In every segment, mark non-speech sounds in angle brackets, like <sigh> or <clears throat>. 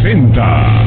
presenta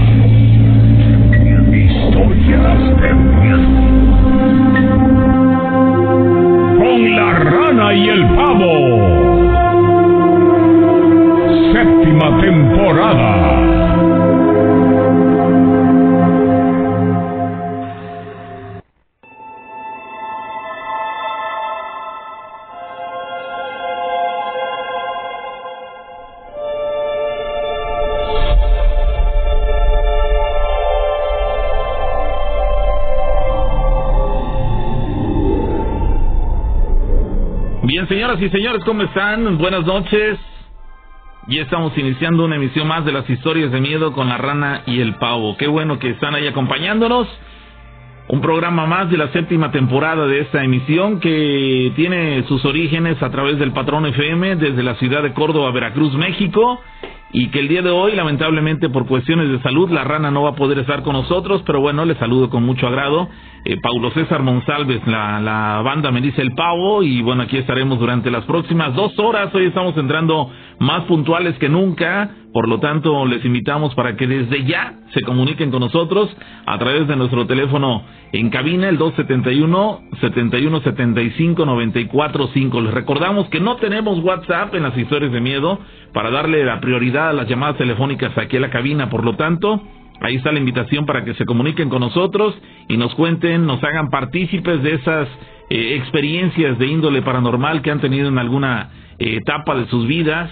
y señores, ¿cómo están? Buenas noches. Y estamos iniciando una emisión más de las historias de miedo con la rana y el pavo. Qué bueno que están ahí acompañándonos. Un programa más de la séptima temporada de esta emisión que tiene sus orígenes a través del Patrón FM desde la ciudad de Córdoba, Veracruz, México. Y que el día de hoy, lamentablemente por cuestiones de salud, la rana no va a poder estar con nosotros, pero bueno, le saludo con mucho agrado. Eh, Paulo César Monsalves, la, la banda me dice el pavo, y bueno, aquí estaremos durante las próximas dos horas. Hoy estamos entrando más puntuales que nunca, por lo tanto, les invitamos para que desde ya se comuniquen con nosotros a través de nuestro teléfono en cabina, el 271-7175-945. Les recordamos que no tenemos WhatsApp en las historias de miedo para darle la prioridad a las llamadas telefónicas aquí a la cabina, por lo tanto, Ahí está la invitación para que se comuniquen con nosotros y nos cuenten, nos hagan partícipes de esas eh, experiencias de índole paranormal que han tenido en alguna eh, etapa de sus vidas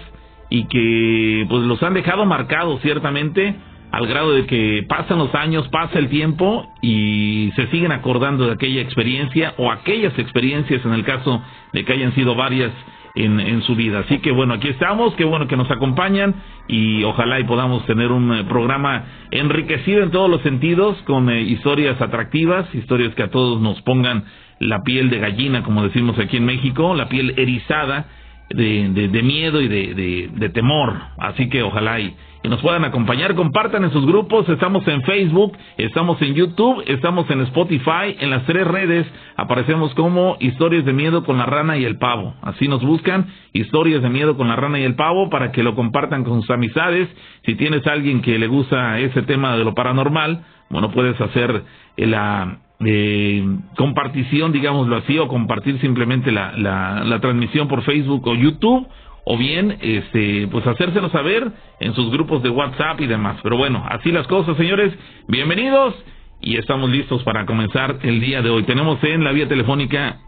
y que pues los han dejado marcados ciertamente al grado de que pasan los años, pasa el tiempo y se siguen acordando de aquella experiencia o aquellas experiencias en el caso de que hayan sido varias en, en su vida. Así que bueno, aquí estamos, qué bueno que nos acompañan y ojalá y podamos tener un eh, programa enriquecido en todos los sentidos con eh, historias atractivas, historias que a todos nos pongan la piel de gallina, como decimos aquí en México, la piel erizada de, de, miedo y de, de, temor. Así que ojalá y nos puedan acompañar. Compartan en sus grupos. Estamos en Facebook, estamos en YouTube, estamos en Spotify. En las tres redes aparecemos como Historias de Miedo con la Rana y el Pavo. Así nos buscan Historias de Miedo con la Rana y el Pavo para que lo compartan con sus amistades. Si tienes alguien que le gusta ese tema de lo paranormal, bueno, puedes hacer la eh, compartición, digámoslo así, o compartir simplemente la, la, la transmisión por Facebook o YouTube o bien este pues hacérselo saber en sus grupos de WhatsApp y demás. Pero bueno, así las cosas, señores. Bienvenidos y estamos listos para comenzar el día de hoy. Tenemos en la vía telefónica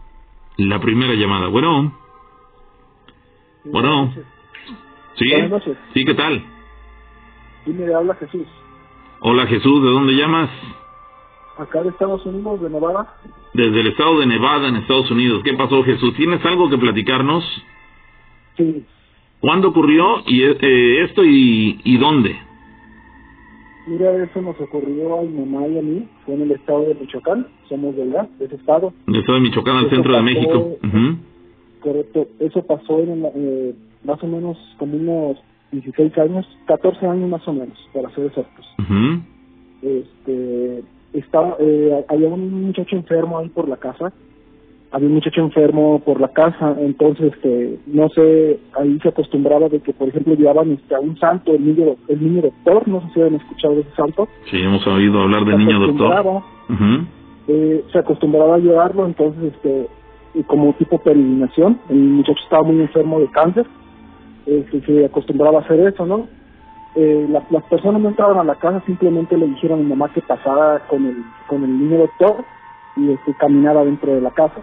la primera llamada. Bueno. Bueno. ¿Sí? ¿Sí qué tal? Dime, habla Jesús. Hola Jesús, ¿de dónde llamas? Acá de Estados Unidos, de Nevada. Desde el estado de Nevada, en Estados Unidos. ¿Qué pasó Jesús? ¿Tienes algo que platicarnos? Sí. ¿Cuándo ocurrió y eh, esto y, y dónde? Mira, eso nos ocurrió a mi mamá y a mí. Fue en el estado de Michoacán. Somos de allá, de ese estado. Del estado de Michoacán al centro de México. Correcto. Eso pasó en eh, más o menos como unos 16 años, 14 años más o menos, para ser exactos. Este, estaba, eh, había un muchacho enfermo ahí por la casa. Había un muchacho enfermo por la casa, entonces, este, no sé, ahí se acostumbraba de que, por ejemplo, llevaban este, a un santo, el niño, el niño doctor, no sé si han escuchado de ese santo. Sí, hemos oído hablar Se del niño doctor. eh, se acostumbraba a llevarlo, entonces, este, como tipo peregrinación, el muchacho estaba muy enfermo de cáncer, este, se acostumbraba a hacer eso, ¿no? Eh, la- las personas no entraban a la casa, simplemente le dijeron a mi mamá que pasara con el, con el niño doctor y este, caminara dentro de la casa.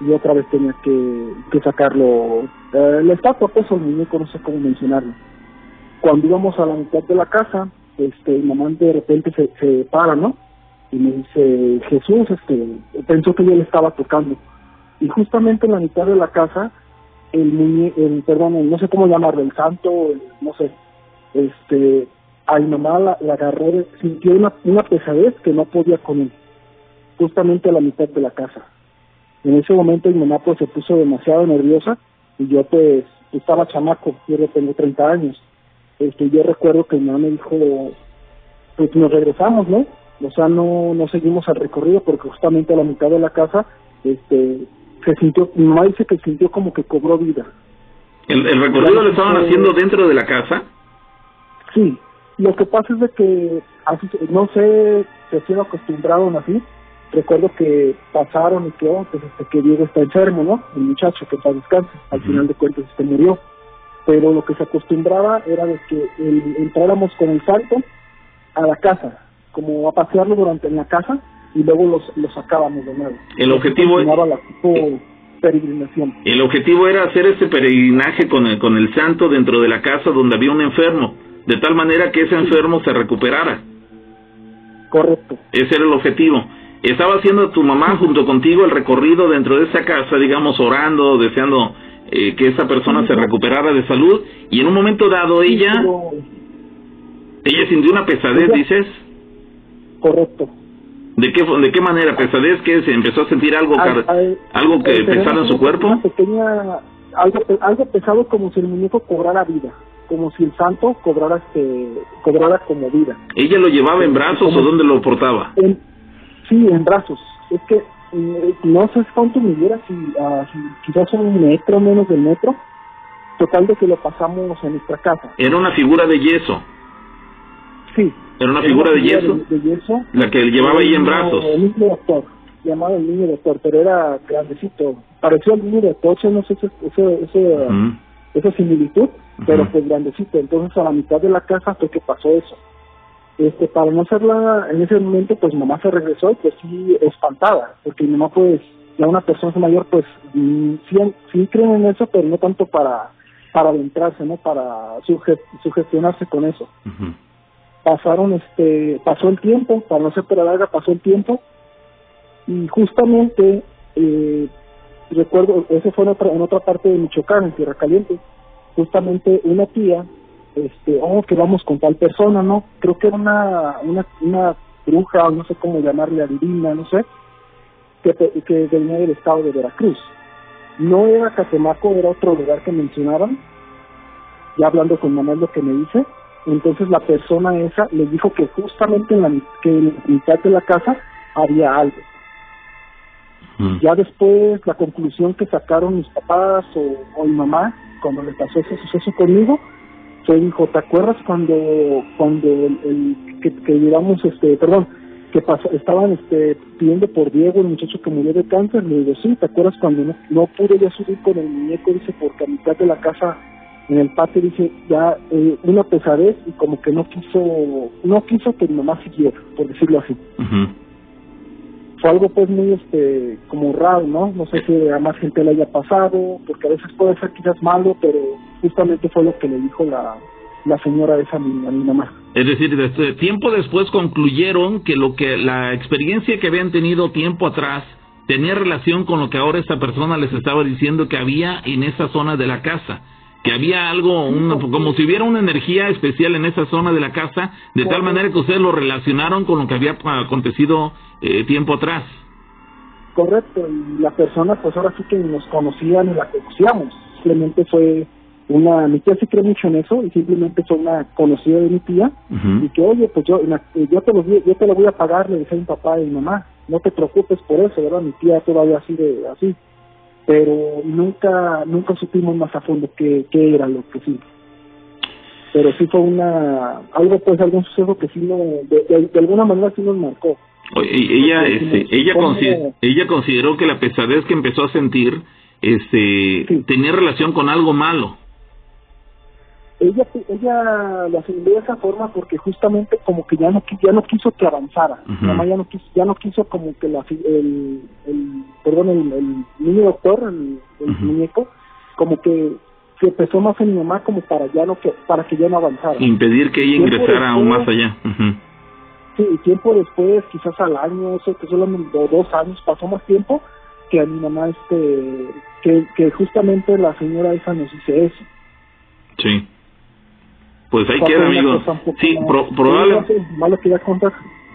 Y otra vez tenía que, que sacarlo, eh, la estatua, pues, el muñeco, no sé cómo mencionarlo. Cuando íbamos a la mitad de la casa, este, mi mamá de repente se, se para, ¿no? y me dice Jesús este pensó que yo le estaba tocando y justamente en la mitad de la casa el muñe el perdón el- no sé cómo llamarlo el santo no sé este a mi mamá la, la agarró de- sintió una, una pesadez que no podía él justamente a la mitad de la casa en ese momento mi mamá pues se puso demasiado nerviosa y yo pues estaba chamaco yo ya tengo 30 años este yo recuerdo que mi mamá me dijo pues nos regresamos, ¿no? O sea, no, no seguimos al recorrido porque justamente a la mitad de la casa, este, se sintió, mi mamá dice que sintió como que cobró vida. ¿El, el recorrido lo estaban haciendo dentro de la casa? Sí, Lo que pasa es de que, así, no sé si sido acostumbrado así, recuerdo que pasaron y que, oh, pues este, que Diego está enfermo, ¿no? El muchacho que está descanse, al final de cuentas este murió. Pero lo que se acostumbraba era de que entráramos con el salto a la casa, como a pasearlo durante en la casa y luego los, los sacábamos de nuevo. El objetivo era la tipo peregrinación. El objetivo era hacer ese peregrinaje con el, con el santo dentro de la casa donde había un enfermo, de tal manera que ese enfermo se recuperara. Correcto. Ese era el objetivo. Estaba haciendo tu mamá junto contigo el recorrido dentro de esa casa, digamos, orando, deseando eh, que esa persona se recuperara de salud, y en un momento dado ella, ella sintió una pesadez, dices. Correcto. ¿De qué, ¿De qué manera? ¿Pesadez que se empezó a sentir algo, algo que pesaba en su cuerpo? Pequeña, algo, algo pesado como si el muñeco cobrara vida, como si el santo cobrara, este, cobrara como vida. ¿Ella lo llevaba en brazos o dónde lo portaba? sí, en brazos. Es que eh, no sé cuánto midiera, si, uh, si quizás un metro, menos del metro. Total de que lo pasamos en nuestra casa. ¿Era una figura de yeso? Sí, ¿Era una figura, de, yeso? La que llevaba ahí en brazos. El niño doctor, llamado el niño doctor, pero era grandecito. Pareció el niño doctor, no sé ese, ese, esa similitud, pero pues grandecito. Entonces a la mitad de la casa fue que pasó eso. Este, para no hacerla en ese momento, pues mamá se regresó y pues sí espantada, porque mi mamá pues, ya una persona mayor pues mm, sí, sí creen en eso, pero no tanto para para adentrarse, ¿no? Para sugestionarse con eso pasaron este pasó el tiempo para no ser larga pasó el tiempo y justamente eh, recuerdo eso fue en otra, en otra parte de Michoacán en Tierra Caliente. Justamente una tía este oh que vamos con tal persona no creo que era una una una bruja no sé cómo llamarle adivina no sé que que venía del estado de Veracruz. No era Catemaco era otro lugar que mencionaron ya hablando con Manuel lo que me dice. Entonces la persona esa les dijo que justamente en la, que en la mitad de la casa había algo. Mm. Ya después la conclusión que sacaron mis papás o, mi mamá cuando le pasó ese suceso conmigo fue dijo, ¿te acuerdas cuando cuando el, que, que llevamos este, perdón, que pasó, estaban este, pidiendo por Diego, el muchacho que murió de cáncer? Le digo, sí, ¿te acuerdas cuando no, no pude ya subir con el muñeco? Dice, porque a mitad de la casa en el patio dice ya eh, una pesadez y como que no quiso no quiso que mi mamá siguiera por decirlo así fue algo pues muy este como raro no no sé si a más gente le haya pasado porque a veces puede ser quizás malo pero justamente fue lo que le dijo la la señora esa mi, a mi mamá. Es decir desde, tiempo después concluyeron que lo que la experiencia que habían tenido tiempo atrás tenía relación con lo que ahora esta persona les estaba diciendo que había en esa zona de la casa que había algo, como si hubiera una energía especial en esa zona de la casa, de tal manera que ustedes lo relacionaron con lo que había acontecido eh, tiempo atrás. Correcto, y la persona pues ahora sí que nos conocían y la conocíamos, simplemente fue una, mi tía sí cree mucho en eso y simplemente fue una conocida de mi tía y que oye pues yo, yo te lo yo te lo voy a pagar, le dije a mi papá y mi mamá, no te preocupes por eso, ¿verdad? Mi tía todavía así de así pero nunca nunca supimos más a fondo qué, qué era lo que sí. Pero sí fue una algo pues algún suceso que sí no de, alguna manera sí nos marcó. Ella este, ella ella consideró que la pesadez que empezó a sentir este tenía relación con algo malo ella ella lo asimiló de esa forma porque justamente como que ya no ya no quiso que avanzara. Mamá ya no quiso ya no quiso como que la el, el perdón el, niño doctor el, muñeco como que se empezó más en mi mamá como para ya no que para que ya no avanzara. Impedir que ella ingresara aún más allá. Sí y tiempo después quizás al año sé que solo dos años pasó más tiempo que a mi mamá este que, que justamente la señora esa nos dice eso. Sí pues ahí queda, amigo. Sí,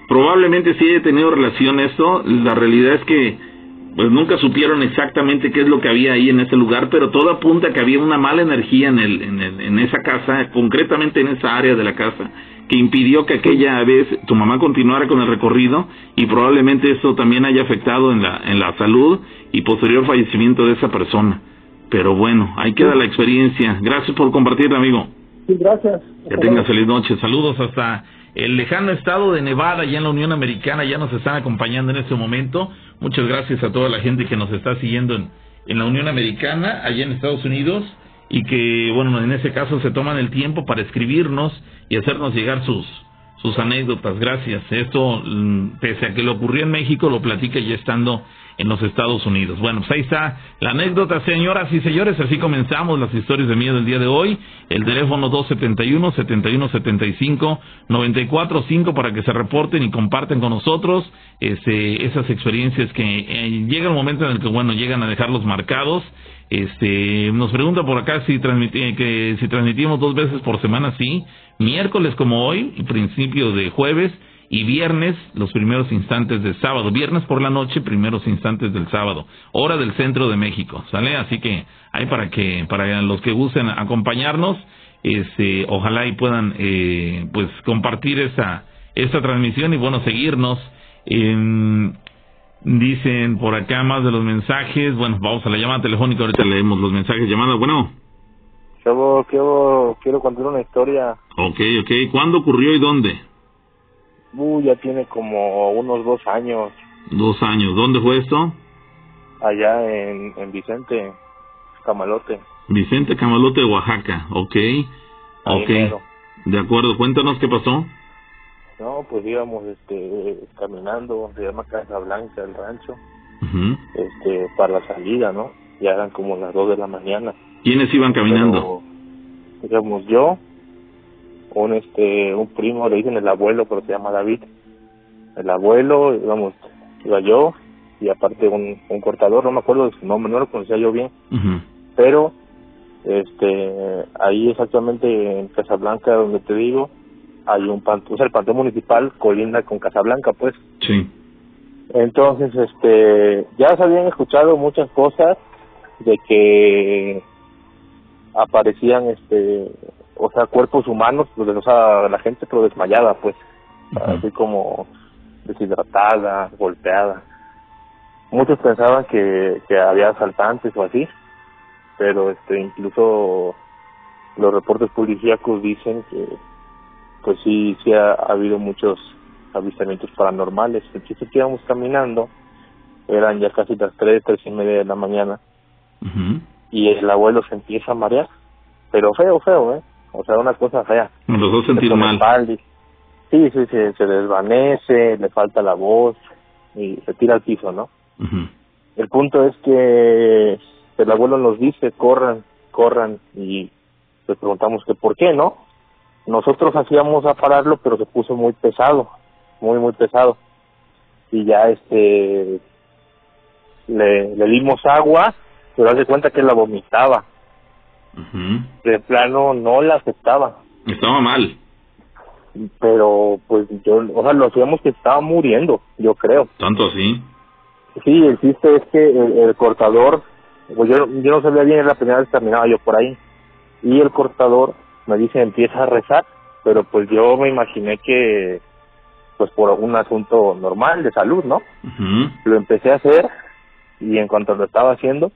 probablemente sí haya tenido relación esto. La realidad es que pues nunca supieron exactamente qué es lo que había ahí en ese lugar, pero todo apunta a que había una mala energía en, el, en, el, en esa casa, concretamente en esa área de la casa, que impidió que aquella vez tu mamá continuara con el recorrido y probablemente eso también haya afectado en la, en la salud y posterior fallecimiento de esa persona. Pero bueno, ahí queda la experiencia. Gracias por compartir, amigo. Gracias. Que tengas feliz noche. Saludos hasta el lejano estado de Nevada, ya en la Unión Americana, ya nos están acompañando en este momento. Muchas gracias a toda la gente que nos está siguiendo en, en la Unión Americana, allá en Estados Unidos, y que, bueno, en ese caso se toman el tiempo para escribirnos y hacernos llegar sus, sus anécdotas. Gracias. Esto, mm, pese a que lo ocurrió en México, lo platica ya estando en los Estados Unidos. Bueno, pues ahí está la anécdota, señoras y señores. Así comenzamos las historias de miedo el día de hoy. El teléfono 271-7175-945 para que se reporten y comparten con nosotros este, esas experiencias que eh, llega el momento en el que, bueno, llegan a dejarlos marcados. Este, nos pregunta por acá si, transmiti que si transmitimos dos veces por semana, sí. Miércoles como hoy, principio de jueves y viernes los primeros instantes del sábado, viernes por la noche primeros instantes del sábado, hora del centro de México, ¿sale? Así que hay para que para los que gusten acompañarnos, este, ojalá y puedan eh, pues compartir esa esta transmisión y bueno seguirnos. dicen por acá más de los mensajes, bueno vamos a la llamada telefónica ahorita leemos los mensajes llamada, bueno. Quiero, quiero, quiero contar una historia. Ok, ok. ¿Cuándo ocurrió y dónde? Uh, ya tiene como unos dos años. Dos años. ¿Dónde fue esto? Allá en, en Vicente, Camalote. Vicente Camalote, Oaxaca. Ok. Ok. De acuerdo. Cuéntanos qué pasó. No, pues íbamos este, caminando, se llama Casa Blanca, el rancho, este, para la salida, ¿no? Ya eran como las dos de la mañana. ¿Quiénes iban caminando? digamos yo, un este un primo le dicen el abuelo pero se llama David. El abuelo digamos iba yo y aparte un, un cortador no me acuerdo de su nombre no lo conocía yo bien pero este ahí exactamente en Casablanca donde te digo hay un panteón o sea el panteón municipal colinda con Casablanca pues. Sí. Entonces este ya se habían escuchado muchas cosas de que aparecían este o sea, cuerpos humanos, pues, o sea, la gente pero desmayada, pues, así como deshidratada, golpeada. Muchos pensaban que, que había asaltantes o así, pero este incluso los reportes policíacos dicen que pues sí, sí ha, habido muchos avistamientos paranormales. Entonces que íbamos caminando, eran ya casi las tres, tres y media de la mañana, y el abuelo se empieza a marear, pero feo, feo, ¿eh? O sea, una cosa fea. Los dos sentir mal. sí, sí, sí, se desvanece, le falta la voz y se tira al piso, ¿no? El punto es que el abuelo nos dice, corran, corran, y le preguntamos que por qué, ¿no? Nosotros hacíamos a pararlo, pero se puso muy pesado, muy, muy pesado. Y ya este, le, le dimos agua, pero haz de cuenta que la vomitaba de plano no la aceptaba. Estaba mal. Pero pues yo, o sea, lo hacíamos que estaba muriendo, yo creo. ¿Tanto así? Sí, el chiste es que el, cortador, pues yo, yo no sabía bien, la primera vez terminaba yo por ahí. Y el cortador me dice, empieza a rezar, pero pues yo me imaginé que, pues por un asunto normal de salud, ¿no? Lo empecé a hacer y en cuanto lo estaba haciendo,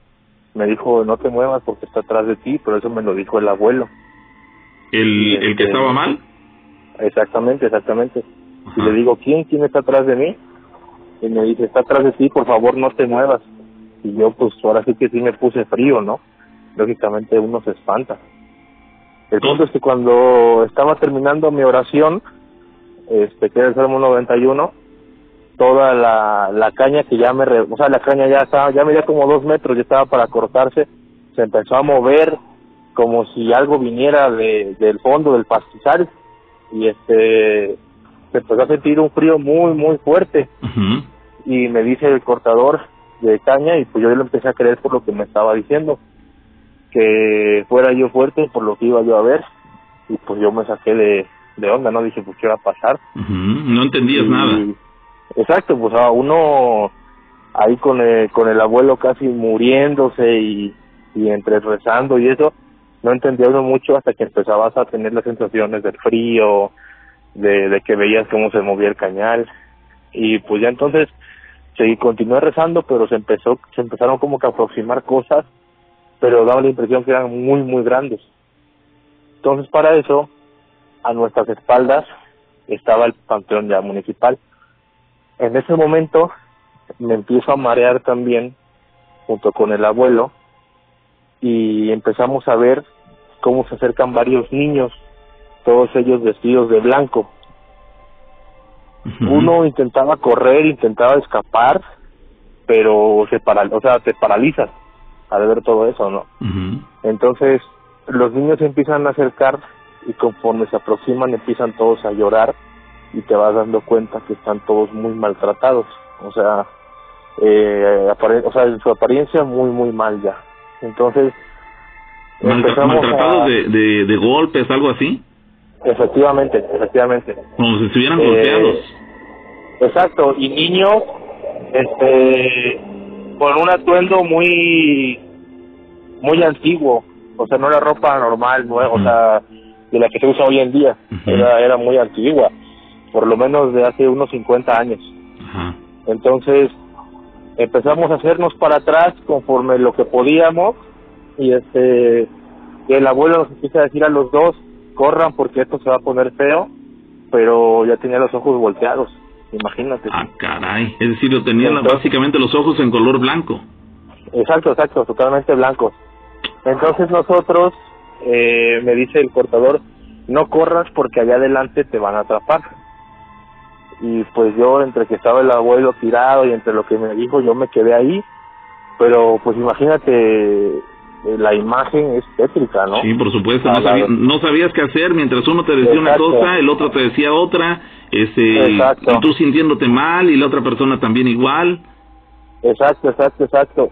me dijo no te muevas porque está atrás de ti, pero eso me lo dijo el abuelo. ¿El, el que este, estaba mal? Exactamente, exactamente. Y le digo, ¿quién, quién está atrás de mí? Y me dice, está atrás de ti, por favor no te muevas. Y yo pues ahora sí que sí me puse frío, ¿no? Lógicamente uno se espanta. El punto es que cuando estaba terminando mi oración, este que era el Salmo 91, toda la, la caña que ya me, o sea, la caña ya estaba, ya medía como dos metros, ya estaba para cortarse, se empezó a mover como si algo viniera de, del fondo del pastizal y este se empezó a sentir un frío muy muy fuerte. Y me dice el cortador de caña y pues yo le empecé a creer por lo que me estaba diciendo que fuera yo fuerte por lo que iba yo a ver y pues yo me saqué de, de onda no dije pues qué va a pasar no entendías nada Exacto, pues a uno ahí con el, con el abuelo casi muriéndose y, y entre rezando y eso, no entendía uno mucho hasta que empezabas a tener las sensaciones del frío, de, de que veías cómo se movía el cañal y pues ya entonces seguí continué rezando pero se empezó se empezaron como que a aproximar cosas pero daba la impresión que eran muy muy grandes Entonces para eso, a nuestras espaldas estaba el panteón ya municipal. En ese momento me empiezo a marear también junto con el abuelo y empezamos a ver cómo se acercan varios niños, todos ellos vestidos de blanco. Uno intentaba correr, intentaba escapar, pero se para, o sea, te paralizas al ver todo eso, ¿no? Entonces, los niños empiezan a acercar y conforme se aproximan empiezan todos a llorar y te vas dando cuenta que están todos muy maltratados, o sea, eh, o sea, en su apariencia muy muy mal ya. Entonces, maltratados de, de, golpes, algo así. Efectivamente, efectivamente. Como si estuvieran golpeados. Eh, exacto, y niños, este, con un atuendo muy, muy antiguo, o sea, no era ropa normal, nueva, o sea, de la que se usa hoy en día, era, era muy antigua, por lo menos de hace unos 50 años. Entonces, empezamos a hacernos para atrás conforme lo que podíamos, y este, el abuelo nos empieza a decir a los dos, corran porque esto se va a poner feo, pero ya tenía los ojos volteados, imagínate. Ah, caray, es decir, lo tenían básicamente los ojos en color blanco. Exacto, exacto, totalmente blancos. Entonces nosotros, eh, me dice el cortador, no corras porque allá adelante te van a atrapar. Y pues yo, entre que estaba el abuelo tirado y entre lo que me dijo, yo me quedé ahí. Pero pues imagínate eh, la imagen es tétrica, ¿no? Sí, por supuesto, no, sabías qué hacer, mientras uno te decía una cosa, el otro te decía otra, este, y tú sintiéndote mal y la otra persona también igual. Exacto, exacto, exacto.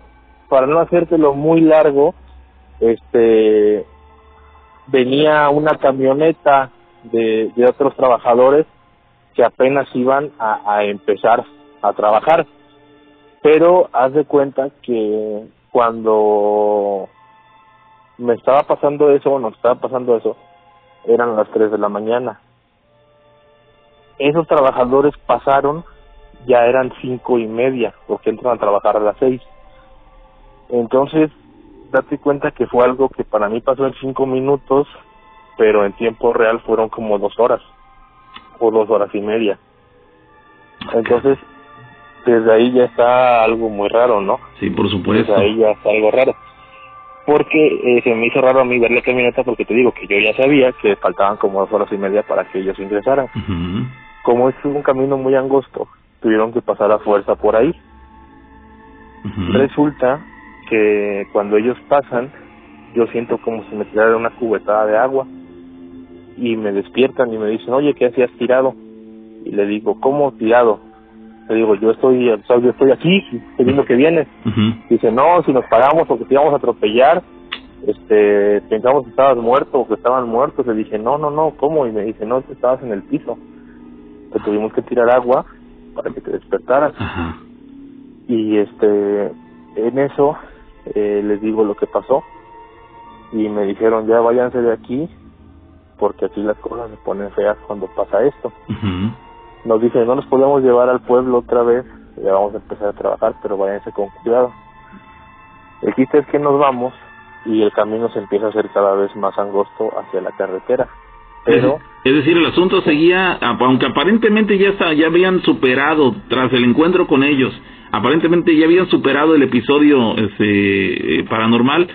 Para no hacértelo muy largo, este, venía una camioneta de, de otros trabajadores que apenas iban a, empezar a trabajar. Pero haz de cuenta que cuando me estaba pasando eso, nos estaba pasando eso, eran las 3 de la mañana. Esos trabajadores pasaron, ya eran cinco y media, porque entran a trabajar a las 6. Entonces, date cuenta que fue algo que para mí pasó en cinco minutos, pero en tiempo real fueron como dos horas, o dos horas y media. Entonces, desde ahí ya está algo muy raro, ¿no? Sí, por supuesto. Desde ahí ya está algo raro porque eh, se me hizo raro a mí ver la camioneta porque te digo que yo ya sabía que faltaban como dos horas y media para que ellos ingresaran. Como es un camino muy angosto, tuvieron que pasar a fuerza por ahí. Resulta que cuando ellos pasan, yo siento como si me tirara una cubetada de agua y me despiertan y me dicen, oye, ¿qué hacías tirado? Y le digo, ¿cómo tirado? Le digo, yo estoy, yo estoy aquí, viendo que vienes. Dice, no, si nos paramos porque te íbamos a atropellar, este, pensamos que estabas muerto o que estaban muertos. Le dije, no, no, no, ¿cómo? Y me dice, no, tú estabas en el piso. Te tuvimos que tirar agua para que te despertaras. Y este, en eso eh, les digo lo que pasó. Y me dijeron, ya váyanse de aquí, porque aquí las cosas se ponen feas cuando pasa esto nos dice, no nos podemos llevar al pueblo otra vez, ya vamos a empezar a trabajar, pero váyanse con cuidado. El chiste es que nos vamos y el camino se empieza a hacer cada vez más angosto hacia la carretera. Pero es decir, el asunto seguía, aunque aparentemente ya está, ya habían superado tras el encuentro con ellos, aparentemente ya habían superado el episodio este, eh, paranormal.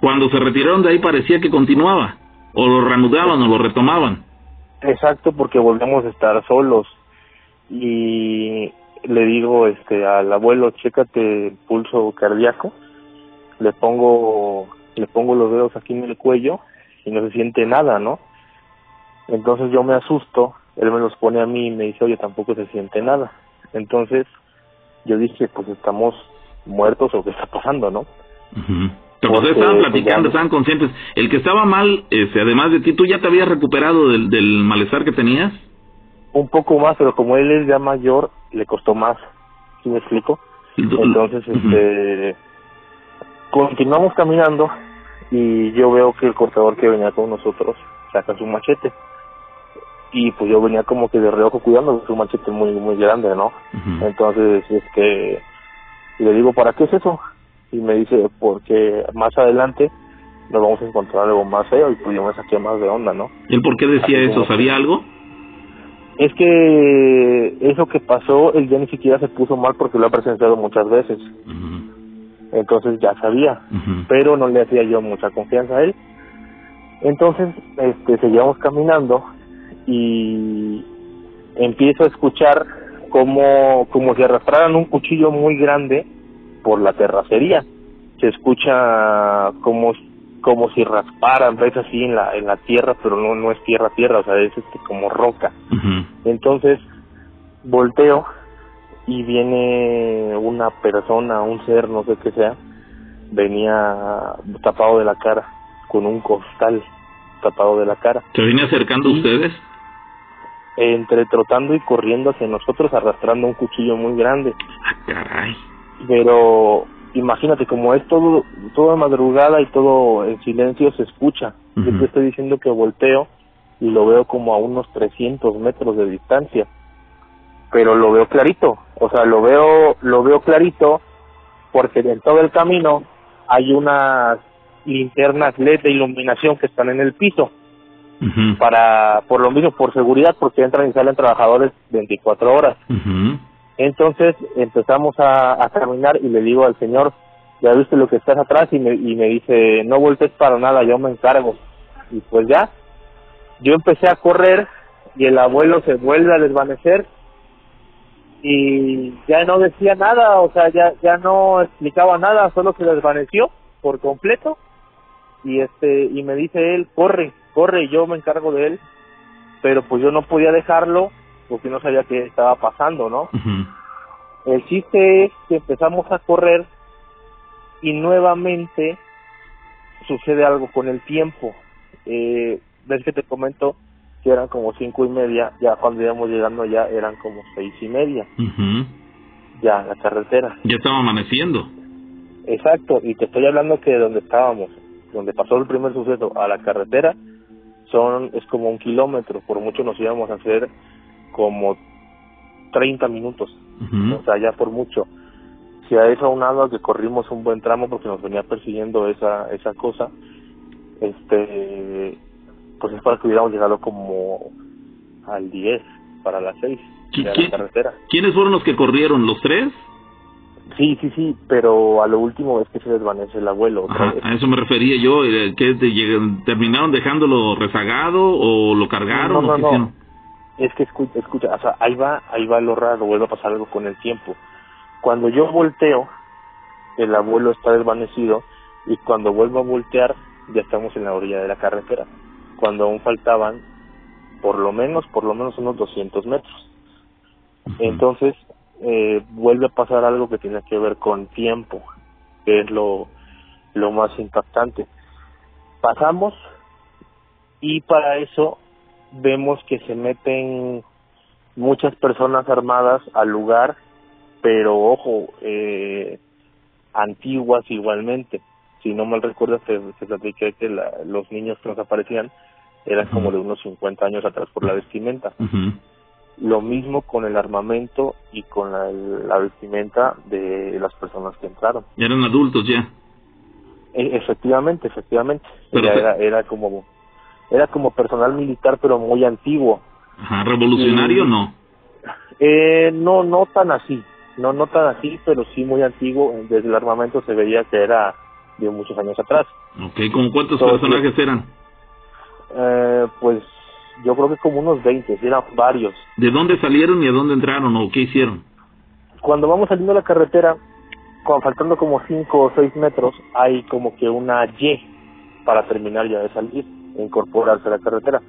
Cuando se retiraron de ahí parecía que continuaba, o lo reanudaban o lo retomaban. Exacto, porque volvemos a estar solos. Y le digo este al abuelo, chécate el pulso cardíaco. Le pongo le pongo los dedos aquí en el cuello y no se siente nada, ¿no? Entonces yo me asusto, él me los pone a mí y me dice, oye, tampoco se siente nada. Entonces yo dije, pues estamos muertos o qué está pasando, ¿no? Estaban pues, platicando, estaban conscientes. El que estaba mal, este, además de ti, ¿tú ya te habías recuperado del, del malestar que tenías? Un poco más, pero como él es ya mayor, le costó más. ¿Sí me explico? Entonces, este, continuamos caminando y yo veo que el cortador que venía con nosotros saca su machete. Y pues yo venía como que de reojo cuidando su machete muy muy grande, ¿no? Entonces, este, le digo, ¿para qué es eso? Y me dice porque más adelante nos vamos a encontrar algo más feo y pues yo me saqué más de onda, ¿no? ¿Y él por qué decía Así eso? como- ¿Sabía algo? Es que eso que pasó, él ya ni siquiera se puso mal porque lo ha presenciado muchas veces, entonces ya sabía, pero no le hacía yo mucha confianza a él. Entonces, este, seguíamos caminando y empiezo a escuchar como, como si arrastraran un cuchillo muy grande por la terracería. Se escucha como, como si rasparan, ves así en la, en la tierra, pero no, no es tierra, tierra, o sea, es este, como roca. Entonces, volteo y viene una persona, un ser, no sé qué sea, venía tapado de la cara, con un costal tapado de la cara, ¿Se venía acercando a Sí. ustedes? entre trotando y corriendo hacia nosotros, arrastrando un cuchillo muy grande. Ah, caray. Pero imagínate, como es todo, toda madrugada y todo en silencio, se escucha. Yo te estoy diciendo que volteo y lo veo como a unos 300 metros de distancia. Pero lo veo clarito, o sea, lo veo, lo veo clarito porque en todo el camino hay unas linternas LED de iluminación que están en el piso para, por lo mismo, por seguridad, porque entran y salen trabajadores 24 horas. ujú. Entonces empezamos a, caminar y le digo al señor, ya viste lo que estás atrás y me, y me dice, no voltees para nada, yo me encargo. Y pues ya, yo empecé a correr y el abuelo se vuelve a desvanecer y ya no decía nada, o sea, ya, ya no explicaba nada, solo se desvaneció por completo. Y este y me dice él, corre, corre, yo me encargo de él, pero pues yo no podía dejarlo porque no sabía qué estaba pasando, ¿no? El chiste es que empezamos a correr y nuevamente sucede algo con el tiempo. Eh, ves que te comento que eran como cinco y media, ya cuando íbamos llegando ya eran como seis y media, ya en la carretera. Ya estaba amaneciendo. Exacto, y te estoy hablando que de donde estábamos, donde pasó el primer suceso a la carretera, son es como un kilómetro, por mucho nos íbamos a hacer como 30 minutos. O sea, ya por mucho. Si a eso aunado a que corrimos un buen tramo porque nos venía persiguiendo esa esa cosa, este, pues es para que hubiéramos llegado como al 10, para las 6 ¿Qui- de la carretera. ¿Quiénes fueron los que corrieron? ¿Los tres? Sí, sí, sí, pero a lo último es que se desvanece el abuelo otra Ajá, vez. a eso me refería yo. eh, ¿Qué te lleg- terminaron dejándolo rezagado o lo cargaron? No, no, no. Es que escucha, escucha, o sea, ahí va, ahí va lo raro, vuelve a pasar algo con el tiempo. Cuando yo volteo, el abuelo está desvanecido y cuando vuelvo a voltear, ya estamos en la orilla de la carretera. Cuando aún faltaban, por lo menos, por lo menos unos 200 metros. Entonces, eh, vuelve a pasar algo que tiene que ver con tiempo, que es lo, lo más impactante. Pasamos y para eso vemos que se meten muchas personas armadas al lugar, pero ojo, eh, antiguas igualmente. Si no mal recuerdo, te, te platiqué que la- los niños que nos aparecían eran como de unos 50 años atrás por la vestimenta. Lo mismo con el armamento y con la, la vestimenta de las personas que entraron. Eran adultos ya. E- efectivamente, efectivamente. Pero Ya se- era, era como era como personal militar, pero muy antiguo. Ajá, ¿revolucionario Y- no? Eh, no, no tan así, no, no tan así, pero sí muy antiguo. Desde el armamento se veía que era de muchos años atrás. Ok, ¿con cuántos personajes eran? Eh, pues yo creo que como unos 20, sí eran varios. ¿De dónde salieron y a dónde entraron o qué hicieron? Cuando vamos saliendo de la carretera, cuando faltando como 5 o 6 metros, hay como que una Y para terminar ya de salir, incorporarse a la carretera.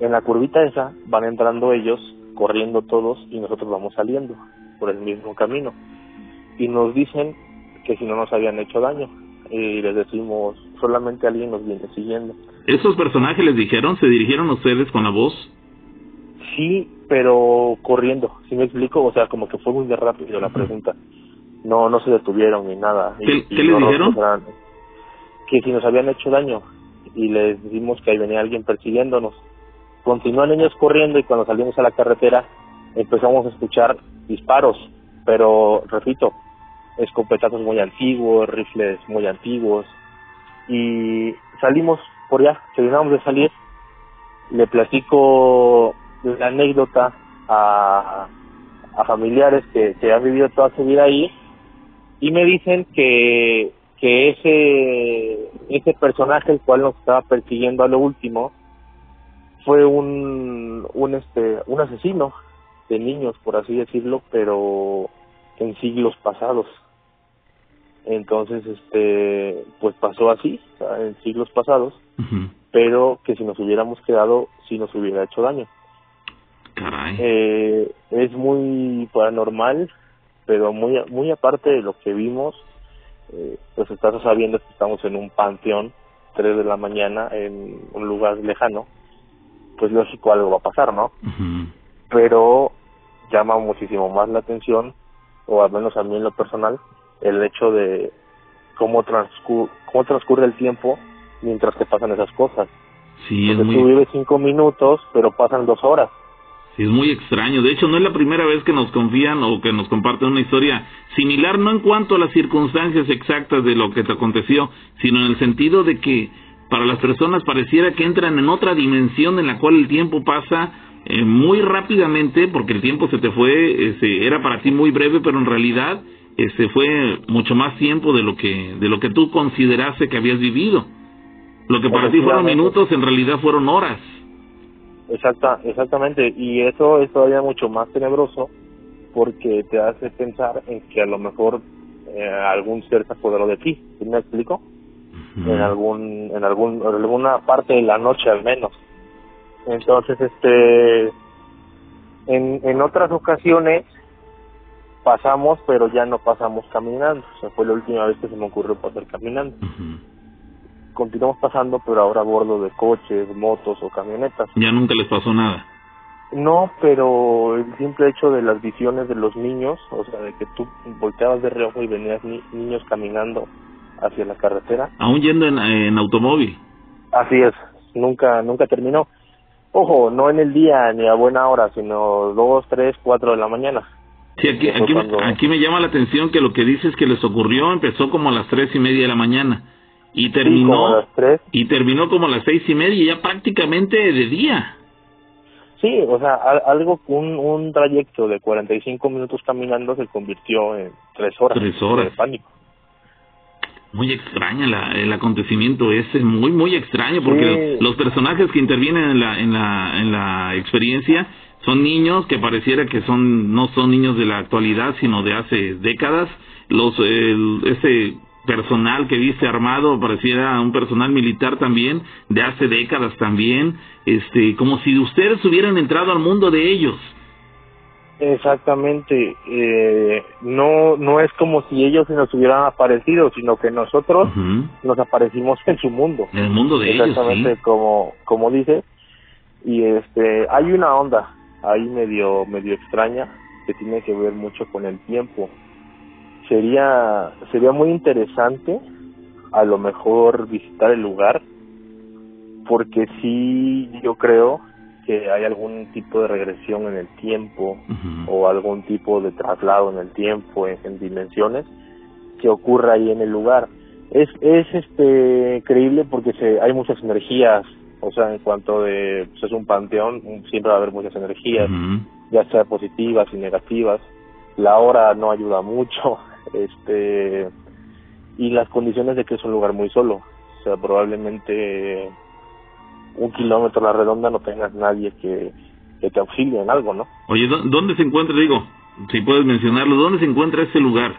En la curvita esa van entrando ellos, corriendo todos, y nosotros vamos saliendo por el mismo camino. Y nos dicen que si no nos habían hecho daño. Y les decimos, solamente alguien nos viene siguiendo. ¿Esos personajes les dijeron? ¿Se dirigieron a ustedes con la voz? Sí, pero corriendo, ¿sí me explico? O sea, como que fue muy de rápido la pregunta. No, no se detuvieron ni nada. Y- ¿Qué- y les dijeron? eran- Que si nos habían hecho daño y les dijimos que ahí venía alguien persiguiéndonos. Continúan ellos corriendo y cuando salimos a la carretera empezamos a escuchar disparos, pero repito, escopetazos muy antiguos, rifles muy antiguos y salimos por allá, terminamos de salir, le platico la anécdota a, familiares que, que han vivido toda su vida ahí y me dicen que que ese ese personaje el cual nos estaba persiguiendo a lo último fue un un este un asesino de niños por así decirlo pero en siglos pasados. Entonces este pues pasó así en siglos pasados pero que si nos hubiéramos quedado sí nos hubiera hecho daño. Caray. eh, es muy paranormal pero muy muy aparte de lo que vimos eh, pues estás sabiendo que estamos en un panteón, 3 de la mañana, en un lugar lejano, pues lógico algo va a pasar, ¿no? Pero llama muchísimo más la atención, o al menos a mí en lo personal, el hecho de cómo, transcurre, cómo transcurre el tiempo mientras te pasan esas cosas. Sí, es Porque muy... tú vives cinco minutos, pero pasan dos horas. Sí, es muy extraño. De hecho, no es la primera vez que nos confían o que nos comparten una historia similar, no en cuanto a las circunstancias exactas de lo que te aconteció, sino en el sentido de que para las personas pareciera que entran en otra dimensión en la cual el tiempo pasa eh, muy rápidamente, porque el tiempo se te fue, este, era para ti muy breve, pero en realidad este, fue mucho más tiempo de lo que de lo que tú consideraste que habías vivido. Lo que para ti fueron minutos, en realidad fueron horas. Exacta, exactamente, y eso es todavía mucho más tenebroso porque te hace pensar en que a lo mejor eh, algún ser se apoderó de ti, ¿sí me explico? En algún, en algún, en alguna parte de la noche al menos. Entonces, este, en, en otras ocasiones pasamos, pero ya no pasamos caminando, o sea, fue la última vez que se me ocurrió pasar caminando. Continuamos pasando, pero ahora a bordo de coches, motos o camionetas. Ya nunca les pasó nada. No, pero el simple hecho de las visiones de los niños, o sea, de que tú volteabas de reojo y venías ni- niños caminando hacia la carretera, Aún yendo en, en automóvil. así es, nunca, nunca terminó. Ojo, no en el día ni a buena hora, sino dos, tres, cuatro de la mañana. Sí, aquí, cuando- aquí me llama la atención que lo que dices que les ocurrió empezó como a las tres y media de la mañana y Sí, terminó las tres. y terminó como a las seis y media ya prácticamente de día. Sí, o sea, al- algo, un, un trayecto de 45 minutos caminando se convirtió en tres horas. Tres horas. De pánico. Muy extraña la, el acontecimiento ese, muy muy extraño porque Sí. los personajes que intervienen en la en la en la experiencia son niños que pareciera que son no son niños de la actualidad sino de hace décadas. Los ese personal que viste armado pareciera un personal militar también de hace décadas también, este como si ustedes hubieran entrado al mundo de ellos. Exactamente, eh, no no es como si ellos se nos hubieran aparecido, sino que nosotros nos aparecimos en su mundo. En el mundo de ellos, Exactamente sí. como como dice y este hay una onda ahí medio medio extraña que tiene que ver mucho con el tiempo. Sería sería muy interesante a lo mejor visitar el lugar porque sí yo creo que hay algún tipo de regresión en el tiempo o algún tipo de traslado en el tiempo, en, en dimensiones, que ocurra ahí en el lugar. Es, es este creíble porque se, hay muchas energías, o sea, en cuanto de, pues es un panteón, siempre va a haber muchas energías, ya sea positivas y negativas. La hora no ayuda mucho, este, y las condiciones de que es un lugar muy solo, o sea, probablemente un kilómetro a la redonda no tengas nadie que, que te auxilie en algo, ¿no? Oye, ¿dó- ¿dónde se encuentra, digo, si puedes mencionarlo, dónde se encuentra este lugar?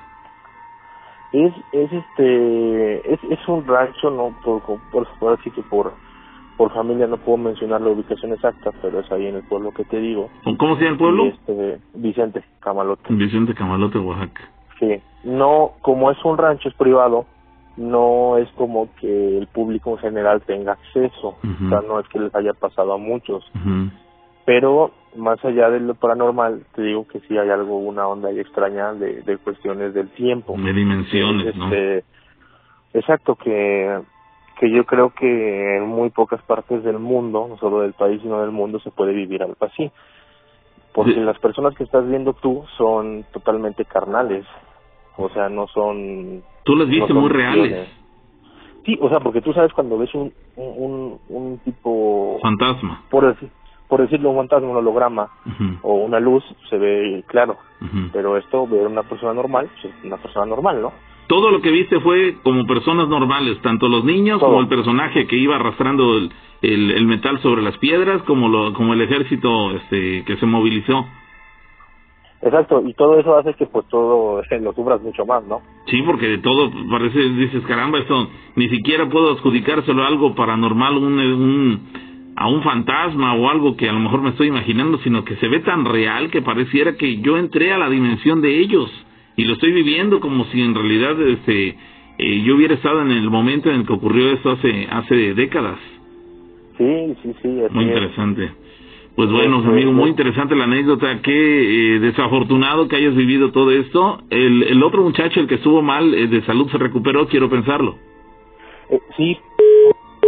es es este es, es un rancho no por por por así que por por familia no puedo mencionar la ubicación exacta pero es ahí en el pueblo que te digo ¿Cómo se llama el pueblo? Este Vicente Camalote Vicente Camalote, Oaxaca. Sí no como es un rancho es privado no es como que el público en general tenga acceso o sea no es que les haya pasado a muchos pero más allá de lo paranormal te digo que sí hay algo una onda ahí extraña de, de cuestiones del tiempo De dimensiones, ¿no? Este, Exacto, que, que yo creo que en muy pocas partes del mundo, no solo del país, sino del mundo, se puede vivir algo así. Porque Sí. las personas que estás viendo tú son totalmente carnales, o sea, no son... Tú las viste muy reales. Sí, o sea, porque tú sabes cuando ves un, un, un tipo... Fantasma. Por, decir, por decirlo, un fantasma, un holograma o una luz, se ve claro. Pero esto, ver una persona normal, pues es una persona normal, ¿no? Todo lo que viste fue como personas normales, tanto los niños Todo. como el personaje que iba arrastrando el, el, el metal sobre las piedras, como lo, como el ejército este, que se movilizó. Exacto, y todo eso hace que pues todo lo sufras mucho más, ¿no? Sí, porque de todo parece, dices, caramba, esto ni siquiera puedo adjudicárselo a algo paranormal, un, un, a un fantasma o algo que a lo mejor me estoy imaginando, sino que se ve tan real que pareciera que yo entré a la dimensión de ellos y lo estoy viviendo como si en realidad este, eh, yo hubiera estado en el momento en el que ocurrió esto hace, hace décadas. Sí, sí, sí. así Muy es. Pues bueno, amigo, muy interesante la anécdota. Qué eh, desafortunado que hayas vivido todo esto. El, el otro muchacho, el que estuvo mal eh, de salud, se recuperó, quiero pensarlo. Eh, sí,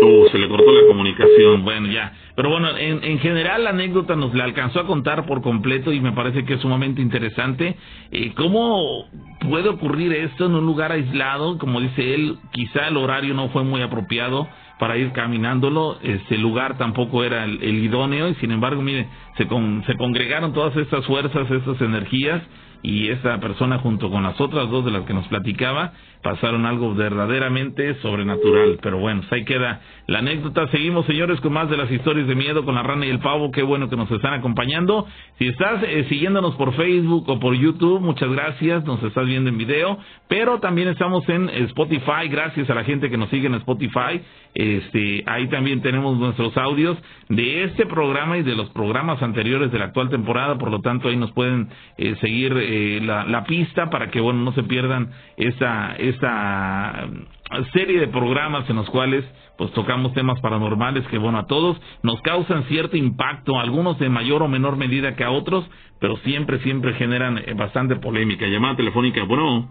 Uh, se le cortó la comunicación. Bueno, ya. Pero bueno, en, en general la anécdota nos la alcanzó a contar por completo y me parece que es sumamente interesante. Eh, ¿Cómo puede ocurrir esto en un lugar aislado? Como dice él, quizá el horario no fue muy apropiado para ir caminándolo. Este lugar tampoco era el, el idóneo y sin embargo, mire, se, con- se congregaron todas estas fuerzas, estas energías y esa persona junto con las otras dos de las que nos platicaba pasaron algo verdaderamente sobrenatural. Pero bueno, pues ahí queda la anécdota. Seguimos, señores, con más de las historias de miedo con la rana y el pavo. Qué bueno que nos están acompañando. Si estás eh, siguiéndonos por Facebook o por YouTube, muchas gracias. Nos estás viendo en video. Pero también estamos en Spotify. Gracias a la gente que nos sigue en Spotify. Este, ahí también tenemos nuestros audios de este programa y de los programas anteriores de la actual temporada. Por lo tanto, ahí nos pueden eh, seguir eh, la, pista para que bueno no se pierdan esta esta mm, serie de programas en los cuales pues tocamos temas paranormales que bueno a todos nos causan cierto impacto, algunos de mayor o menor medida que a otros, pero siempre siempre generan eh, bastante polémica. Llamada telefónica, bueno,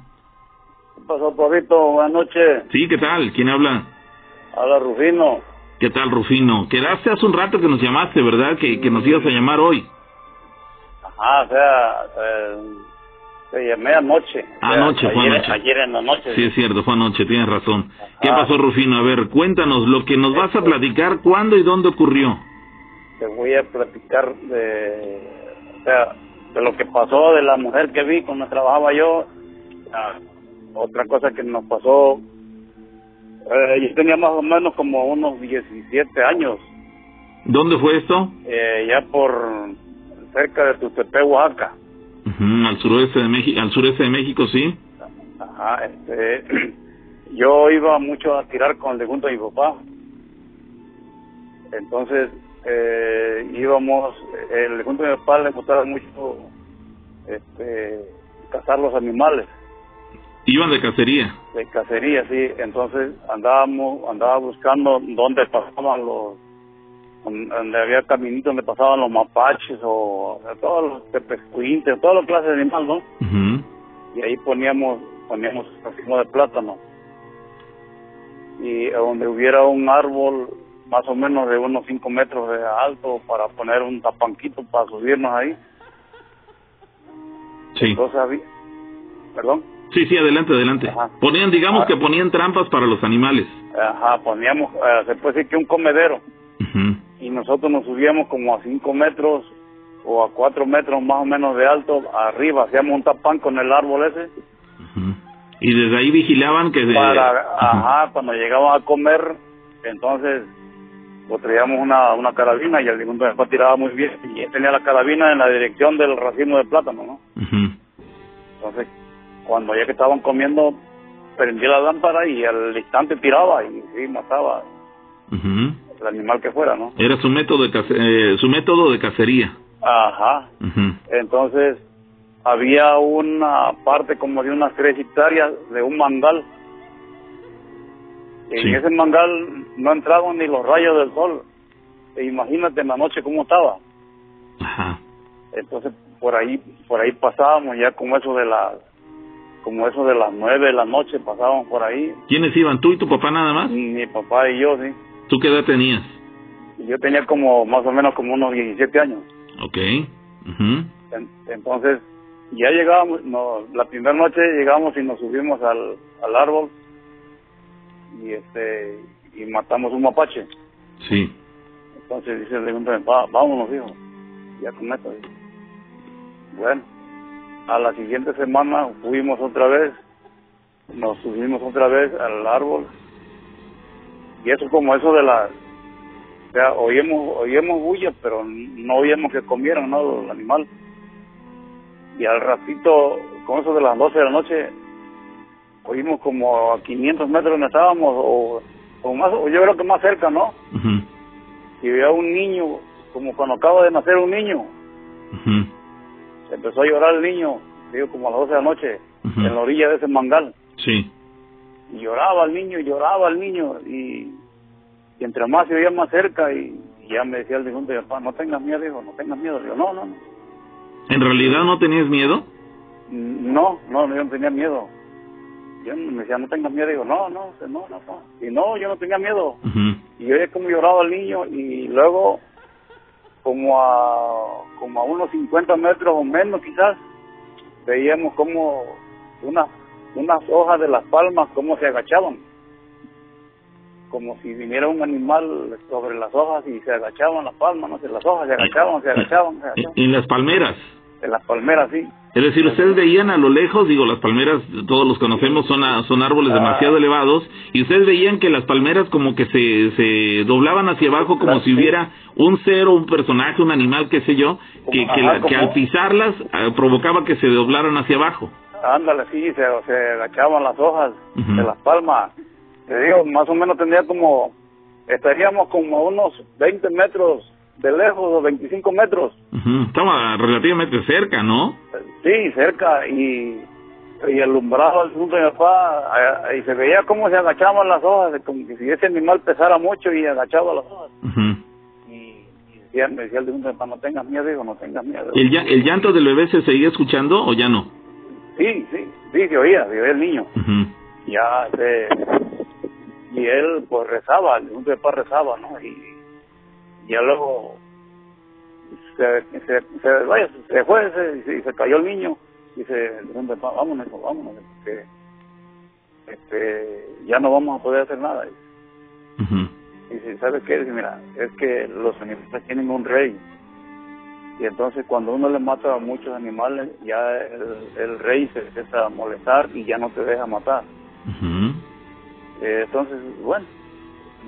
¿Qué pasó, Pavito? Buenas noches. sí, ¿qué tal? ¿Quién habla? Habla Rufino. ¿Qué tal, Rufino? Quedaste hace un rato que nos llamaste, ¿verdad? Que, que nos ibas a llamar hoy. Ajá, o sea, eh, te llamé anoche. Anoche, fue ayer, anoche. Ayer en la noche. Sí, es cierto, fue anoche, tienes razón. ¿Qué Ajá. pasó, Rufino? A ver, cuéntanos lo que nos vas a platicar, cuándo y dónde ocurrió. Te voy a platicar de, o sea, de lo que pasó de la mujer que vi cuando trabajaba yo. Ah, otra cosa que nos pasó, eh, yo tenía más o menos como unos 17 años, ¿Dónde fue esto? eh, ya por cerca de Tuxtepec, Oaxaca. Al suroeste de México, al sureste de México, sí. Ajá, este, <clears throat> yo iba mucho a tirar con el de mi papá. Entonces, eh, íbamos, el difunto de mi papá le gustaba mucho este, cazar los animales Iban de cacería. de cacería, sí. Entonces andábamos, andaba buscando dónde pasaban los, donde había caminitos donde pasaban los mapaches o, o sea, todos los tepescuintes, todas las clases de animales, ¿no? Y ahí poníamos poníamos racimo de plátano y donde hubiera un árbol más o menos de unos 5 metros de alto para poner un tapanquito para subirnos ahí Sí. entonces había perdón Sí, sí, adelante, adelante. Ajá. Ponían, digamos Ah. que ponían trampas para los animales. ajá poníamos eh, se puede decir que un comedero y nosotros nos subíamos como a 5 metros o a 4 metros más o menos de alto arriba hacíamos un tapán con el árbol ese. Y desde ahí vigilaban que... de- para ajá cuando llegaban a comer entonces pues traíamos una, una carabina y el difunto después tiraba muy bien y él tenía la carabina en la dirección del racimo de plátano no entonces cuando ya que estaban comiendo prendía la lámpara y al instante tiraba y sí mataba. Ujú. El animal que fuera no Era su método de eh, su método de cacería. ajá entonces había una parte como de unas tres hectáreas de un mangal en Sí. ese mangal no entraban ni los rayos del sol e imagínate en la noche cómo estaba Ajá. entonces por ahí por ahí pasábamos ya como eso de las como eso de las nueve de la noche pasábamos por ahí ¿Quiénes iban? ¿Tú y tu papá nada más? mi papá y yo sí ¿Tú qué edad tenías? Yo tenía como más o menos como unos 17 años Ok. En- entonces ya llegábamos no, la primera noche llegamos y nos subimos al, al árbol y este y matamos un mapache. Sí. Entonces dice el segundo, "Va- vámonos, hijo. Ya con esto. Bueno, a la siguiente semana fuimos otra vez, nos subimos otra vez al árbol. Y eso como eso de la... O sea, oímos, oímos bulla, pero no oíamos que comieran, ¿no? El animal. Y al ratito, con eso de las 12 de la noche, oímos como a 500 metros donde estábamos, o, o más, o yo creo que más cerca, ¿no? Ujú, y veía un niño, como cuando acaba de nacer un niño, se empezó a llorar el niño, digo, como a las 12 de la noche, en la orilla de ese mangal. Sí. Y lloraba el niño, y lloraba el niño, y, y entre más se veía más cerca, y, y ya me decía el papá, no tengas miedo, hijo, no tengas miedo. Digo, no, no, no, ¿En realidad no tenías miedo? no, no, yo no tenía miedo. Yo me decía, no tengas miedo, digo, no, no, no, no, no. Y no, yo no tenía miedo. Y yo como lloraba el niño y luego como a como a unos 50 metros o menos quizás veíamos como unas unas hojas de las palmas como se agachaban como si viniera un animal sobre las hojas y se agachaban las palmas no sé las hojas se agachaban se agachaban se agachaban En las palmeras. en las palmeras sí Es decir, ustedes veían a lo lejos, digo, las palmeras, todos los conocemos, son, a- son árboles Ah. demasiado elevados, y ustedes veían que las palmeras como que se, se doblaban hacia abajo como si hubiera un ser o un personaje, un animal, qué sé yo, que, que, que al pisarlas eh, provocaba que se doblaran hacia abajo. Ándale sí se, se agachaban las hojas de las palmas te digo más o menos tendría como estaríamos como a unos 20 metros de lejos o 25 metros Estaba relativamente cerca, ¿no? Sí, cerca y, y alumbrado al punto de mi papá y se veía cómo se agachaban las hojas, como que si ese animal pesara mucho y agachaba las hojas. Y, y decía, me decía el punto de mi papá, no tengas miedo, digo, no tengas miedo. ¿El, ya- ¿El llanto del bebé se seguía escuchando o ya no? Sí, sí, sí, se oía, se oía el niño. Ya, este, y él pues rezaba, mi papá rezaba, ¿no? Y ya luego se, se, se, vaya, se fue, se, se, se cayó el niño y se dijo, "Pa, vámonos, vámonos, porque este, ya no vamos a poder hacer nada. Ujú. Y dice, ¿sabe qué? Dice, mira, es que los animales tienen un rey. Y entonces cuando uno le mata a muchos animales, ya el, el rey se empieza a molestar y ya no te deja matar. Eh, entonces, bueno.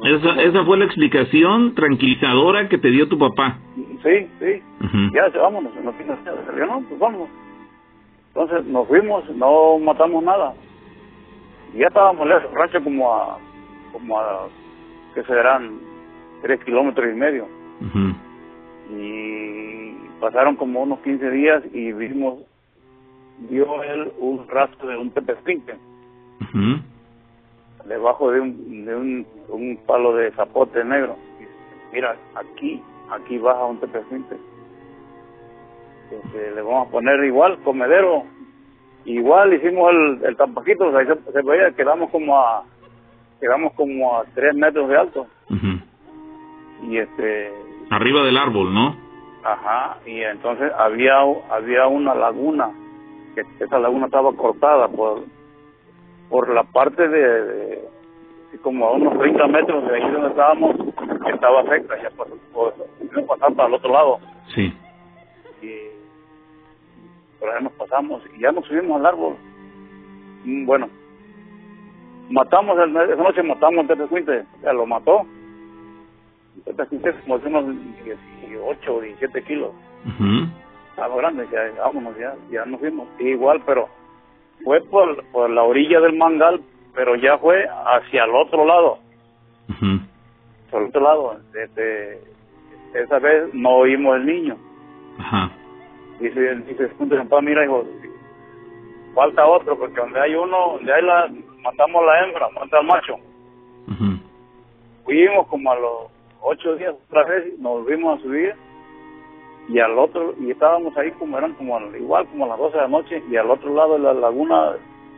Esa, esa fue la explicación tranquilizadora que te dio tu papá. Sí, sí. Ya, vámonos, no tienes miedo. Yo no, pues vámonos. Entonces nos fuimos, no matamos nada. Y ya estábamos lejos, el rancho como a, como a, que serán tres kilómetros y medio. Y pasaron como unos 15 días y vimos, vio él un rastro de un tepespinque Ujú. debajo de un, de un, un palo de zapote negro. Dice, Mira, aquí, aquí baja un tepespinque. Este, le vamos a poner igual, comedero. Igual hicimos el, el tampaquito, o sea, ahí se, se veía, quedamos como a, quedamos como a tres metros de alto. Y este, Arriba del árbol, ¿no? Ajá, y entonces había había una laguna, que esa laguna estaba cortada por por la parte de, como a unos 30 metros de ahí donde estábamos, estaba seca, ya por, por pasar para el otro lado. Sí. Y por ahí nos pasamos y ya nos subimos al árbol. Mm, Bueno, matamos, el, esa noche matamos al Tepecuinte, ya lo mató. El Tepecuinte es como de unos 18 o 17 kilos. Ujú. Estaba grande, ya vámonos, ya, ya nos fuimos. Igual, pero fue por, por la orilla del mangal, pero ya fue hacia el otro lado. Ujú. Por el otro lado, este, esa vez no oímos el niño. Ajá. Dice, dice, papá, mira, hijo, falta otro, porque donde hay uno, donde hay la, matamos la hembra, mata al macho. Ujú. Fuimos como a los ocho días otra vez, nos volvimos a subir, y al otro, y estábamos ahí como eran como al- igual como a las 12 de la noche, y al otro lado de la laguna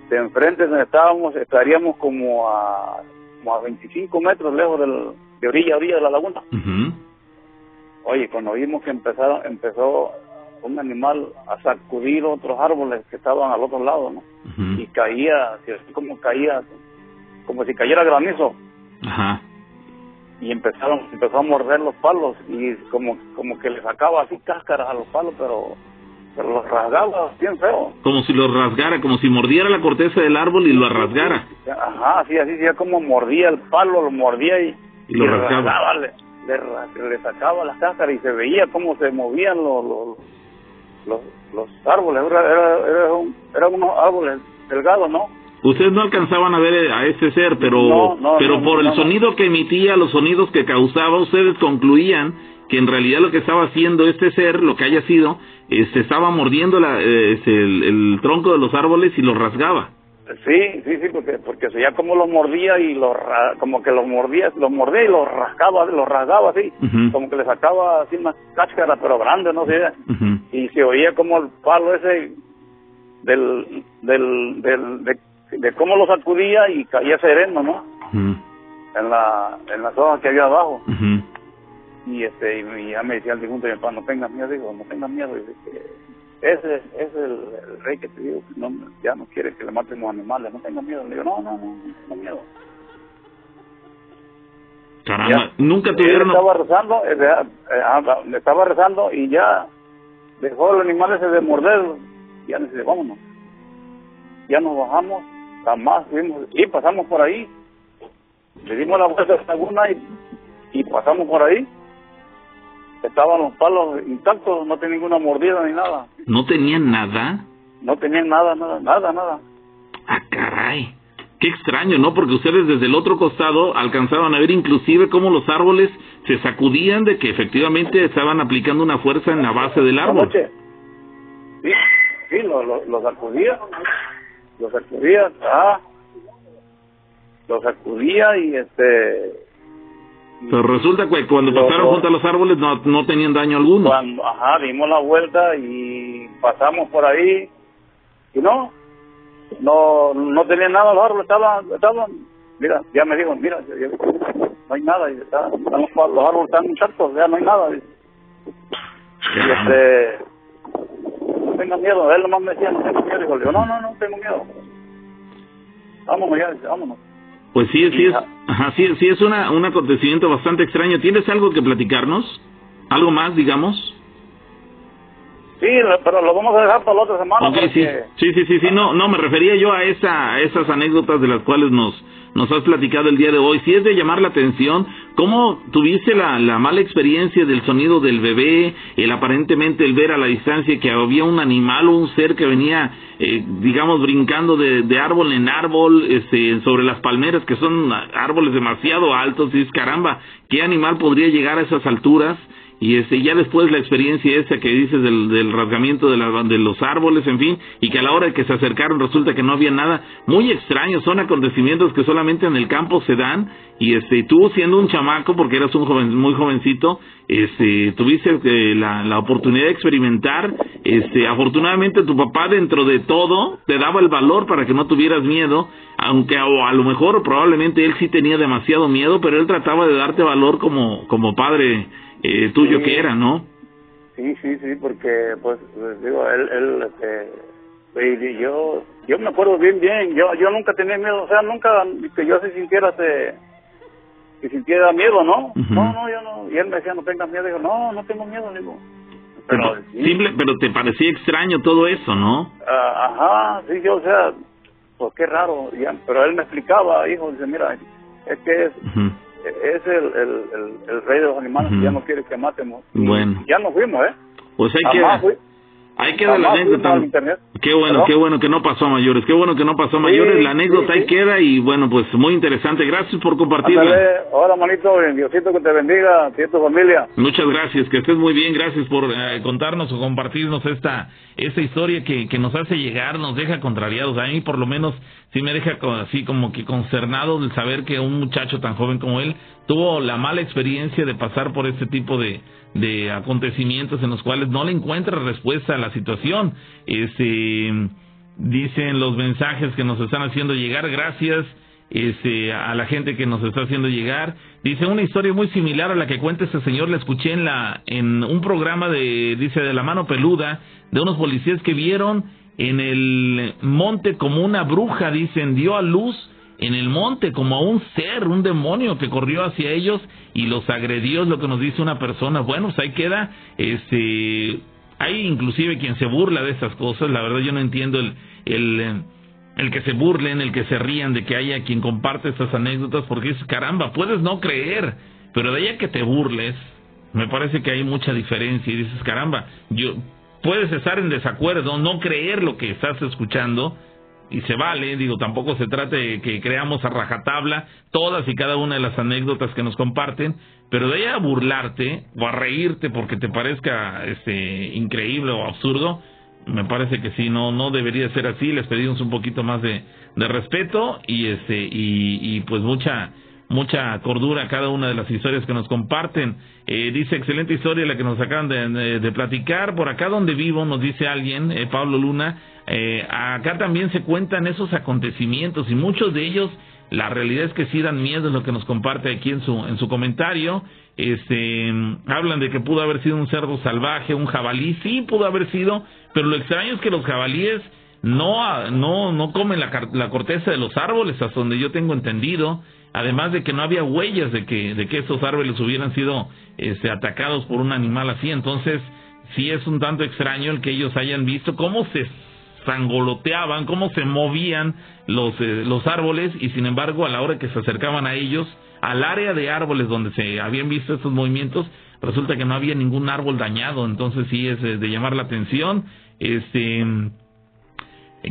de enfrente donde estábamos, estaríamos como a, como a 25 metros lejos del, de orilla a orilla de la laguna. Oye, cuando vimos que empezaron, empezó un animal a sacudir otros árboles que estaban al otro lado, ¿no? Y caía, como caía, como si cayera granizo Ajá. Y empezaron empezó a morder los palos y como como que le sacaba así cáscaras a los palos pero pero los rasgaba bien feo Como si lo rasgara, como si mordiera la corteza del árbol y lo rasgara. ajá así así ya como mordía el palo lo mordía y, Y lo rasgaba. le, le, le sacaba las cáscaras y se veía cómo se movían los los los, los árboles era, era, era un- eran unos árboles delgados no Ustedes no alcanzaban a ver a ese ser, pero No, no, pero no, por el sonido que emitía, los sonidos que causaba, ustedes concluían que en realidad lo que estaba haciendo este ser, lo que haya sido, este, estaba mordiendo la, eh, este, el, el tronco de los árboles y los rasgaba. Sí, sí, sí, porque porque se ya como los mordía y los como que los mordía, los mordía y los rascaba, los rasgaba así, como que le sacaba así una cáscara pero grande, no sé, y se oía como el palo ese del del del de, de cómo lo sacudía y caía sereno, ¿no? En la en las hojas que había abajo y este y ya me decía el difunto no tengas miedo, digo, no tengas miedo, dice que ese es el, el rey que te digo, que no, ya no quiere que le maten los animales, no tengas miedo, le digo, no, no, no, no tengo miedo. Caramba, Ya. nunca tuvieron... estaba rezando, eh, eh, ah, estaba rezando y ya dejó el animal ese de morder, ya nos dice, vámonos. Ya nos bajamos, jamás fuimos, y pasamos por ahí, le dimos la vuelta a la laguna y, y pasamos por ahí. Estaban los palos intactos, no tenía ninguna mordida ni nada. ¿No tenían nada? No tenían nada, nada, nada, nada. Ah, caray. Qué extraño, ¿no? Porque ustedes desde el otro costado alcanzaban a ver inclusive cómo los árboles se sacudían de que efectivamente estaban aplicando una fuerza en la base del árbol. Sí, sí, lo, lo, lo sacudía, lo sacudía, ah, lo sacudía y este, Pero resulta que cuando Lo- pasaron junto a los árboles no, no tenían daño alguno. cuando, ajá, dimos la vuelta y pasamos por ahí y no, no, no tenía nada los árboles, estaban, estaban, mira, ya me dijo, mira, no hay nada, y está- están los, los árboles están intactos, ya no hay nada. Y este, no tengas miedo, él nomás me decía, no tengo miedo, dijo, le digo, no, no, no tengo miedo. Vámonos ya, vámonos. Pues sí, sí es, ajá, sí, sí es una, un acontecimiento bastante extraño. ¿Tienes algo que platicarnos? ¿Algo más, digamos? Sí, pero lo vamos a dejar para la otra semana. Porque- sí, sí, sí, sí, sí, no, no, me refería yo a esa, a esas anécdotas de las cuales nos, nos has platicado el día de hoy. Si es de llamar la atención, ¿cómo tuviste la, la mala experiencia del sonido del bebé, el aparentemente el ver a la distancia que había un animal o un ser que venía, eh, digamos, brincando de, árbol en árbol, este, sobre las palmeras, que son árboles demasiado altos, y es caramba, ¿qué animal podría llegar a esas alturas? Y este ya después la experiencia esa que dices del, del rasgamiento de, la- de los árboles, en fin, y que a la hora de que se acercaron resulta que no había nada, muy extraño, son acontecimientos que solamente en el campo se dan, y este tú siendo un chamaco, porque eras un joven, muy jovencito, este tuviste eh, la, la oportunidad de experimentar, este afortunadamente tu papá dentro de todo te daba el valor para que no tuvieras miedo, aunque o a lo mejor probablemente él sí tenía demasiado miedo, pero él trataba de darte valor como, como padre eh, tuyo Sí. que era, ¿no? Sí, sí, sí, porque, pues, digo, él, él, este, y yo, yo me acuerdo bien, bien, yo, yo nunca tenía miedo, o sea, nunca que yo se sintiera, este, que sintiera miedo, ¿no? No, no, yo no, y él me decía, no tengas miedo, digo, no, no tengo miedo, digo, pero, Pero, sí, simple, pero te parecía extraño todo eso, ¿no? ah, ajá, sí, yo, o sea, pues qué raro, ya, pero él me explicaba, hijo, dice, mira, es que es, Ujú. Es el, el, el, el rey de los animales que ya no quiere que matemos. Bueno. Ya nos fuimos, ¿eh? Pues Jamás queda, fui. Ahí queda la jamás fuimos anécdota. Qué bueno, qué bueno que no pasó a mayores, qué bueno que no pasó a mayores, Sí, la anécdota sí, ahí sí. queda y bueno, pues muy interesante, gracias por compartirla. Ándale, ahora manito, Diosito que te bendiga, a tu familia. Muchas gracias, que estés muy bien, gracias por eh, contarnos o compartirnos esta esta historia que, que nos hace llegar, nos deja contrariados, a mí por lo menos sí me deja así como que consternado el saber que un muchacho tan joven como él tuvo la mala experiencia de pasar por este tipo de, de acontecimientos en los cuales no le encuentra respuesta a la situación. Este dicen los mensajes que nos están haciendo llegar, gracias este, a la gente que nos está haciendo llegar. Dice una historia muy similar a la que cuenta este señor, la escuché en la en un programa de dice de la mano peluda de unos policías que vieron en el monte como una bruja, dicen, dio a luz en el monte como a un ser, un demonio que corrió hacia ellos y los agredió, es lo que nos dice una persona. Bueno, pues ahí queda, este, hay inclusive quien se burla de esas cosas, la verdad yo no entiendo el, el, el que se burlen, el que se rían de que haya quien comparte estas anécdotas, porque es caramba, puedes no creer, pero de ahí que te burles, me parece que hay mucha diferencia y dices, caramba, yo puedes estar en desacuerdo, no creer lo que estás escuchando, y se vale, digo, tampoco se trata de que creamos a rajatabla todas y cada una de las anécdotas que nos comparten, pero de ahí a burlarte o a reírte porque te parezca este increíble o absurdo, me parece que sí, no no debería ser así, les pedimos un poquito más de, de respeto y este y, pues mucha mucha cordura cada una de las historias que nos comparten. Eh, dice, excelente historia la que nos acaban de, platicar. Por acá donde vivo, nos dice alguien, eh, Pablo Luna, eh, acá también se cuentan esos acontecimientos y muchos de ellos, la realidad es que sí dan miedo, es lo que nos comparte aquí en su, en su comentario. Este, hablan de que pudo haber sido un cerdo salvaje, un jabalí, sí pudo haber sido, pero lo extraño es que los jabalíes no, no, no comen la, la corteza de los árboles, hasta donde yo tengo entendido. Además de que no había huellas de que, de que esos árboles hubieran sido este, atacados por un animal así, entonces sí es un tanto extraño el que ellos hayan visto cómo se sangoloteaban, cómo se movían los, eh, los árboles y sin embargo a la hora que se acercaban a ellos, al área de árboles donde se habían visto estos movimientos, resulta que no había ningún árbol dañado, entonces sí es de llamar la atención. Este,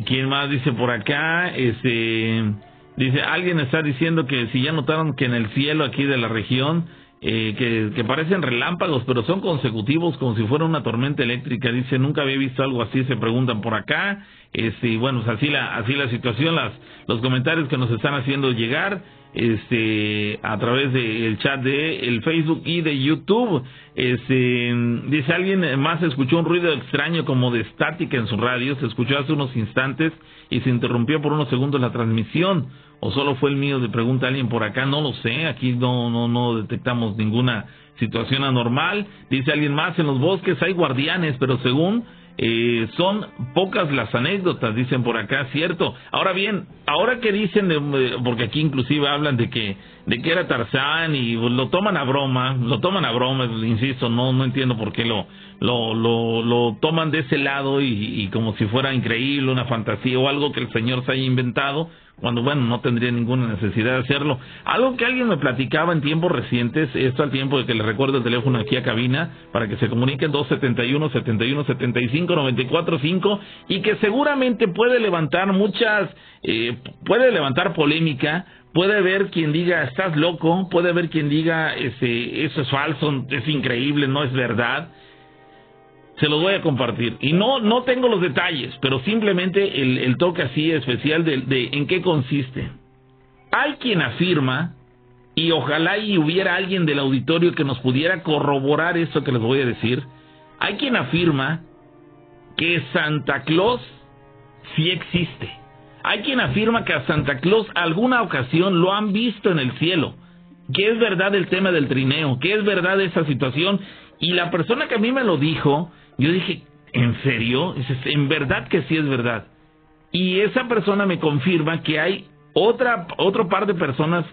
¿quién más dice por acá? Este, Dice, alguien está diciendo que si ya notaron que en el cielo aquí de la región, eh, que, parecen relámpagos, pero son consecutivos como si fuera una tormenta eléctrica. Dice, nunca había visto algo así, se preguntan por acá. Este, y bueno, pues así la, así la situación, las, los comentarios que nos están haciendo llegar este a través del chat de el Facebook y de YouTube. Este, dice alguien más escuchó un ruido extraño como de estática en su radio, se escuchó hace unos instantes y se interrumpió por unos segundos la transmisión o solo fue el mío de pregunta alguien por acá, no lo sé, aquí no no no detectamos ninguna situación anormal. Dice alguien más en los bosques hay guardianes, pero según eh, son pocas las anécdotas, dicen por acá, cierto. Ahora bien, ahora que dicen, eh, porque aquí inclusive hablan de que de que era Tarzán y lo toman a broma, lo toman a broma, insisto, no no entiendo por qué lo lo lo, lo toman de ese lado y, y como si fuera increíble, una fantasía o algo que el señor se haya inventado cuando bueno, no tendría ninguna necesidad de hacerlo. Algo que alguien me platicaba en tiempos recientes, esto al tiempo de que le recuerdo el teléfono aquí a cabina, para que se comuniquen 271 71 75 94 5 y que seguramente puede levantar muchas, eh, puede levantar polémica, puede haber quien diga estás loco, puede haber quien diga ese, eso es falso, es increíble, no es verdad se los voy a compartir. Y no, no tengo los detalles, pero simplemente el, el toque así especial de, de, en qué consiste. Hay quien afirma, y ojalá y hubiera alguien del auditorio que nos pudiera corroborar esto que les voy a decir, hay quien afirma que Santa Claus sí existe. Hay quien afirma que a Santa Claus alguna ocasión lo han visto en el cielo, que es verdad el tema del trineo, que es verdad esa situación, y la persona que a mí me lo dijo, yo dije, ¿en serio? En verdad que sí es verdad. Y esa persona me confirma que hay otra, otro par de personas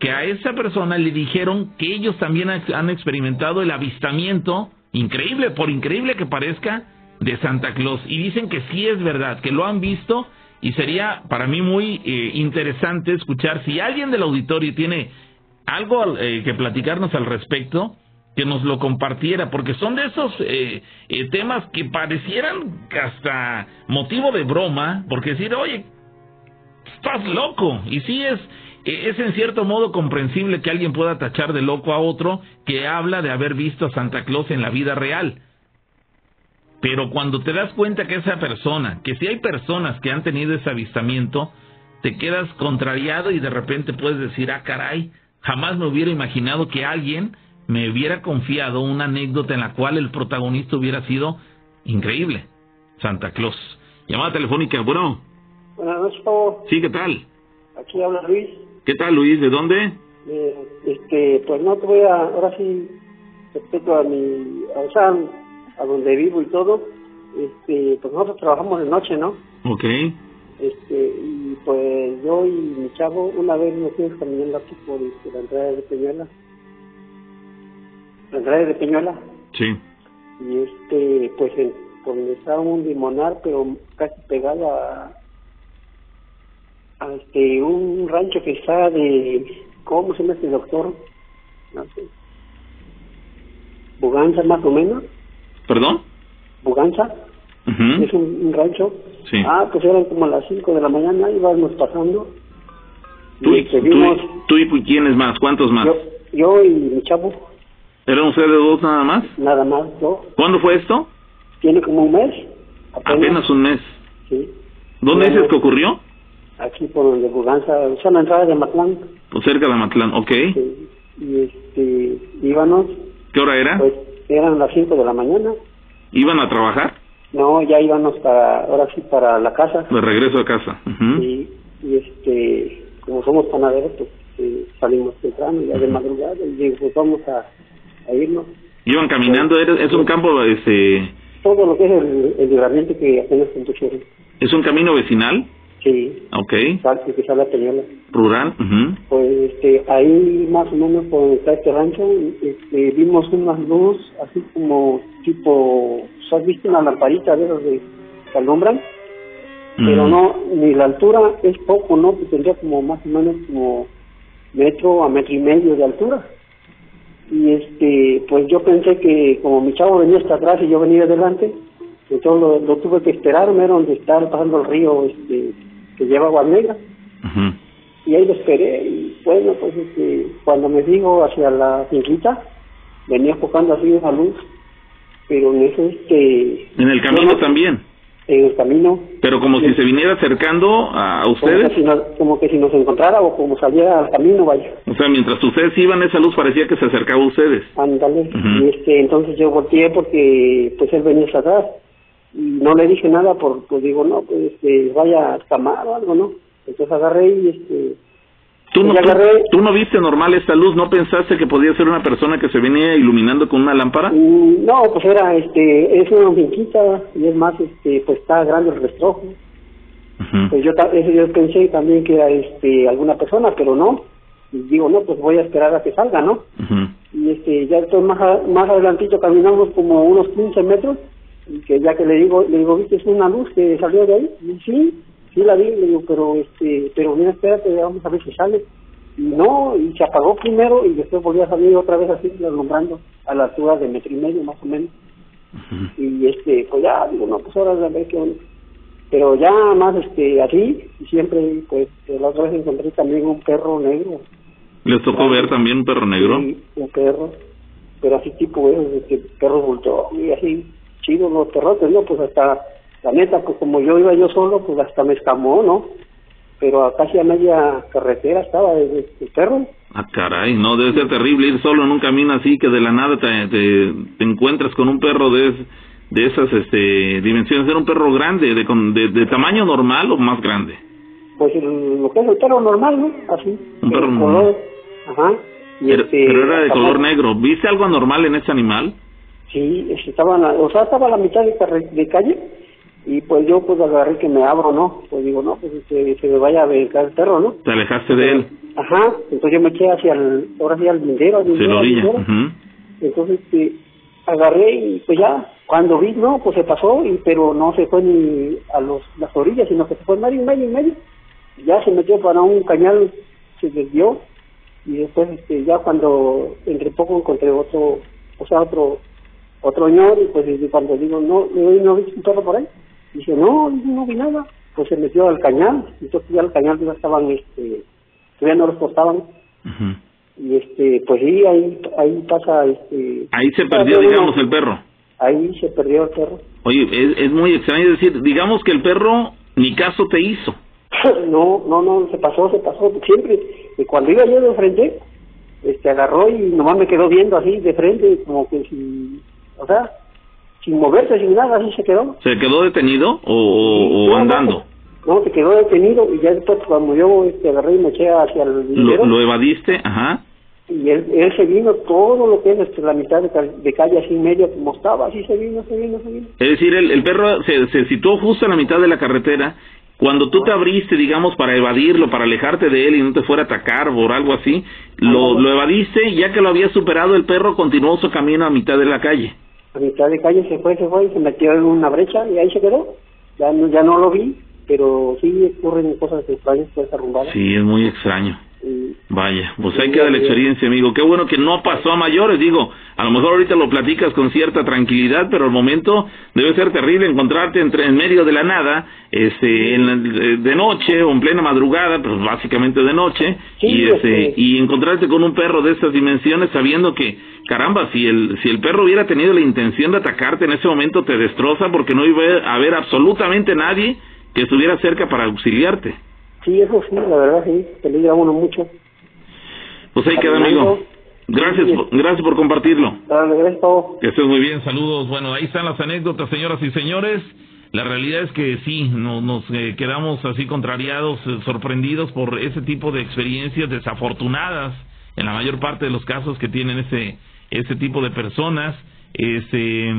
que a esa persona le dijeron que ellos también han experimentado el avistamiento, increíble, por increíble que parezca, de Santa Claus. Y dicen que sí es verdad, que lo han visto y sería para mí muy eh, interesante escuchar si alguien del auditorio tiene algo eh, que platicarnos al respecto que nos lo compartiera, porque son de esos eh, eh, temas que parecieran hasta motivo de broma, porque decir, oye, estás loco, y sí es, eh, es en cierto modo comprensible que alguien pueda tachar de loco a otro que habla de haber visto a Santa Claus en la vida real. Pero cuando te das cuenta que esa persona, que si hay personas que han tenido ese avistamiento, te quedas contrariado y de repente puedes decir, ah, caray, jamás me hubiera imaginado que alguien me hubiera confiado una anécdota en la cual el protagonista hubiera sido increíble. Santa Claus. Llamada telefónica, bueno. Buenas noches, Pavo. Sí, ¿qué tal? Aquí habla Luis. ¿Qué tal, Luis? ¿De dónde? este, pues no te voy a, ahora sí, respecto a mi, o sea, a donde vivo y todo, este, pues nosotros trabajamos de noche, ¿no? Ok. Este, y pues yo y mi chavo una vez nos fuimos caminando aquí por este, la entrada de Peñuela. La entrada de Peñuela. Sí. Y este, pues en, por donde estaba un limonar, pero casi pegado a, a este, un rancho que está de, ¿cómo se llama este doctor? No sé. Buganza más o menos. ¿Perdón? Buganza. Ujú. Es un, un rancho. Sí. Ah, pues eran como las 5 de la mañana, íbamos pasando. ¿Tú, y, este, tú, y- tú y quiénes más? ¿Cuántos más? yo, yo y mi chavo, ¿Eran ustedes dos nada más? nada más, yo. ¿Cuándo fue esto? Tiene como un mes. Apenas un mes. Sí. ¿Dónde dices que ocurrió? Aquí por donde Buganza, o sea, la entrada de Matlán. Pues cerca de Matlán, ok. Sí. Y este, íbamos, ¿Qué hora era? pues eran las 5 de la mañana. ¿Iban a trabajar? No, ya íbamos para, ahora sí, para la casa. De regreso a casa. Ujú. y, y este, como somos panaderos, pues eh, salimos temprano, ya de madrugada, y pues vamos a, a irnos. ¿Iban caminando? ¿Era- ¿Es un campo, este, Todo lo que es el, el libramiento que apenas compusieron. es un camino vecinal? Sí, Ok. sal- que sale a Peñuela. Rural. ujú. Pues este, ahí más o menos por donde está este rancho, este, vimos unas luz así como tipo, ¿has visto una lamparita de esas de que alumbran? Pero no, ni la altura es poco, ¿no? Pues tendría como más o menos como metro a metro y medio de altura. Y este, pues yo pensé que como mi chavo venía hasta atrás y yo venía adelante, entonces lo, lo tuve que esperar, era donde estaba pasando el río este, que lleva agua negra y ahí lo esperé y bueno pues este, cuando me digo hacia la finquita venía enfocando así una luz pero en eso este En el camino no- también. En el camino Pero como si se viniera acercando a como ustedes. que, si nos, como que si nos encontrara o como saliera al camino vaya O sea, mientras ustedes iban, esa luz parecía que se acercaba a ustedes. ándale Ujú. y este entonces yo volteé porque pues él venía hasta atrás y no le dije nada por pues digo no pues este vaya a camar o algo no entonces agarré y este ¿Tú no, tú, agarré- tú no viste normal esta luz? ¿No pensaste que podía ser una persona que se venía iluminando con una lámpara? Mm, No, pues era, este, es una finquita y es más, este, pues está grande el restrojo. Pues yo, yo pensé también que era, este, alguna persona, pero no. Y digo, no, pues voy a esperar a que salga, ¿no? Y este, ya entonces más, a- más adelantito caminamos como unos 15 metros y que ya que le digo, le digo, ¿viste? Es una luz que salió de ahí. Y sí, sí la vi, le digo, pero este, pero mira, espérate, vamos a ver si sale. Y no, y se apagó primero y después volvió a salir otra vez así, alumbrando a la altura de metro y medio más o menos. Y este, pues ya, digo, no, pues ahora a ver qué onda. Pero ya más este, así, siempre, pues, la otra vez encontré también un perro negro. ¿Les tocó ver también un perro negro? Sí, un perro, pero así tipo que perro bulto y así chido los perrotes, ¿no? Pues hasta, la neta, pues como yo iba yo solo, pues hasta me escamó, ¿no? Pero a casi a media carretera estaba el, el perro. Ah, caray, no, debe ser terrible ir solo en un camino así que de la nada te, te, te encuentras con un perro de, de esas este, dimensiones. ¿Era un perro grande, de, con- de, de tamaño normal o más grande? Pues el- lo que es el perro normal, ¿no? Así. Un perro normal. Ajá. Y Pero, este, pero era de color negro. ¿Viste algo anormal en ese animal? Sí, este, estaba, en la- o sea, estaba a la mitad de, de calle y pues yo pues agarré que me abro, ¿no? Pues digo, no, pues este, se me vaya a brincar el perro, ¿no? Te alejaste de él, Ajá, entonces yo me eché hacia el, ahora sí al lindero, al de lindero. Entonces este, agarré y pues ya, cuando vi, no, pues se pasó, y pero no se fue ni a los, las orillas, sino que se fue medio, medio, medio. Ya se metió para un cañal, se desvió, y después este, ya cuando entre poco encontré otro, o sea, otro, otro ñor, y pues cuando digo, no, ¿no un perro por ahí? Dice, no, no vi nada. Pues se metió al cañal, entonces ya al cañal ya estaban, este, todavía no los cortaban, y este, pues sí, ahí, ahí pasa, este... Ahí se perdió, digamos, el perro. Ahí se perdió el perro. Oye, es, es muy extraño decir, digamos que el perro ni caso te hizo. <laughs> no, no, no, se pasó, se pasó, siempre, y cuando iba yo de frente, este, agarró y nomás me quedó viendo así de frente, como que sin, o sea, sin moverse, sin nada, así se quedó. ¿Se quedó detenido o, o- o No, andando? No, se quedó detenido y ya después cuando yo este, agarré y me eché hacia el ¿Lo, lo evadiste? Ajá. y él, él se vino todo lo que es este, la mitad de, de calle así medio como estaba, así se vino, se vino, se vino. Es decir, el, el perro se, se situó justo en la mitad de la carretera cuando tú te abriste, digamos, para evadirlo, para alejarte de él y no te fuera a atacar por algo así, lo, lo evadiste, ya que lo había superado, el perro continuó su camino a mitad de la calle. A mitad de calle se fue, se fue y se metió en una brecha y ahí se quedó. Ya no, ya no lo vi, pero sí ocurren cosas extrañas por esa rumbada. Sí, es muy extraño. Vaya, pues ahí queda la experiencia, amigo. Qué bueno que no pasó a mayores, digo. A lo mejor ahorita lo platicas con cierta tranquilidad, pero al momento debe ser terrible encontrarte entre en medio de la nada, este, en la- de noche o en plena madrugada, pues básicamente de noche, Sí, y este, este- y encontrarte con un perro de estas dimensiones, sabiendo que, caramba, si el si el perro hubiera tenido la intención de atacarte en ese momento te destroza porque no iba a haber absolutamente nadie que estuviera cerca para auxiliarte. Sí, eso sí, la verdad sí, peligra uno mucho. Pues ahí queda, amigo. Gracias, por- gracias por compartirlo. Dale, gracias todo. Que estés muy bien, saludos. Bueno, ahí están las anécdotas, señoras y señores. La realidad es que sí, no- nos eh, quedamos así contrariados, eh, sorprendidos por ese tipo de experiencias desafortunadas en la mayor parte de los casos que tienen ese ese tipo de personas. Este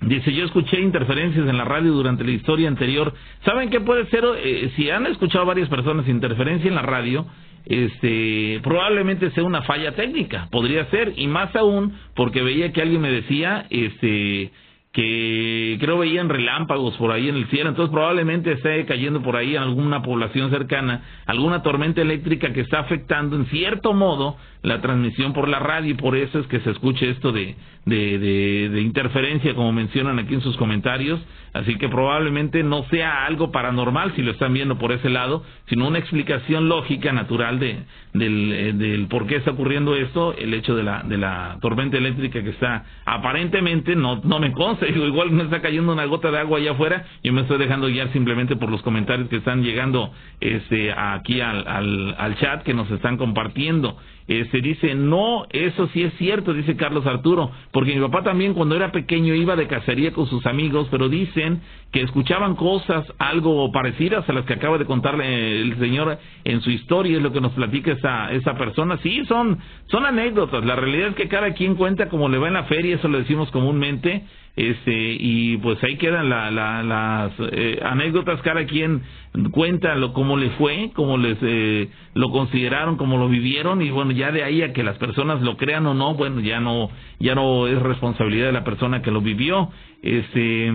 Dice, yo escuché interferencias en la radio durante la historia anterior. ¿Saben qué puede ser? Eh, si han escuchado varias personas interferencia en la radio, este, probablemente sea una falla técnica, podría ser, y más aún porque veía que alguien me decía, este, que creo veían relámpagos por ahí en el cielo, entonces probablemente esté cayendo por ahí en alguna población cercana alguna tormenta eléctrica que está afectando en cierto modo la transmisión por la radio y por eso es que se escuche esto de, de, interferencia como mencionan aquí en sus comentarios, así que probablemente no sea algo paranormal si lo están viendo por ese lado, sino una explicación lógica, natural de, del, eh, por qué está ocurriendo esto, el hecho de la, de la tormenta eléctrica que está aparentemente, no, no me consta, <laughs> digo, igual me está cayendo una gota de agua allá afuera, yo me estoy dejando guiar simplemente por los comentarios que están llegando este aquí al, al, al chat que nos están compartiendo. Este dice, no, eso sí es cierto, dice Carlos Arturo, porque mi papá también cuando era pequeño iba de cacería con sus amigos, pero dicen que escuchaban cosas algo parecidas a las que acaba de contarle el señor en su historia, es lo que nos platica esa, esa persona. Sí, son, son anécdotas, la realidad es que cada quien cuenta como le va en la feria, eso lo decimos comúnmente, este y pues ahí quedan la, la- las eh, anécdotas cada quien cuenta lo cómo le fue cómo les eh, lo consideraron cómo lo vivieron y bueno ya de ahí a que las personas lo crean o no bueno ya no ya no es responsabilidad de la persona que lo vivió. Este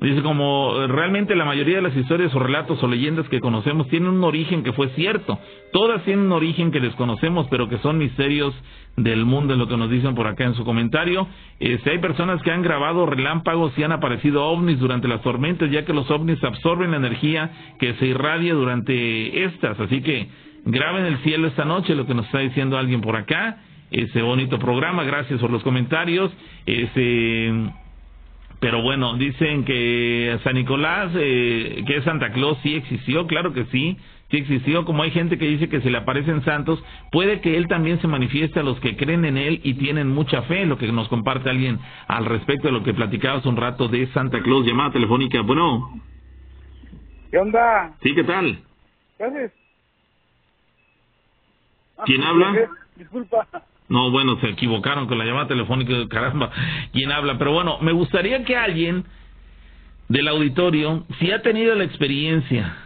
Dice como eh, realmente la mayoría de las historias o relatos o leyendas que conocemos tienen un origen que fue cierto. Todas tienen un origen que desconocemos, pero que son misterios del mundo, es lo que nos dicen por acá en su comentario. Este, hay personas que han grabado relámpagos y han aparecido ovnis durante las tormentas, ya que los ovnis absorben la energía que se irradia durante estas. Así que graben el cielo esta noche, lo que nos está diciendo alguien por acá. Ese bonito programa, gracias por los comentarios. Este pero bueno, dicen que San Nicolás, eh, que es Santa Claus, sí existió, claro que sí, sí existió, como hay gente que dice que se le aparecen santos, puede que él también se manifieste a los que creen en él y tienen mucha fe, lo que nos comparte alguien al respecto de lo que platicabas un rato de Santa Claus, llamada telefónica, bueno, ¿Qué onda? sí, ¿qué tal? ¿Qué haces? Ah, ¿Quién habla? Disculpa. No, bueno, se equivocaron con la llamada telefónica, caramba, ¿quién habla? Pero bueno, me gustaría que alguien del auditorio, si ha tenido la experiencia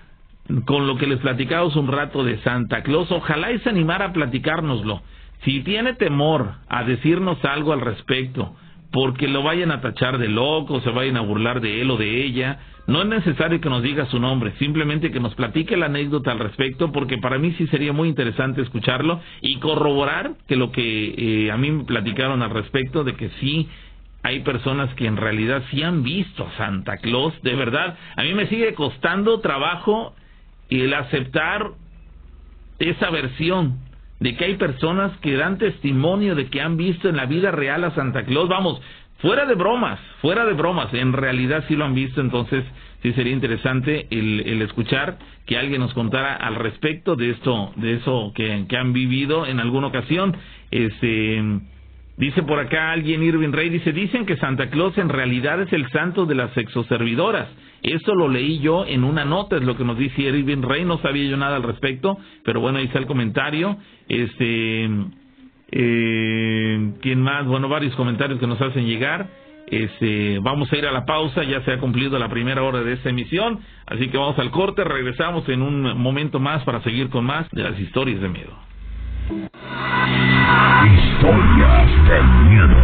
con lo que les platicamos un rato de Santa Claus, ojalá y se animara a platicárnoslo. Si tiene temor a decirnos algo al respecto, porque lo vayan a tachar de loco, se vayan a burlar de él o de ella, no es necesario que nos diga su nombre, simplemente que nos platique la anécdota al respecto, porque para mí sí sería muy interesante escucharlo y corroborar que lo que eh, a mí me platicaron al respecto, de que sí hay personas que en realidad sí han visto a Santa Claus, de verdad. A mí me sigue costando trabajo el aceptar esa versión de que hay personas que dan testimonio de que han visto en la vida real a Santa Claus. Vamos, fuera de bromas, fuera de bromas, en realidad sí lo han visto, entonces sí sería interesante el, escuchar que alguien nos contara al respecto de esto, de eso que, han vivido en alguna ocasión. Este, Dice por acá alguien, Irving Rey, dice, dicen que Santa Claus en realidad es el santo de las sexoservidoras. Eso lo leí yo en una nota, es lo que nos dice Irving Rey, no sabía yo nada al respecto, pero bueno, ahí está el comentario. Este, eh, ¿quién más? Bueno, varios comentarios que nos hacen llegar. Este, vamos a ir a la pausa, ya se ha cumplido la primera hora de esta emisión, así que vamos al corte, regresamos en un momento más para seguir con más de las historias de miedo. Historias de miedo.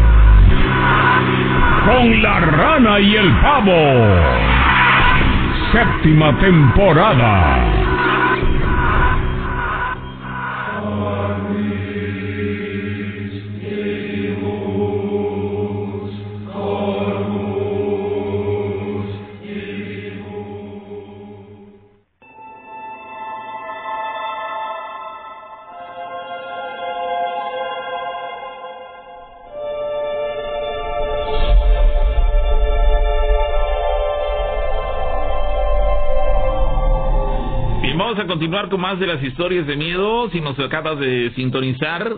Con la rana y el pavo. Séptima temporada. Continuar con más de las historias de miedo. Si nos acabas de sintonizar,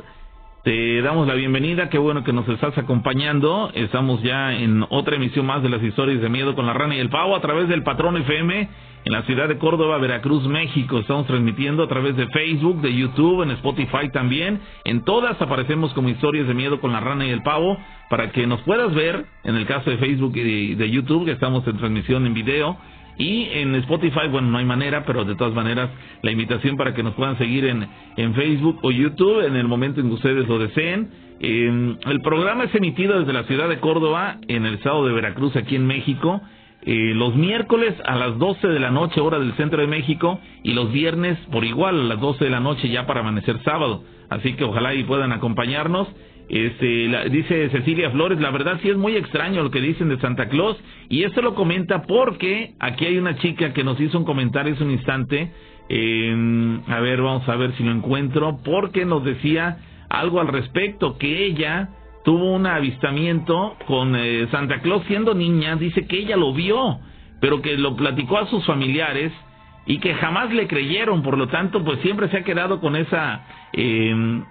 te damos la bienvenida. Qué bueno que nos estás acompañando. Estamos ya en otra emisión más de las historias de miedo con la rana y el pavo a través del Patrón FM en la ciudad de Córdoba, Veracruz, México. Estamos transmitiendo a través de Facebook, de YouTube, en Spotify también. En todas aparecemos como historias de miedo con la rana y el pavo para que nos puedas ver. En el caso de Facebook y de YouTube, que estamos en transmisión en video. Y en Spotify, bueno, no hay manera, pero de todas maneras, la invitación para que nos puedan seguir en, en Facebook o YouTube en el momento en que ustedes lo deseen. Eh, el programa es emitido desde la ciudad de Córdoba, en el estado de Veracruz, aquí en México. eh, los miércoles a las 12 de la noche, hora del centro de México, y los viernes por igual a las 12 de la noche, ya para amanecer sábado. Así que ojalá y puedan acompañarnos. Este, la- dice Cecilia Flores, la verdad sí es muy extraño lo que dicen de Santa Claus y esto lo comenta porque aquí hay una chica que nos hizo un comentario hace un instante, eh, a ver, vamos a ver si lo encuentro, porque nos decía algo al respecto, que ella tuvo un avistamiento con eh, Santa Claus siendo niña, dice que ella lo vio, pero que lo platicó a sus familiares y que jamás le creyeron, por lo tanto, pues siempre se ha quedado con esa... eh,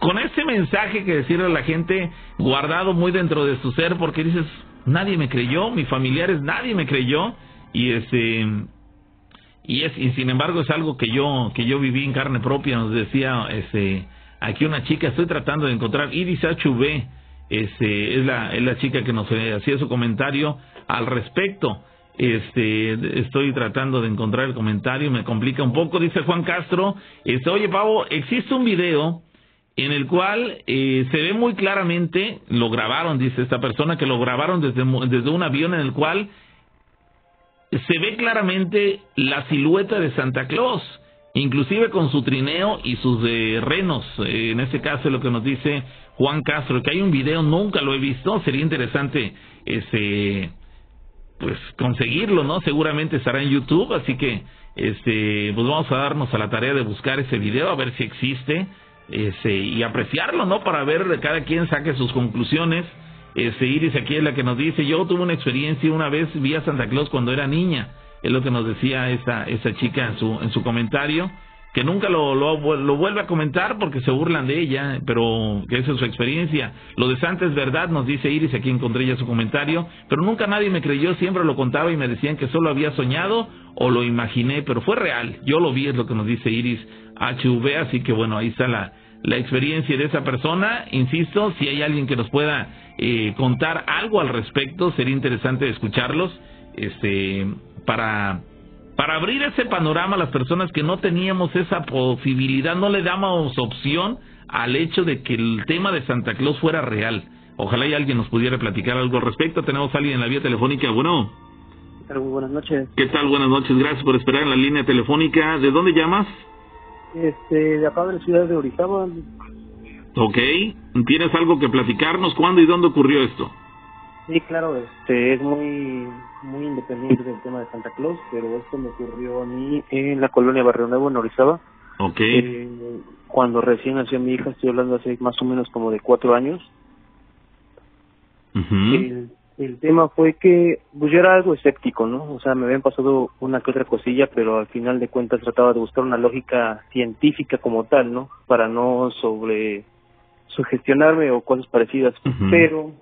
con ese mensaje que decirle a la gente guardado muy dentro de su ser porque dices nadie me creyó mis familiares nadie me creyó y este y es y sin embargo es algo que yo que yo viví en carne propia nos decía este aquí una chica estoy tratando de encontrar Iris HV este es la es la chica que nos eh, hacía su comentario al respecto. Este estoy tratando de encontrar el comentario me complica un poco dice Juan Castro este oye Pavo existe un video en el cual eh, se ve muy claramente, lo grabaron, dice esta persona, que lo grabaron desde, desde un avión en el cual se ve claramente la silueta de Santa Claus, inclusive con su trineo y sus eh, renos. Eh, en este caso es lo que nos dice Juan Castro, que hay un video, nunca lo he visto, sería interesante este pues conseguirlo, ¿no? Seguramente estará en YouTube, así que este pues vamos a darnos a la tarea de buscar ese video a ver si existe este, y apreciarlo, ¿no? Para ver cada quien saque sus conclusiones. Este Iris aquí es la que nos dice, yo tuve una experiencia una vez vi a Santa Claus cuando era niña, es lo que nos decía esa esa chica en su en su comentario que nunca lo, lo, lo vuelve a comentar porque se burlan de ella, pero que esa es su experiencia. Lo de Santa es verdad, nos dice Iris, aquí encontré ya su comentario, pero nunca nadie me creyó, siempre lo contaba y me decían que solo había soñado o lo imaginé, pero fue real. Yo lo vi, es lo que nos dice Iris HV, así que bueno, ahí está la, la experiencia de esa persona. Insisto, si hay alguien que nos pueda eh, contar algo al respecto, sería interesante escucharlos, este, para para abrir ese panorama a las personas que no teníamos esa posibilidad, no le damos opción al hecho de que el tema de Santa Claus fuera real. Ojalá y alguien nos pudiera platicar algo al respecto. Tenemos a alguien en la vía telefónica. Bueno, Muy buenas noches. ¿qué tal? Buenas noches. Gracias por esperar en la línea telefónica. ¿De dónde llamas? Este, de acá de la ciudad de Orizaba, Ok. ¿Tienes algo que platicarnos? ¿Cuándo y dónde ocurrió esto? Sí, claro, este, es muy, muy independiente del tema de Santa Claus, pero esto me ocurrió a mí en la colonia Barrio Nuevo, en Orizaba. Ok. Eh, cuando recién nació mi hija, estoy hablando hace más o menos como de cuatro años. El, el tema fue que pues yo era algo escéptico, ¿no? O sea, me habían pasado una que otra cosilla, pero al final de cuentas trataba de buscar una lógica científica como tal, ¿no? Para no sobre sugestionarme o cosas parecidas. Pero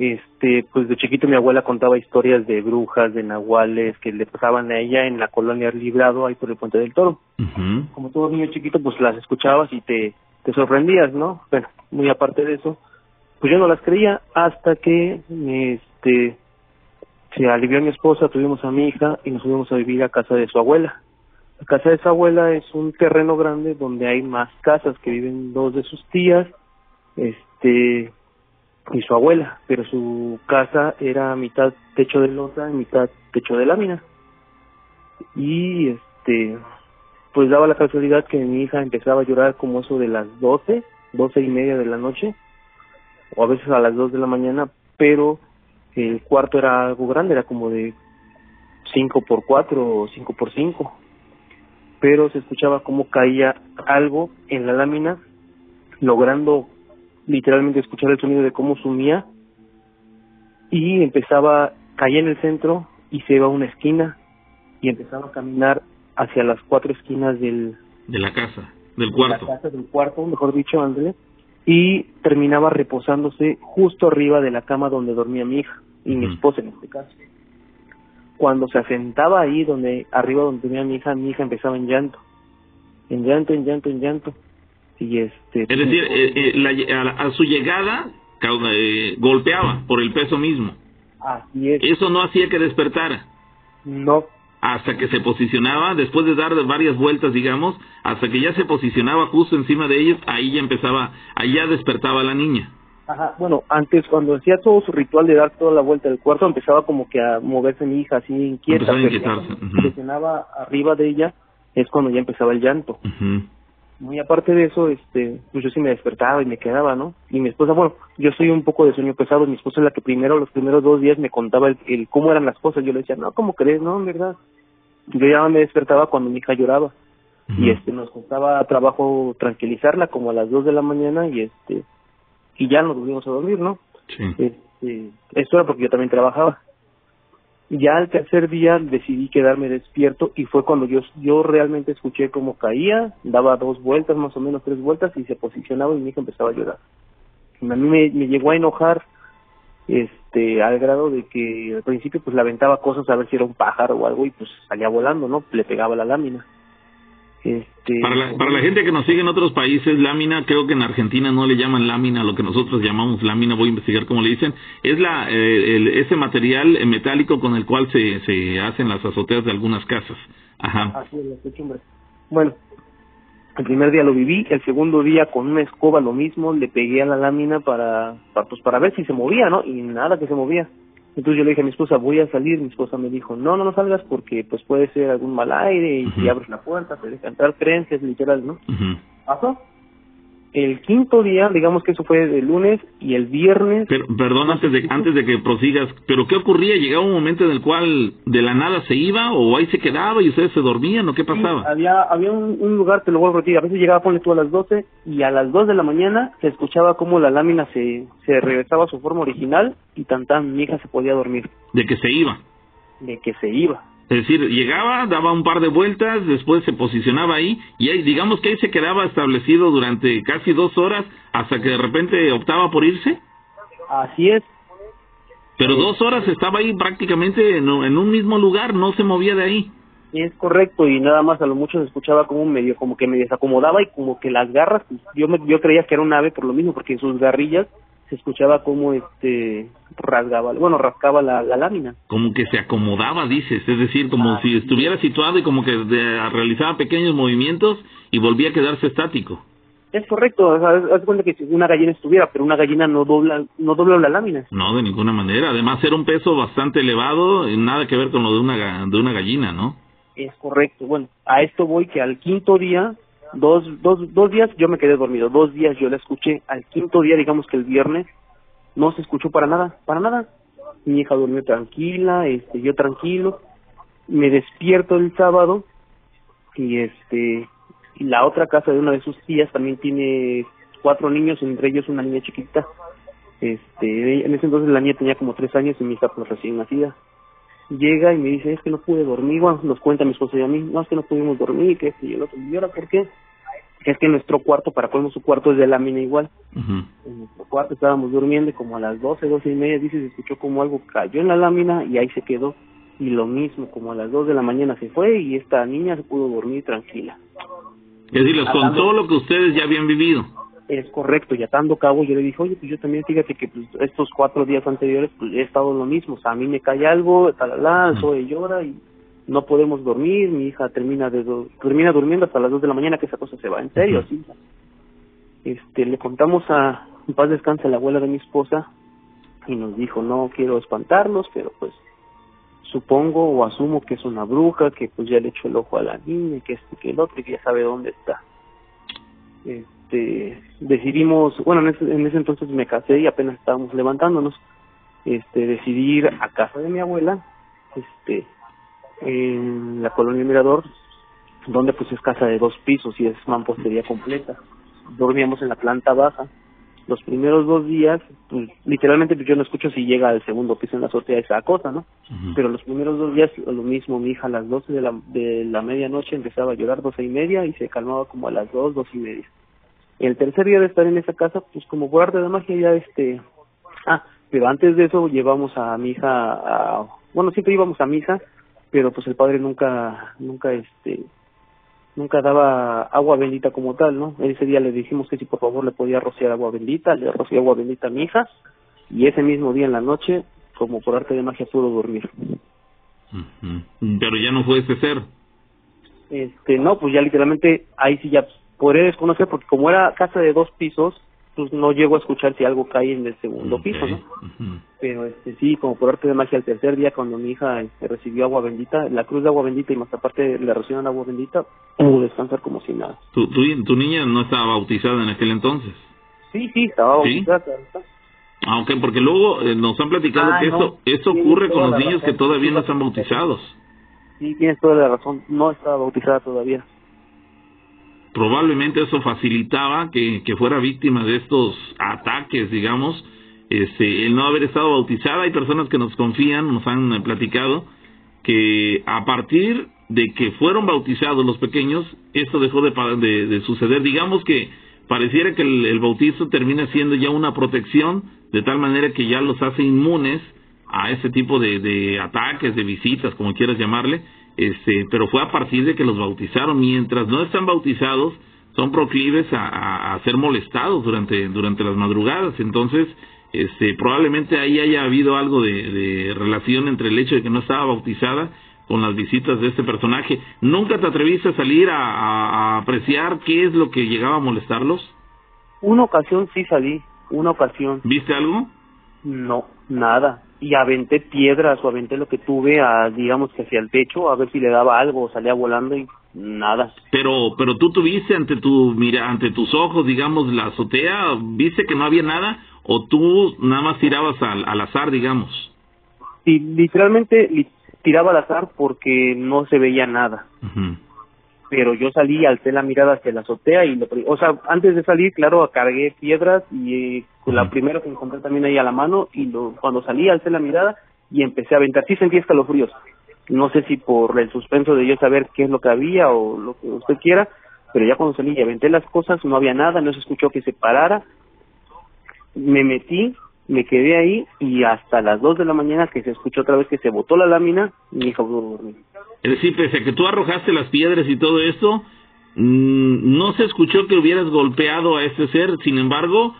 este, pues de chiquito mi abuela contaba historias de brujas, de nahuales que le pasaban a ella en la colonia Librado, ahí por el Puente del Toro como todo niño chiquito, pues las escuchabas y te, te sorprendías, ¿no? Bueno, muy aparte de eso, pues yo no las creía hasta que este se alivió mi esposa, tuvimos a mi hija y nos fuimos a vivir a casa de su abuela. La casa de su abuela es un terreno grande donde hay más casas que viven dos de sus tías, este y su abuela, pero su casa era mitad techo de losa y mitad techo de lámina. Y este pues daba la casualidad que mi hija empezaba a llorar como eso de las doce, doce y media de la noche, o a veces a las dos de la mañana, pero el cuarto era algo grande, era como de cinco por cuatro o cinco por cinco, pero se escuchaba como caía algo en la lámina, logrando literalmente escuchar el sonido de cómo sumía y empezaba, caía en el centro y se iba a una esquina y empezaba a caminar hacia las cuatro esquinas del De la casa, del de cuarto. la casa del cuarto, mejor dicho, André, y terminaba reposándose justo arriba de la cama donde dormía mi hija y mi esposa en este caso. Cuando se asentaba ahí donde arriba donde tenía mi hija, mi hija empezaba en llanto, en llanto, en llanto, en llanto. Y este Es decir, eh, eh, la- a, su llegada eh, golpeaba por el peso mismo. así es, Eso no hacía que despertara. no, Hasta que se posicionaba, después de dar varias vueltas, digamos, hasta que ya se posicionaba justo encima de ellos, ahí ya empezaba, ahí ya despertaba la niña. Ajá, bueno, antes cuando hacía todo su ritual de dar toda la vuelta del cuarto, empezaba como que a moverse mi hija así inquieta. Empezaba a inquietarse, se presionaba arriba de ella, es cuando ya empezaba el llanto. Ujú. Muy aparte de eso, este, pues yo sí me despertaba y me quedaba, ¿no? Y mi esposa, bueno, yo soy un poco de sueño pesado, mi esposa es la que primero, los primeros dos días me contaba el, el cómo eran las cosas, yo le decía, no, ¿cómo crees? No, en verdad. Yo ya me despertaba cuando mi hija lloraba y este nos costaba trabajo tranquilizarla como a las dos de la mañana y este y ya nos volvimos a dormir, ¿no? Sí. Este, esto era porque yo también trabajaba. Ya al tercer día decidí quedarme despierto y fue cuando yo yo realmente escuché cómo caía, daba dos vueltas, más o menos tres vueltas y se posicionaba y mi hija empezaba a llorar. A mí me, me llegó a enojar este al grado de que al principio pues le aventaba cosas a ver si era un pájaro o algo y pues salía volando, ¿no? Le pegaba la lámina. Este Para la, para la gente que nos sigue en otros países, lámina, creo que en Argentina no le llaman lámina, lo que nosotros llamamos lámina, voy a investigar cómo le dicen, es la eh, el- ese material eh, metálico con el cual se, se hacen las azoteas de algunas casas. Ajá. Así es. Bueno, el primer día lo viví, el segundo día con una escoba lo mismo, le pegué a la lámina para, para, pues, para ver si se movía, ¿no? Y nada que se movía. Entonces yo le dije a mi esposa, voy a salir, mi esposa me dijo, no, no, no salgas porque pues puede ser algún mal aire y si abres la puerta te deja entrar creencias, literal, ¿no? Ujú. Pasó. El quinto día, digamos que eso fue el lunes y el viernes, Pero, perdón, antes de, antes de que prosigas, ¿pero qué ocurría? ¿Llegaba un momento en el cual de la nada se iba o ahí se quedaba y ustedes se dormían o qué Sí, pasaba? había había un, un lugar, te lo vuelvo a repetir, a veces llegaba, ponle tú a las 12 y a las 2 de la mañana se escuchaba como la lámina se, se regresaba a su forma original y tan tan mi hija se podía dormir, De que se iba. de que se iba. Es decir, llegaba, daba un par de vueltas, después se posicionaba ahí y ahí, digamos que ahí se quedaba establecido durante casi dos horas hasta que de repente optaba por irse. Así es, Pero dos horas estaba ahí prácticamente en, un- en un mismo lugar, no se movía de ahí. es correcto y nada más a lo mucho se escuchaba como un medio, como que me desacomodaba y como que las garras, pues, yo me, yo creía que era un ave por lo mismo porque sus garrillas se escuchaba como este rasgaba, bueno, rascaba la, la lámina. Como que se acomodaba, dices, es decir, como si estuviera situado y como que de- realizaba pequeños movimientos y volvía a quedarse estático. Es correcto, o sea, haz cuenta que si una gallina estuviera, pero una gallina no dobla, no dobla la lámina. No, de ninguna manera. Además, era un peso bastante elevado, y nada que ver con lo de una, de una gallina, ¿no? Es correcto. Bueno, a esto voy que al quinto día, dos, dos, dos días yo me quedé dormido, dos días yo la escuché. Al quinto día, digamos que el viernes, no se escuchó para nada, para nada. Mi hija durmió tranquila, este, yo tranquilo. Me despierto el sábado y este, y la otra casa de una de sus tías también tiene cuatro niños, entre ellos una niña chiquita. Este, en ese entonces la niña tenía como tres años y mi hija pues recién nacida llega y me dice, es que no pude dormir, bueno, nos cuenta mi esposa y a mí, no, es que no pudimos dormir, que esto y el otro, y ahora, ¿por qué? Es que nuestro cuarto, para colmo su cuarto es de lámina igual, en nuestro cuarto estábamos durmiendo y como a las doce, doce y media, dice, se escuchó como algo cayó en la lámina y ahí se quedó, y lo mismo, como a las dos de la mañana se fue y esta niña se pudo dormir tranquila. Es decir, les contó lo que ustedes ya habían vivido. Es correcto, y atando cabo yo le dije, oye, pues yo también fíjate que pues, estos cuatro días anteriores pues he estado lo mismo, o sea, a mí me cae algo, talala, soy llora y no podemos dormir, mi hija termina de do- termina durmiendo hasta las dos de la mañana que esa cosa se va, en serio, sí. Este, le contamos a, en paz descanse, la abuela de mi esposa y nos dijo, no quiero espantarlos, pero pues supongo o asumo que es una bruja, que pues ya le echó el ojo a la niña, que este, que el otro, y que ya sabe dónde está. Este, decidimos, bueno, en ese, en ese entonces me casé y apenas estábamos levantándonos, este, decidí ir a casa de mi abuela, este, en la colonia Mirador, donde pues es casa de dos pisos y es mampostería completa. Dormíamos en la planta baja. Los primeros dos días, pues, literalmente pues, yo no escucho si llega al segundo piso en la azotea esa cosa, ¿no? Pero los primeros dos días lo mismo, mi hija a las 12 de la, de la medianoche empezaba a llorar doce y media y se calmaba como a las dos, dos y media. El tercer día de estar en esa casa, pues como por arte de magia ya este... Ah, pero antes de eso llevamos a mi hija a... Bueno, siempre íbamos a misa, pero pues el padre nunca, nunca este... Nunca daba agua bendita como tal, ¿no? Ese día le dijimos que si por favor le podía rociar agua bendita, le roció agua bendita a mi hija, y ese mismo día en la noche, como por arte de magia, pudo dormir. Pero ya no fue ese ser. Este, no, pues ya literalmente ahí sí ya podré desconocer porque como era casa de dos pisos, pues no llego a escuchar si algo cae en el segundo piso, ¿no? Pero este sí, como por arte de magia, el tercer día cuando mi hija este, recibió agua bendita, la cruz de agua bendita y más aparte le recibieron agua bendita, pudo descansar como si nada. Tu, tu, tu niña no estaba bautizada en aquel entonces. Sí, sí, estaba ¿Sí? bautizada. Ah, porque luego eh, nos han platicado Ah, que no. eso, eso ocurre con los niños razón. que todavía no están bautizados. Sí, tienes toda la razón, no estaba bautizada todavía. Probablemente eso facilitaba que, que fuera víctima de estos ataques, digamos, este, el no haber estado bautizada. Hay personas que nos confían, nos han platicado, que a partir de que fueron bautizados los pequeños, esto dejó de, suceder. Digamos que pareciera que el, el bautizo termina siendo ya una protección, de tal manera que ya los hace inmunes a ese tipo de, de ataques, de visitas, como quieras llamarle, este, pero fue a partir de que los bautizaron. Mientras no están bautizados, son proclives a, a- a ser molestados durante, durante las madrugadas. Entonces, este, probablemente ahí haya habido algo de, de relación entre el hecho de que no estaba bautizada con las visitas de este personaje. ¿Nunca te atreviste a salir a, a- a apreciar qué es lo que llegaba a molestarlos? Una ocasión sí salí, una ocasión. ¿Viste algo? No, nada. Y aventé piedras o aventé lo que tuve, a, digamos que hacia el techo, a ver si le daba algo, salía volando y nada. Pero, pero tú tuviste ante tu mira, ante tus ojos, digamos, la azotea, viste que no había nada, o tú nada más tirabas al, al azar, digamos. Y literalmente li- tiraba al azar porque no se veía nada. Ujú. Pero yo salí, alcé la mirada hacia la azotea y, lo, o sea, antes de salir, claro, cargué piedras y eh, la primera que encontré también ahí a la mano y lo, cuando salí, alcé la mirada y empecé a aventar. Sí sentí escalofríos. No sé si por el suspenso de yo saber qué es lo que había o lo que usted quiera, pero ya cuando salí y aventé las cosas, no había nada, no se escuchó que se parara. Me metí, me quedé ahí y hasta las 2 de la mañana que se escuchó otra vez que se botó la lámina, mi hija pudo dormir. Es decir, pese a que tú arrojaste las piedras y todo esto, mm, no se escuchó que hubieras golpeado a este ser, sin embargo,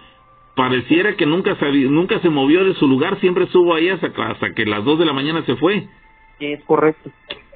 pareciera que nunca, sabi- nunca se movió de su lugar, siempre estuvo ahí hasta, hasta que las 2 de la mañana se fue. Es correcto.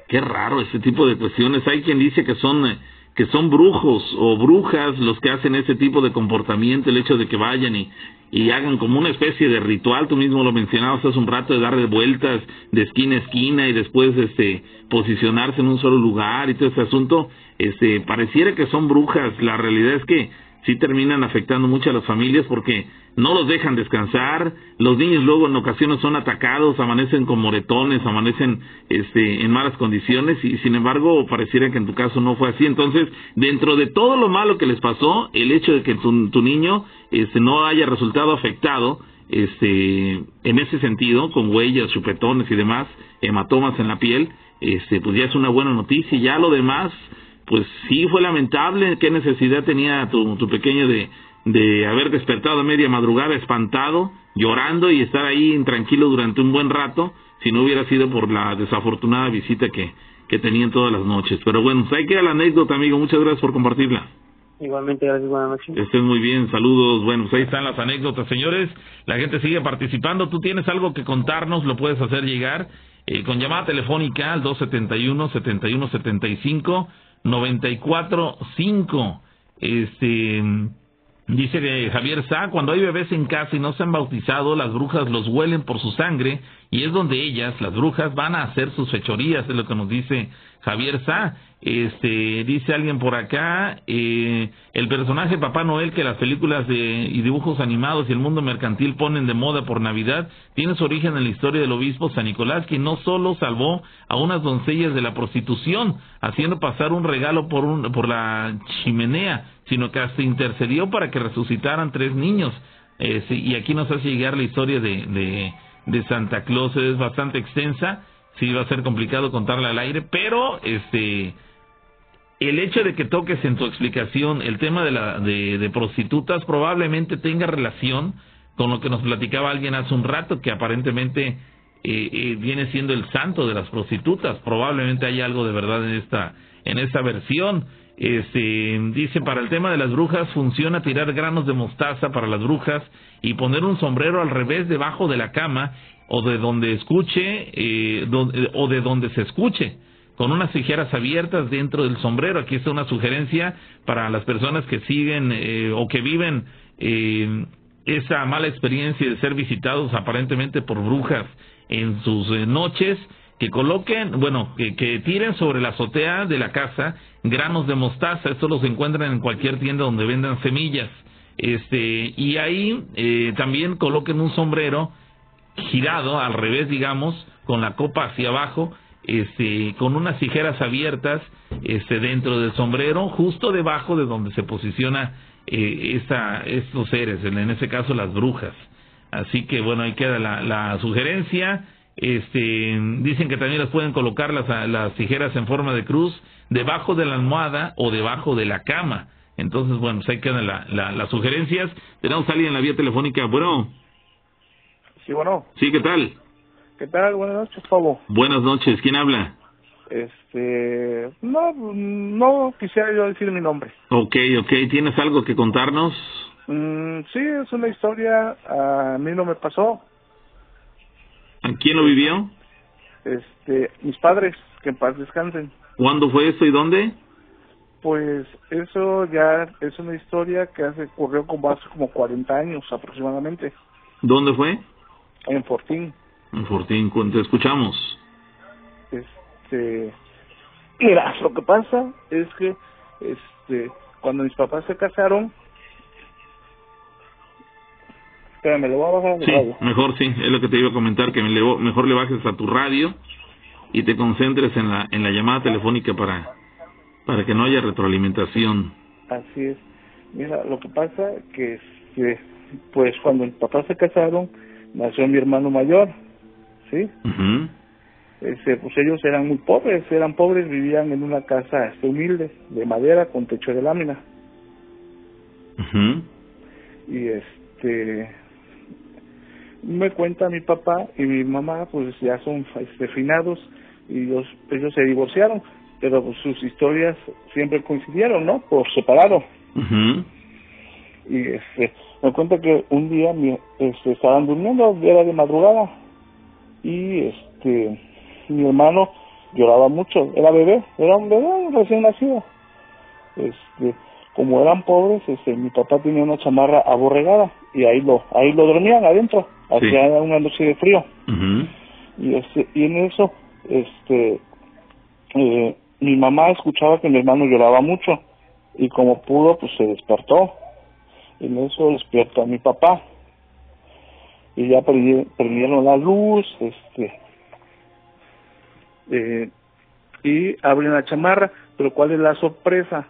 Qué raro ese tipo de cuestiones. Hay quien dice que son eh, que son brujos o brujas los que hacen ese tipo de comportamiento, el hecho de que vayan y, y hagan como una especie de ritual, tú mismo lo mencionabas hace un rato, de darle vueltas de esquina a esquina y después este posicionarse en un solo lugar y todo ese asunto, este pareciera que son brujas. La realidad es que sí terminan afectando mucho a las familias porque no los dejan descansar, los niños luego en ocasiones son atacados, amanecen con moretones, amanecen este, en malas condiciones y sin embargo pareciera que en tu caso no fue así. Entonces, dentro de todo lo malo que les pasó, el hecho de que tu, tu niño este, no haya resultado afectado, este, en ese sentido, con huellas, chupetones y demás, hematomas en la piel, este, pues ya es una buena noticia. Y ya lo demás, pues sí fue lamentable. ¿Qué necesidad tenía tu, tu pequeño de, de haber despertado a media madrugada espantado, llorando y estar ahí intranquilo durante un buen rato, si no hubiera sido por la desafortunada visita que, que tenían todas las noches? Pero bueno, pues ahí queda la anécdota, amigo. Muchas gracias por compartirla. Igualmente, gracias, buenas noches. Estén muy bien, saludos. Bueno, pues ahí están las anécdotas, señores. La gente sigue participando. Tú tienes algo que contarnos, lo puedes hacer llegar eh, con llamada telefónica al 271-7175. 94.5. Este. Dice que Javier Sá, cuando hay bebés en casa y no se han bautizado, las brujas los huelen por su sangre y es donde ellas, las brujas, van a hacer sus fechorías, es lo que nos dice Javier Sá. Este, dice alguien por acá, eh, el personaje Papá Noel que las películas de, y dibujos animados y el mundo mercantil ponen de moda por Navidad, tiene su origen en la historia del obispo San Nicolás, que no solo salvó a unas doncellas de la prostitución, haciendo pasar un regalo por, un, por la chimenea, sino que hasta intercedió para que resucitaran tres niños. Eh, y aquí nos hace llegar la historia de, de, Santa Claus, es bastante extensa, sí va a ser complicado contarla al aire, pero este el hecho de que toques en tu explicación el tema de, la, de, de, prostitutas probablemente tenga relación con lo que nos platicaba alguien hace un rato, que aparentemente eh, eh, viene siendo el santo de las prostitutas. Probablemente hay algo de verdad en esta, en esta versión. Este, dice, para el tema de las brujas funciona tirar granos de mostaza para las brujas y poner un sombrero al revés debajo de la cama o de donde escuche eh, donde, o de donde se escuche con unas tijeras abiertas dentro del sombrero. Aquí está una sugerencia para las personas que siguen eh, o que viven eh, esa mala experiencia de ser visitados aparentemente por brujas en sus eh, noches, que coloquen, bueno, que, tiren sobre la azotea de la casa granos de mostaza. Esto los encuentran en cualquier tienda donde vendan semillas. Este, y ahí eh, también coloquen un sombrero girado al revés, digamos, con la copa hacia abajo este, con unas tijeras abiertas este, dentro del sombrero, justo debajo de donde se posiciona eh, esta, estos seres, en este caso las brujas. Así que bueno, ahí queda la, la sugerencia. Este, dicen que también las pueden colocar las, las tijeras en forma de cruz debajo de la almohada o debajo de la cama. Entonces, bueno, pues ahí quedan la, la, las sugerencias. Tenemos a alguien en la vía telefónica. Bueno. Sí, bueno. Sí, ¿qué tal? ¿Qué tal? Buenas noches, Pablo. Buenas noches, ¿quién habla? Este, no, no quisiera yo decir mi nombre. Ok, ok, ¿tienes algo que contarnos? Mm, sí, es una historia, a mí no me pasó. ¿A quién lo vivió? Este, mis padres, que en paz descansen. ¿Cuándo fue esto y dónde? Pues eso ya es una historia que hace ocurrió como hace como 40 años aproximadamente. ¿Dónde fue? En Fortín. En Fortín, te escuchamos. Este, mira, lo que pasa es que, este, cuando mis papás se casaron, le voy a bajar sí, radio. mejor sí, es lo que te iba a comentar, que me le, mejor le bajes a tu radio y te concentres en la en la llamada telefónica para para que no haya retroalimentación. Así es. Mira, lo que pasa que, este, pues cuando mis papás se casaron, nació mi hermano mayor ¿sí? Uh-huh. Este, pues ellos eran muy pobres, eran pobres, vivían en una casa este, humilde, de madera, con techo de lámina. Uh-huh. Y este, me cuenta mi papá y mi mamá, pues ya son este, finados, y ellos, ellos se divorciaron, pero pues, sus historias siempre coincidieron, ¿no? Por separado. Uh-huh. Y este, me cuenta que un día mi, este, estaban durmiendo, era de madrugada, y este mi hermano lloraba mucho era bebé era un bebé recién nacido este como eran pobres este mi papá tenía una chamarra aborregada y ahí lo ahí lo dormían adentro hacía sí. una noche de frío y este y en eso este eh, mi mamá escuchaba que mi hermano lloraba mucho y como pudo pues se despertó y en eso despierta a mi papá y ya prendieron la luz, este, eh, y abren la chamarra, pero ¿cuál es la sorpresa?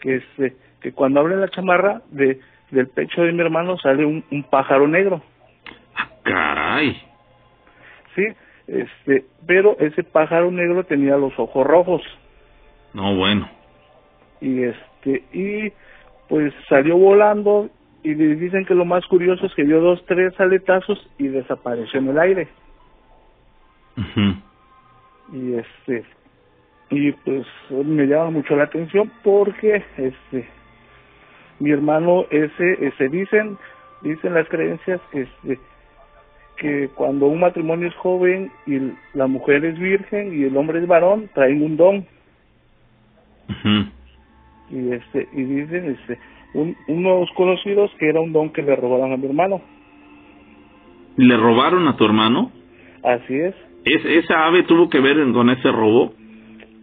Que este, que cuando abren la chamarra de del pecho de mi hermano sale un, un pájaro negro. Caray. Sí, este, pero ese pájaro negro tenía los ojos rojos. No, bueno. Y este, y pues salió volando y dicen que lo más curioso es que dio dos, tres aletazos y desapareció en el aire. Uh-huh. Y este, y pues me llama mucho la atención porque este mi hermano ese se dicen dicen las creencias que este que cuando un matrimonio es joven y la mujer es virgen y el hombre es varón traen un don. Y este y dicen este un, unos conocidos que era un don que le robaron a mi hermano. Le robaron a tu hermano así es. ¿Es, esa ave tuvo que ver con ese robo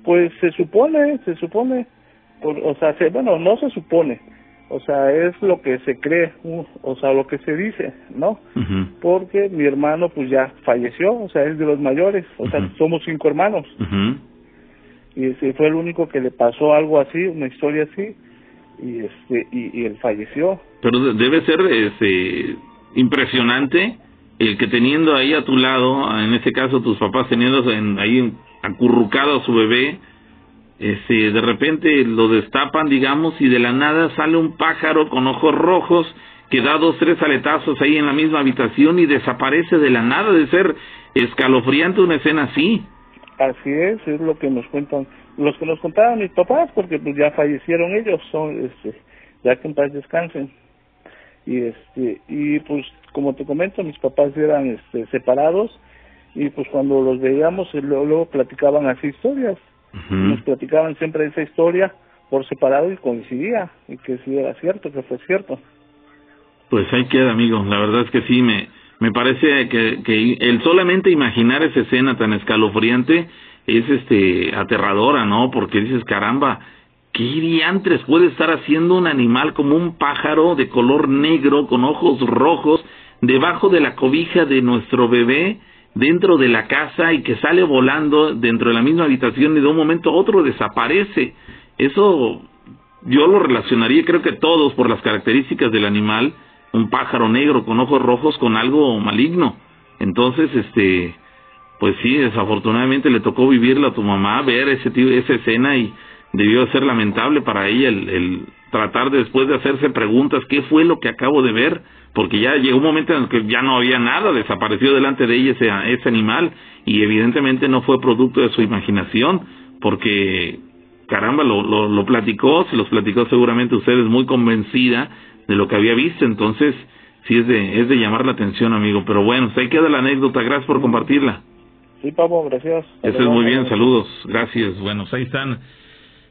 pues se supone se supone. O sea se, bueno no se supone o sea es lo que se cree o sea lo que se dice no porque mi hermano pues ya falleció o sea es de los mayores o sea somos cinco hermanos. Y ese fue el único que le pasó algo así una historia así y este y, él falleció. Pero debe ser este impresionante el que teniendo ahí a tu lado en ese caso tus papás teniendo en, ahí acurrucado a su bebé este, de repente lo destapan, digamos, y de la nada sale un pájaro con ojos rojos que da dos, tres aletazos ahí en la misma habitación y desaparece de la nada, de ser escalofriante una escena así. Así es, es lo que nos cuentan, los que nos contaban mis papás, porque pues ya fallecieron ellos, son, este, ya que en paz descansen. Y este, y pues como te comento, mis papás eran este, separados y pues cuando los veíamos luego, luego platicaban así historias nos platicaban siempre esa historia por separado y coincidía, y que sí era cierto, que fue cierto. Pues ahí queda, amigo. La verdad es que sí, me, me parece que, que el solamente imaginar esa escena tan escalofriante es este aterradora, ¿no? Porque dices, caramba, ¿qué diantres puede estar haciendo un animal como un pájaro de color negro con ojos rojos debajo de la cobija de nuestro bebé? Dentro de la casa y que sale volando dentro de la misma habitación y de un momento a otro desaparece. Eso yo lo relacionaría, creo que todos, por las características del animal, un pájaro negro con ojos rojos con algo maligno. Entonces, este, pues sí, desafortunadamente le tocó vivirla a tu mamá, ver ese esa escena y debió ser lamentable para ella el, el tratar después de hacerse preguntas, ¿qué fue lo que acabo de ver? porque ya llegó un momento en el que ya no había nada, desapareció delante de ella ese, ese animal y evidentemente no fue producto de su imaginación, porque caramba, lo, lo, lo platicó, se los platicó seguramente ustedes muy convencida de lo que había visto, entonces sí es de, es de llamar la atención, amigo, pero bueno, ahí queda la anécdota, gracias por compartirla. Sí, Pablo, gracias. Eso es muy bien, saludos, gracias. Bueno, ahí están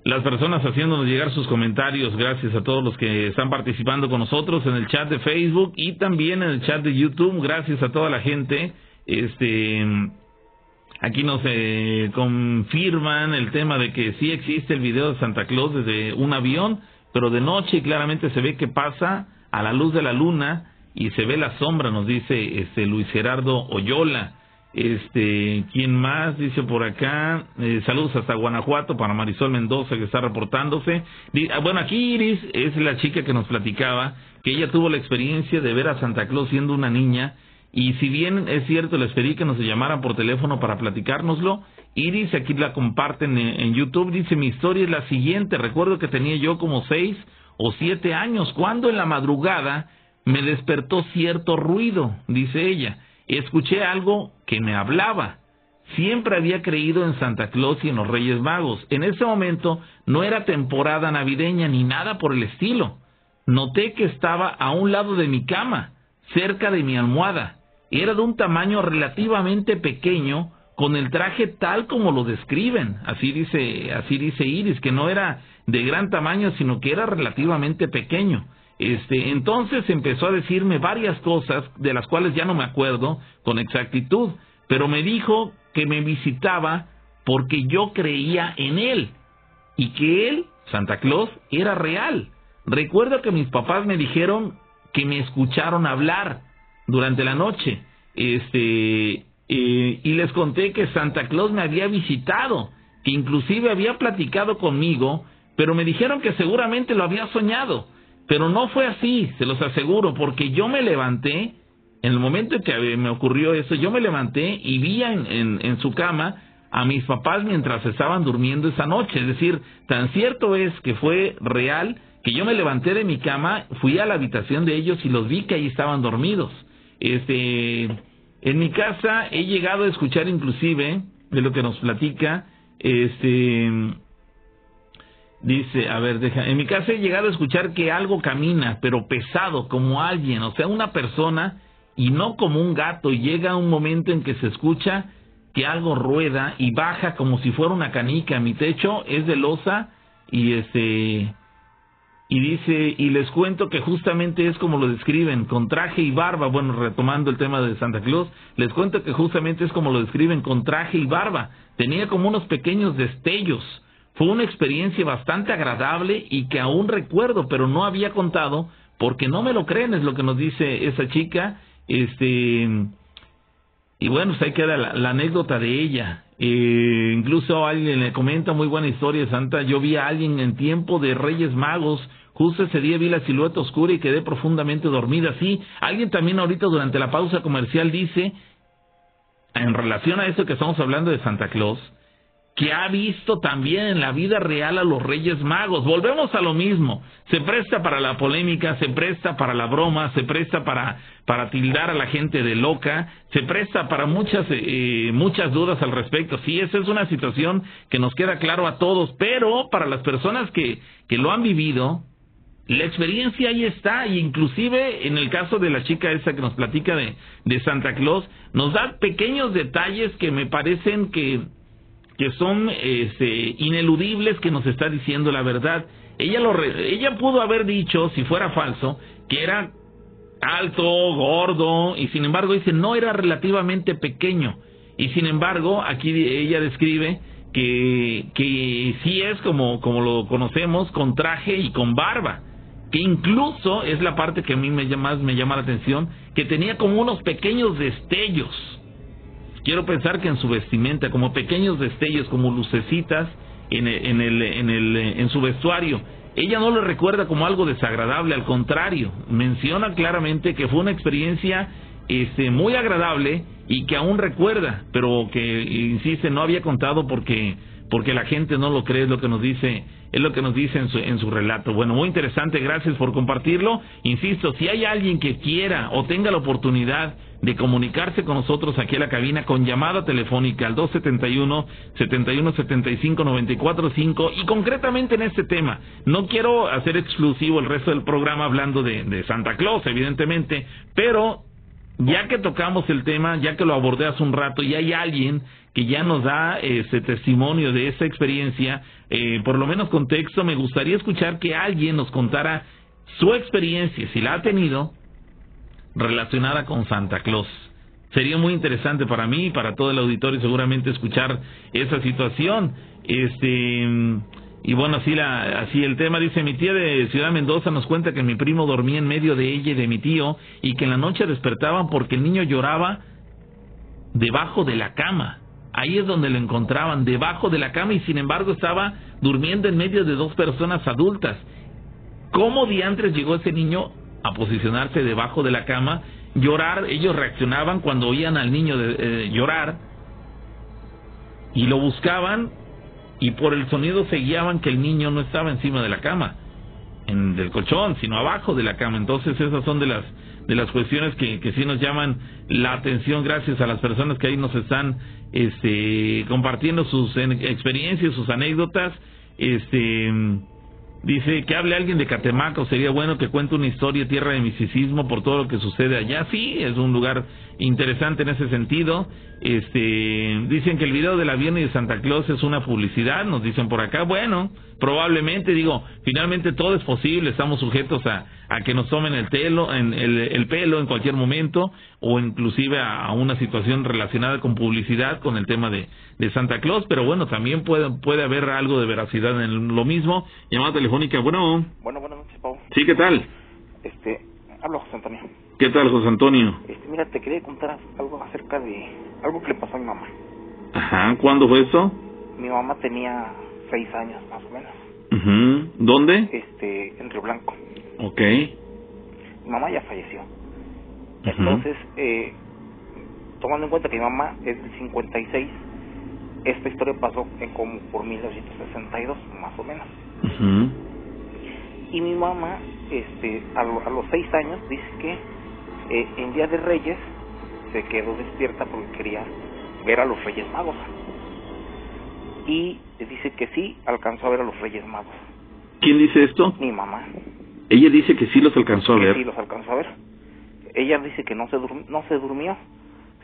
las personas haciéndonos llegar sus comentarios. Gracias a todos los que están participando con nosotros en el chat de Facebook y también en el chat de YouTube. Gracias a toda la gente. Este, aquí nos eh, confirman el tema de que sí existe el video de Santa Claus desde un avión, pero de noche claramente se ve que pasa a la luz de la luna y se ve la sombra, nos dice este Luis Gerardo Oyola. Este, ¿quién más? Dice por acá, eh, saludos hasta Guanajuato para Marisol Mendoza que está reportándose. Ah, bueno, aquí Iris es la chica que nos platicaba que ella tuvo la experiencia de ver a Santa Claus siendo una niña y si bien es cierto, les pedí que nos llamaran por teléfono para platicárnoslo, Iris, aquí la comparten en, en YouTube, dice mi historia es la siguiente, recuerdo que tenía yo como seis o siete años, cuando en la madrugada me despertó cierto ruido, dice ella escuché algo que me hablaba. Siempre había creído en Santa Claus y en los Reyes Magos. En ese momento no era temporada navideña ni nada por el estilo. Noté que estaba a un lado de mi cama, cerca de mi almohada. Era de un tamaño relativamente pequeño, con el traje tal como lo describen. Así dice, así dice Iris, que no era de gran tamaño, sino que era relativamente pequeño. Este, entonces empezó a decirme varias cosas de las cuales ya no me acuerdo con exactitud, pero me dijo que me visitaba porque yo creía en él y que él, Santa Claus, era real. Recuerdo que mis papás me dijeron que me escucharon hablar durante la noche, este, eh, y les conté que Santa Claus me había visitado, que inclusive había platicado conmigo, pero me dijeron que seguramente lo había soñado pero no fue así, se los aseguro, porque yo me levanté, en el momento en que me ocurrió eso, yo me levanté y vi en, en, su cama a mis papás mientras estaban durmiendo esa noche. Es decir, tan cierto es que fue real que yo me levanté de mi cama, fui a la habitación de ellos y los vi que ahí estaban dormidos. Este, en mi casa he llegado a escuchar inclusive de lo que nos platica Este dice, a ver, deja, en mi casa he llegado a escuchar que algo camina, pero pesado, como alguien, o sea, una persona y no como un gato. Y llega un momento en que se escucha que algo rueda y baja como si fuera una canica. Mi techo es de losa y este y dice y les cuento que justamente es como lo describen con traje y barba bueno retomando el tema de Santa Claus les cuento que justamente es como lo describen con traje y barba tenía como unos pequeños destellos fue una experiencia bastante agradable y que aún recuerdo pero no había contado porque no me lo creen es lo que nos dice esa chica. Este y bueno pues ahí queda la, anécdota de ella. Eh, incluso alguien le comenta muy buena historia Santa yo vi a alguien en tiempo de Reyes Magos. Justo ese día vi la silueta oscura y quedé profundamente dormida. Sí, alguien también ahorita durante la pausa comercial dice, en relación a eso que estamos hablando de Santa Claus, que ha visto también en la vida real a los Reyes Magos. Volvemos a lo mismo. Se presta para la polémica, se presta para la broma, se presta para, para tildar a la gente de loca, se presta para muchas, eh, muchas dudas al respecto. Sí, esa es una situación que nos queda claro a todos, pero para las personas que, que lo han vivido, la experiencia ahí está, y inclusive en el caso de la chica esa que nos platica de, de Santa Claus, nos da pequeños detalles que me parecen que, que son este, ineludibles que nos está diciendo la verdad. Ella, lo, ella pudo haber dicho, si fuera falso, que era alto, gordo, y sin embargo dice, no era relativamente pequeño. Y sin embargo, aquí ella describe que, que sí es como, como lo conocemos, con traje y con barba que incluso es la parte que a mí me más me llama la atención, que tenía como unos pequeños destellos. Quiero pensar que en su vestimenta, como pequeños destellos, como lucecitas en el, en el, en, el, en su vestuario. Ella no lo recuerda como algo desagradable, al contrario, menciona claramente que fue una experiencia este, muy agradable y que aún recuerda, pero que insiste no había contado porque porque la gente no lo cree, es lo que nos dice, es lo que nos dice en su, en su relato. Bueno, muy interesante, gracias por compartirlo. Insisto, si hay alguien que quiera o tenga la oportunidad de comunicarse con nosotros aquí en la cabina con llamada telefónica al 271 7175 945 y concretamente en este tema, no quiero hacer exclusivo el resto del programa hablando de, de Santa Claus, evidentemente, pero ya que tocamos el tema, ya que lo abordé hace un rato y hay alguien que ya nos da ese testimonio de esa experiencia, eh, por lo menos contexto, me gustaría escuchar que alguien nos contara su experiencia, si la ha tenido, relacionada con Santa Claus. Sería muy interesante para mí y para todo el auditorio seguramente escuchar esa situación. Este y bueno, así la así el tema dice mi tía de Ciudad Mendoza nos cuenta que mi primo dormía en medio de ella y de mi tío y que en la noche despertaban porque el niño lloraba debajo de la cama. Ahí es donde lo encontraban, debajo de la cama, y sin embargo estaba durmiendo en medio de dos personas adultas. ¿Cómo diantres llegó ese niño a posicionarse debajo de la cama? Llorar, ellos reaccionaban cuando oían al niño de, eh, llorar y lo buscaban y por el sonido se guiaban que el niño no estaba encima de la cama, en, del colchón, sino abajo de la cama. Entonces esas son de las de las cuestiones que, que sí nos llaman la atención gracias a las personas que ahí nos están este, compartiendo sus experiencias, sus anécdotas. Este, dice que hable alguien de Catemaco, sería bueno que cuente una historia, tierra de misticismo, por todo lo que sucede allá. Sí, es un lugar interesante en ese sentido. Este, dicen que el video del avión y de Santa Claus es una publicidad, nos dicen por acá. Bueno, probablemente, digo, finalmente todo es posible, estamos sujetos a, a que nos tomen el, telo, en el, pelo en cualquier momento o inclusive a, una situación relacionada con publicidad, con el tema de, de Santa Claus, pero bueno, también puede, puede haber algo de veracidad en lo mismo. Llamada telefónica, bueno. Bueno, buenas noches, Pau. Sí, ¿qué tal? Este, hablo José Antonio. ¿Qué tal, José Antonio? Este, mira, te quería contar algo acerca de algo que le pasó a mi mamá. Ajá, ¿cuándo fue eso? Mi mamá tenía seis años, más o menos. Uh ¿Dónde? Este, en Río Blanco. Ok. Mi mamá ya falleció. Entonces, eh, tomando en cuenta que mi mamá es del 56, esta historia pasó en como por 1962, más o menos. Y mi mamá, este, a, a, los seis años, dice que eh, en Día de Reyes se quedó despierta porque quería ver a los Reyes Magos. y dice que sí alcanzó a ver a los Reyes Magos. ¿Quién dice esto? Mi mamá. Ella dice que sí los alcanzó a que ver. sí los alcanzó a ver. Ella dice que no se no se durmió,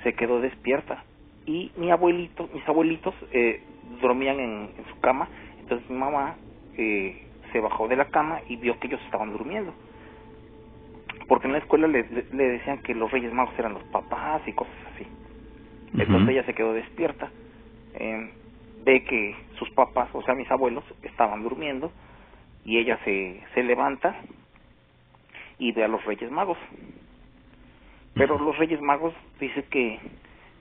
se quedó despierta y mi abuelito, mis abuelitos eh, dormían en, en su cama, entonces mi mamá eh, se bajó de la cama y vio que ellos estaban durmiendo. Porque en la escuela le, decían que los Reyes Magos eran los papás y cosas así. Entonces ella se quedó despierta, eh, ve que sus papás, o sea mis abuelos, estaban durmiendo y ella se, se levanta y ve a los Reyes Magos. Pero los Reyes Magos dice que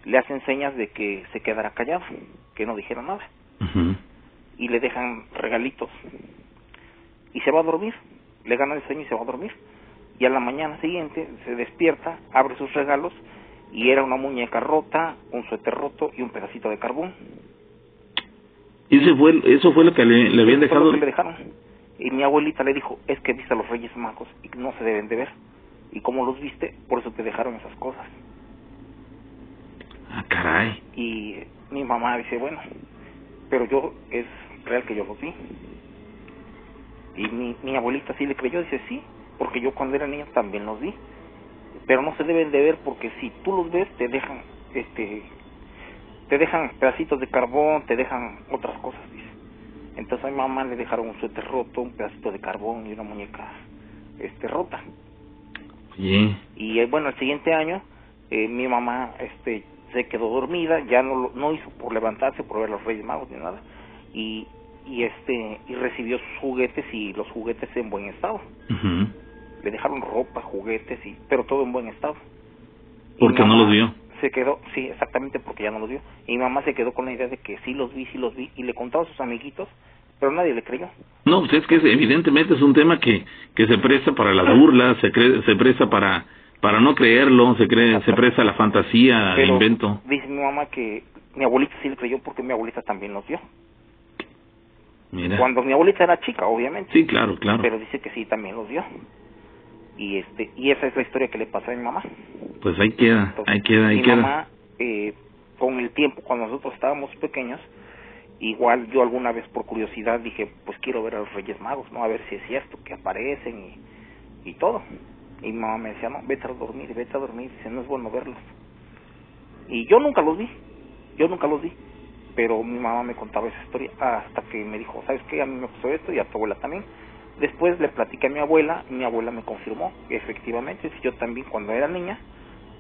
le hacen señas de que se quedara callado, que no dijera nada. Y le dejan regalitos. Y se va a dormir, le gana el sueño y se va a dormir y a la mañana siguiente se despierta, abre sus regalos y era una muñeca rota, un suéter roto y un pedacito de carbón. Y ese fue, eso fue lo que le, le habían dejado. que le dejaron. Y mi abuelita le dijo, es que viste a los Reyes Magos y no se deben de ver. Y como los viste, por eso te dejaron esas cosas. Ah, caray. Y mi mamá dice, bueno, pero yo es real que yo los vi. Y mi, mi abuelita sí le creyó, dice, sí, porque yo cuando era niña también los vi. Pero no se deben de ver porque si tú los ves te dejan, este, te dejan pedacitos de carbón, te dejan otras cosas, dice. Entonces a mi mamá le dejaron un suéter roto, un pedacito de carbón y una muñeca, este, rota. Oye, Y eh, bueno, el siguiente año eh, mi mamá este se quedó dormida, ya no no hizo por levantarse, por ver a los Reyes Magos ni nada. Y y este y recibió sus juguetes y los juguetes en buen estado. ujú. Le dejaron ropa, juguetes y pero todo en buen estado. Porque no los vio. Se quedó, sí, exactamente porque ya no los vio. Y mi mamá se quedó con la idea de que sí los vi, sí los vi y le contaba a sus amiguitos, pero nadie le creyó. No, pues es que es- evidentemente es un tema que, que se presta para las burlas, se, cre- se presta para para no creerlo, se cree, se presta a la fantasía, Pero invento. dice mi mamá que mi abuelita sí le creyó porque mi abuelita también los vio. Mira. Cuando mi abuelita era chica, obviamente. Sí, claro, claro. Pero dice que sí, también los vio. Y este y esa es la historia que le pasó a mi mamá. Pues ahí queda, ahí queda, ahí mi queda. mamá, eh, con el tiempo, cuando nosotros estábamos pequeños, igual yo alguna vez por curiosidad dije, pues quiero ver a los Reyes Magos, ¿no? A ver si es cierto que aparecen y, y todo. Y mi mamá me decía, no, vete a dormir, vete a dormir, dice, no es bueno verlos. Y yo nunca los vi, yo nunca los vi. Pero mi mamá me contaba esa historia hasta que me dijo, ¿sabes qué? A mí me pasó esto y a tu abuela también. Después le platiqué a mi abuela y mi abuela me confirmó que efectivamente yo también cuando era niña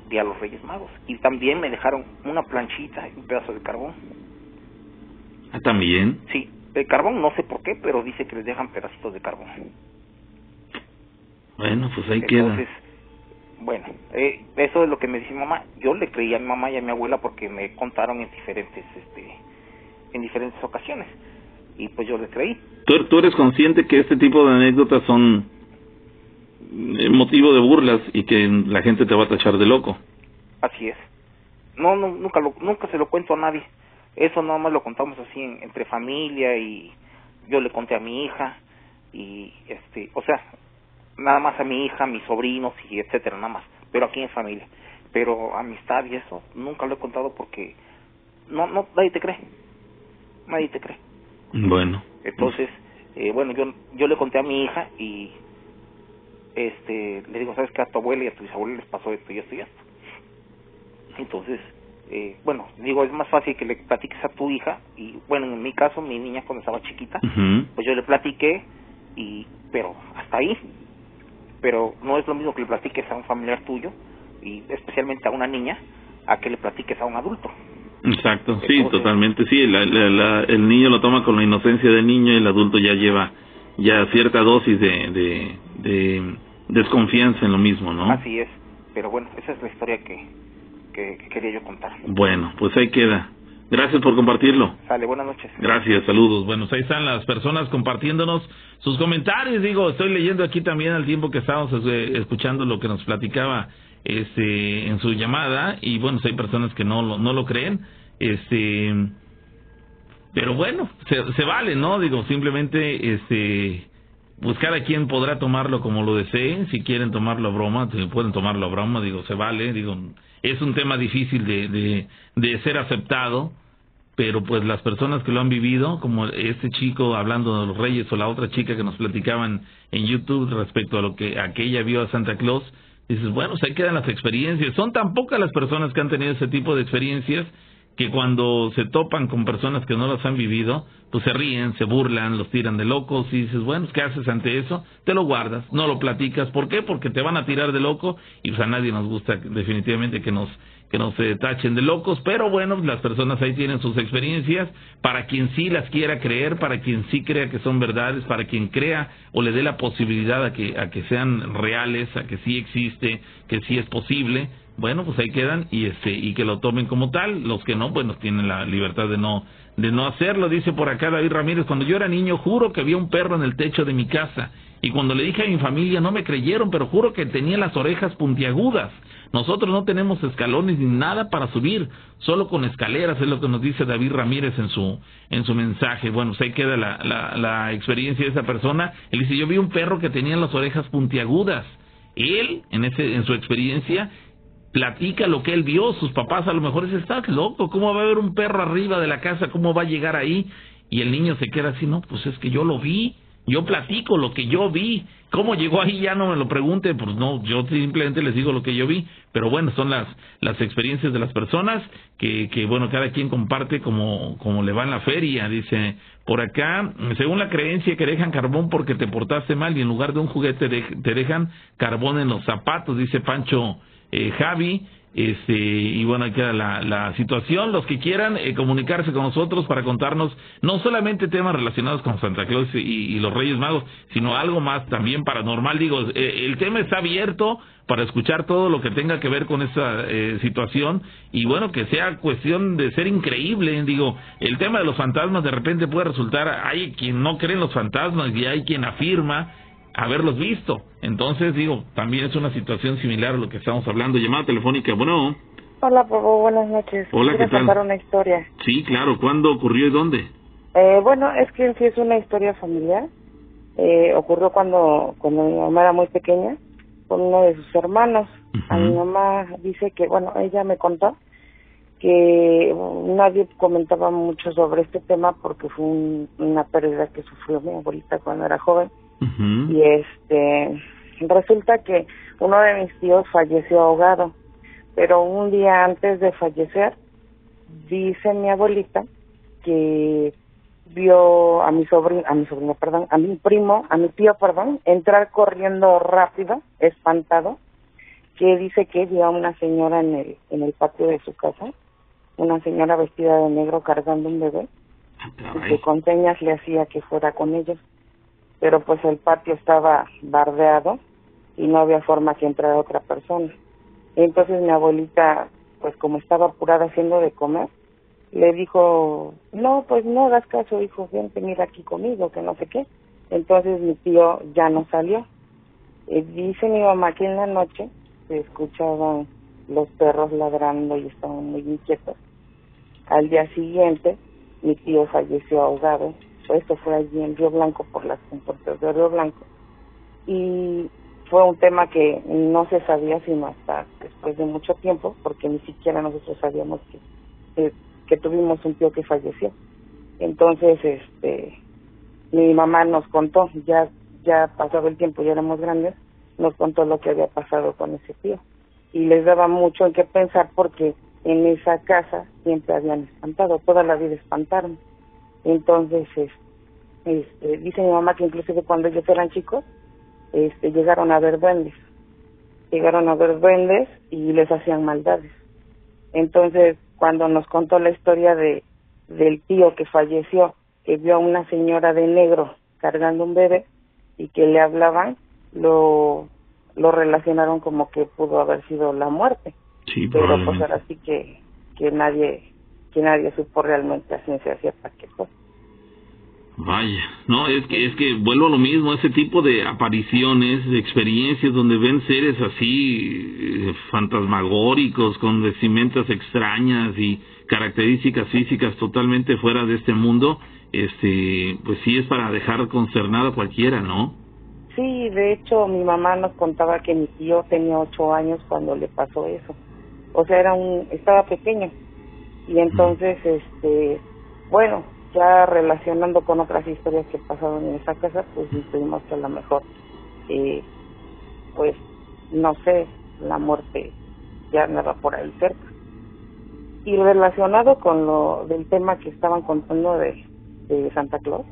vi a los Reyes Magos. Y también me dejaron una planchita y un pedazo de carbón. Ah, también. Sí, el carbón no sé por qué, pero dice que les dejan pedacitos de carbón. Bueno, pues ahí Entonces, queda. bueno, eh, eso es lo que me dice mi mamá. Yo le creí a mi mamá y a mi abuela porque me contaron en diferentes, este, en diferentes ocasiones. Y pues yo le creí. ¿Tú, tú eres consciente que este tipo de anécdotas son eh, motivo de burlas y que la gente te va a tachar de loco. Así es. No, no nunca lo, nunca se lo cuento a nadie. Eso nada más lo contamos así en- entre familia y yo le conté a mi hija y este, o sea, nada más a mi hija, mis sobrinos y etcétera, nada más, pero aquí en familia. Pero amistad y eso nunca lo he contado porque no no nadie te cree. Nadie te cree. Bueno. Entonces, eh, bueno, yo yo le conté a mi hija y este le digo, ¿sabes qué? A tu abuela y a tu bisabuela les pasó esto y esto y esto. Entonces, eh, bueno, digo, es más fácil que le platiques a tu hija y, bueno, en mi caso, mi niña cuando estaba chiquita, pues yo le platiqué y, pero hasta ahí. Pero no es lo mismo que le platiques a un familiar tuyo y especialmente a una niña a que le platiques a un adulto. Exacto, sí, totalmente, sí, la- la- la- el niño lo toma con la inocencia del niño y el adulto ya lleva ya cierta dosis de, de, de desconfianza en lo mismo, ¿no? Así es. Pero bueno, esa es la historia que, que, que quería yo contar. Bueno, pues ahí queda. Gracias por compartirlo. Sale, buenas noches. Gracias, saludos. Bueno, Bueno, ahí están las personas compartiéndonos sus comentarios. Digo, estoy leyendo aquí también al tiempo que estábamos eh, escuchando lo que nos platicaba este en su llamada y bueno, hay personas que no lo, no lo creen, este pero bueno, se, se vale, ¿no? Digo, simplemente este buscar a quien podrá tomarlo como lo desee, si quieren tomarlo a broma, pueden tomarlo a broma, digo, se vale, digo, es un tema difícil de, de, de ser aceptado, pero pues las personas que lo han vivido, como este chico hablando de los reyes o la otra chica que nos platicaban en YouTube respecto a lo que aquella vio a Santa Claus, dices, bueno, ahí quedan las experiencias. Son tan pocas las personas que han tenido ese tipo de experiencias que cuando se topan con personas que no las han vivido, pues se ríen, se burlan, los tiran de locos y dices, bueno, ¿qué haces ante eso? Te lo guardas, no lo platicas. ¿Por qué? Porque te van a tirar de loco y pues a nadie nos gusta definitivamente que nos que no se tachen de locos, pero bueno, las personas ahí tienen sus experiencias, para quien sí las quiera creer, para quien sí crea que son verdades, para quien crea o le dé la posibilidad a que, a que sean reales, a que sí existe, que sí es posible, bueno, pues ahí quedan y este y que lo tomen como tal, los que no, bueno, tienen la libertad de no de no hacerlo, dice por acá David Ramírez, cuando yo era niño juro que había un perro en el techo de mi casa y cuando le dije a mi familia no me creyeron, pero juro que tenía las orejas puntiagudas. Nosotros no tenemos escalones ni nada para subir, solo con escaleras, es lo que nos dice David Ramírez en su, en su mensaje. Bueno, pues ahí queda la, la, la experiencia de esa persona. Él dice, yo vi un perro que tenía las orejas puntiagudas. Él, en, ese, en su experiencia, platica lo que él vio. Sus papás a lo mejor dicen, estás loco, ¿cómo va a haber un perro arriba de la casa? ¿Cómo va a llegar ahí? Y el niño se queda así, no, pues es que yo lo vi yo platico lo que yo vi. ¿Cómo llegó ahí? Ya no me lo pregunte, pues no, yo simplemente les digo lo que yo vi. Pero bueno, son las, las experiencias de las personas que, que, bueno, cada quien comparte como, le va en la feria. Dice, por acá, según la creencia que dejan carbón porque te portaste mal y en lugar de un juguete te dejan carbón en los zapatos, dice Pancho eh, Javi. Este, y bueno, queda la, la situación. Los que quieran eh, comunicarse con nosotros para contarnos no solamente temas relacionados con Santa Claus y, los Reyes Magos, sino algo más también paranormal. Digo, eh, el tema está abierto para escuchar todo lo que tenga que ver con esa eh, situación y bueno, que sea cuestión de ser increíble. Digo, el tema de los fantasmas de repente puede resultar, hay quien no cree en los fantasmas y hay quien afirma haberlos visto. Entonces, digo, también es una situación similar a lo que estamos hablando. Llamada telefónica, bueno. Hola, Pobo, buenas noches. Hola, ¿qué tal? contar una historia? Sí, claro. ¿Cuándo ocurrió y dónde? Eh, bueno, es que sí es una historia familiar. Eh, ocurrió cuando, cuando mi mamá era muy pequeña, con uno de sus hermanos. A mi mamá dice que, bueno, ella me contó que nadie comentaba mucho sobre este tema porque fue una pérdida que sufrió mi abuelita cuando era joven y este resulta que uno de mis tíos falleció ahogado, pero un día antes de fallecer dice mi abuelita que vio a mi sobrino, a mi sobrino, perdón, a mi primo, a mi tío, perdón, entrar corriendo rápido, espantado, que dice que vio a una señora en el en el patio de su casa, una señora vestida de negro cargando un bebé, y que con señas le hacía que fuera con ellos pero pues el patio estaba bardeado y no había forma que entrara otra persona. entonces mi abuelita, pues como estaba apurada haciendo de comer, le dijo, no, pues no hagas caso, hijo, vente, mira aquí conmigo, que no sé qué. Entonces mi tío ya no salió. Y dice mi mamá que en la noche se escuchaban los perros ladrando y estaban muy inquietos. Al día siguiente mi tío falleció ahogado esto fue allí en Río Blanco por las compuertas de Río Blanco. Y fue un tema que no se sabía sino hasta después de mucho tiempo porque ni siquiera nosotros sabíamos que que tuvimos un tío que falleció. Entonces este mi mamá nos contó ya ya pasado el tiempo ya éramos grandes nos contó lo que había pasado con ese tío. Y les daba mucho en qué pensar porque en esa casa siempre habían espantado toda la vida espantaron entonces, este, dice mi mamá que inclusive cuando ellos eran chicos, este, llegaron a ver duendes. Llegaron a ver duendes y les hacían maldades. Entonces, cuando nos contó la historia de del tío que falleció, que vio a una señora de negro cargando un bebé y que le hablaban, lo, lo relacionaron como que pudo haber sido la muerte. Sí, pero pues ahora sí que, que nadie que nadie supo realmente a ciencia cierta qué fue. Vaya, no, es que, es que vuelvo a lo mismo, ese tipo de apariciones, experiencias donde ven seres así eh, fantasmagóricos, con vestimentas extrañas y características físicas totalmente fuera de este mundo, este, pues sí es para dejar concernado a cualquiera, ¿no? Sí, de hecho mi mamá nos contaba que mi tío tenía ocho años cuando le pasó eso, o sea era un, estaba pequeño, Y entonces, este, bueno, ya relacionando con otras historias que pasaron en esa casa, pues tuvimos que a lo mejor, eh, pues, no sé, la muerte ya andaba por ahí cerca. Y relacionado con lo del tema que estaban contando de, de Santa Claus,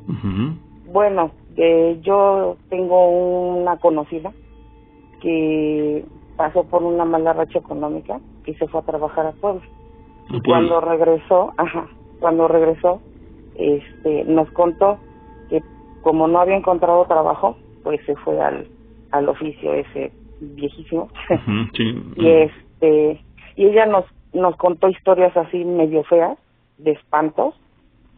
bueno, eh, yo tengo una conocida que pasó por una mala racha económica y se fue a trabajar a Puebla. Cuando regresó, ajá, cuando regresó, este, nos contó que como no había encontrado trabajo, pues se fue al, al oficio ese viejísimo. <laughs> y este, y ella nos, nos contó historias así medio feas, de espantos,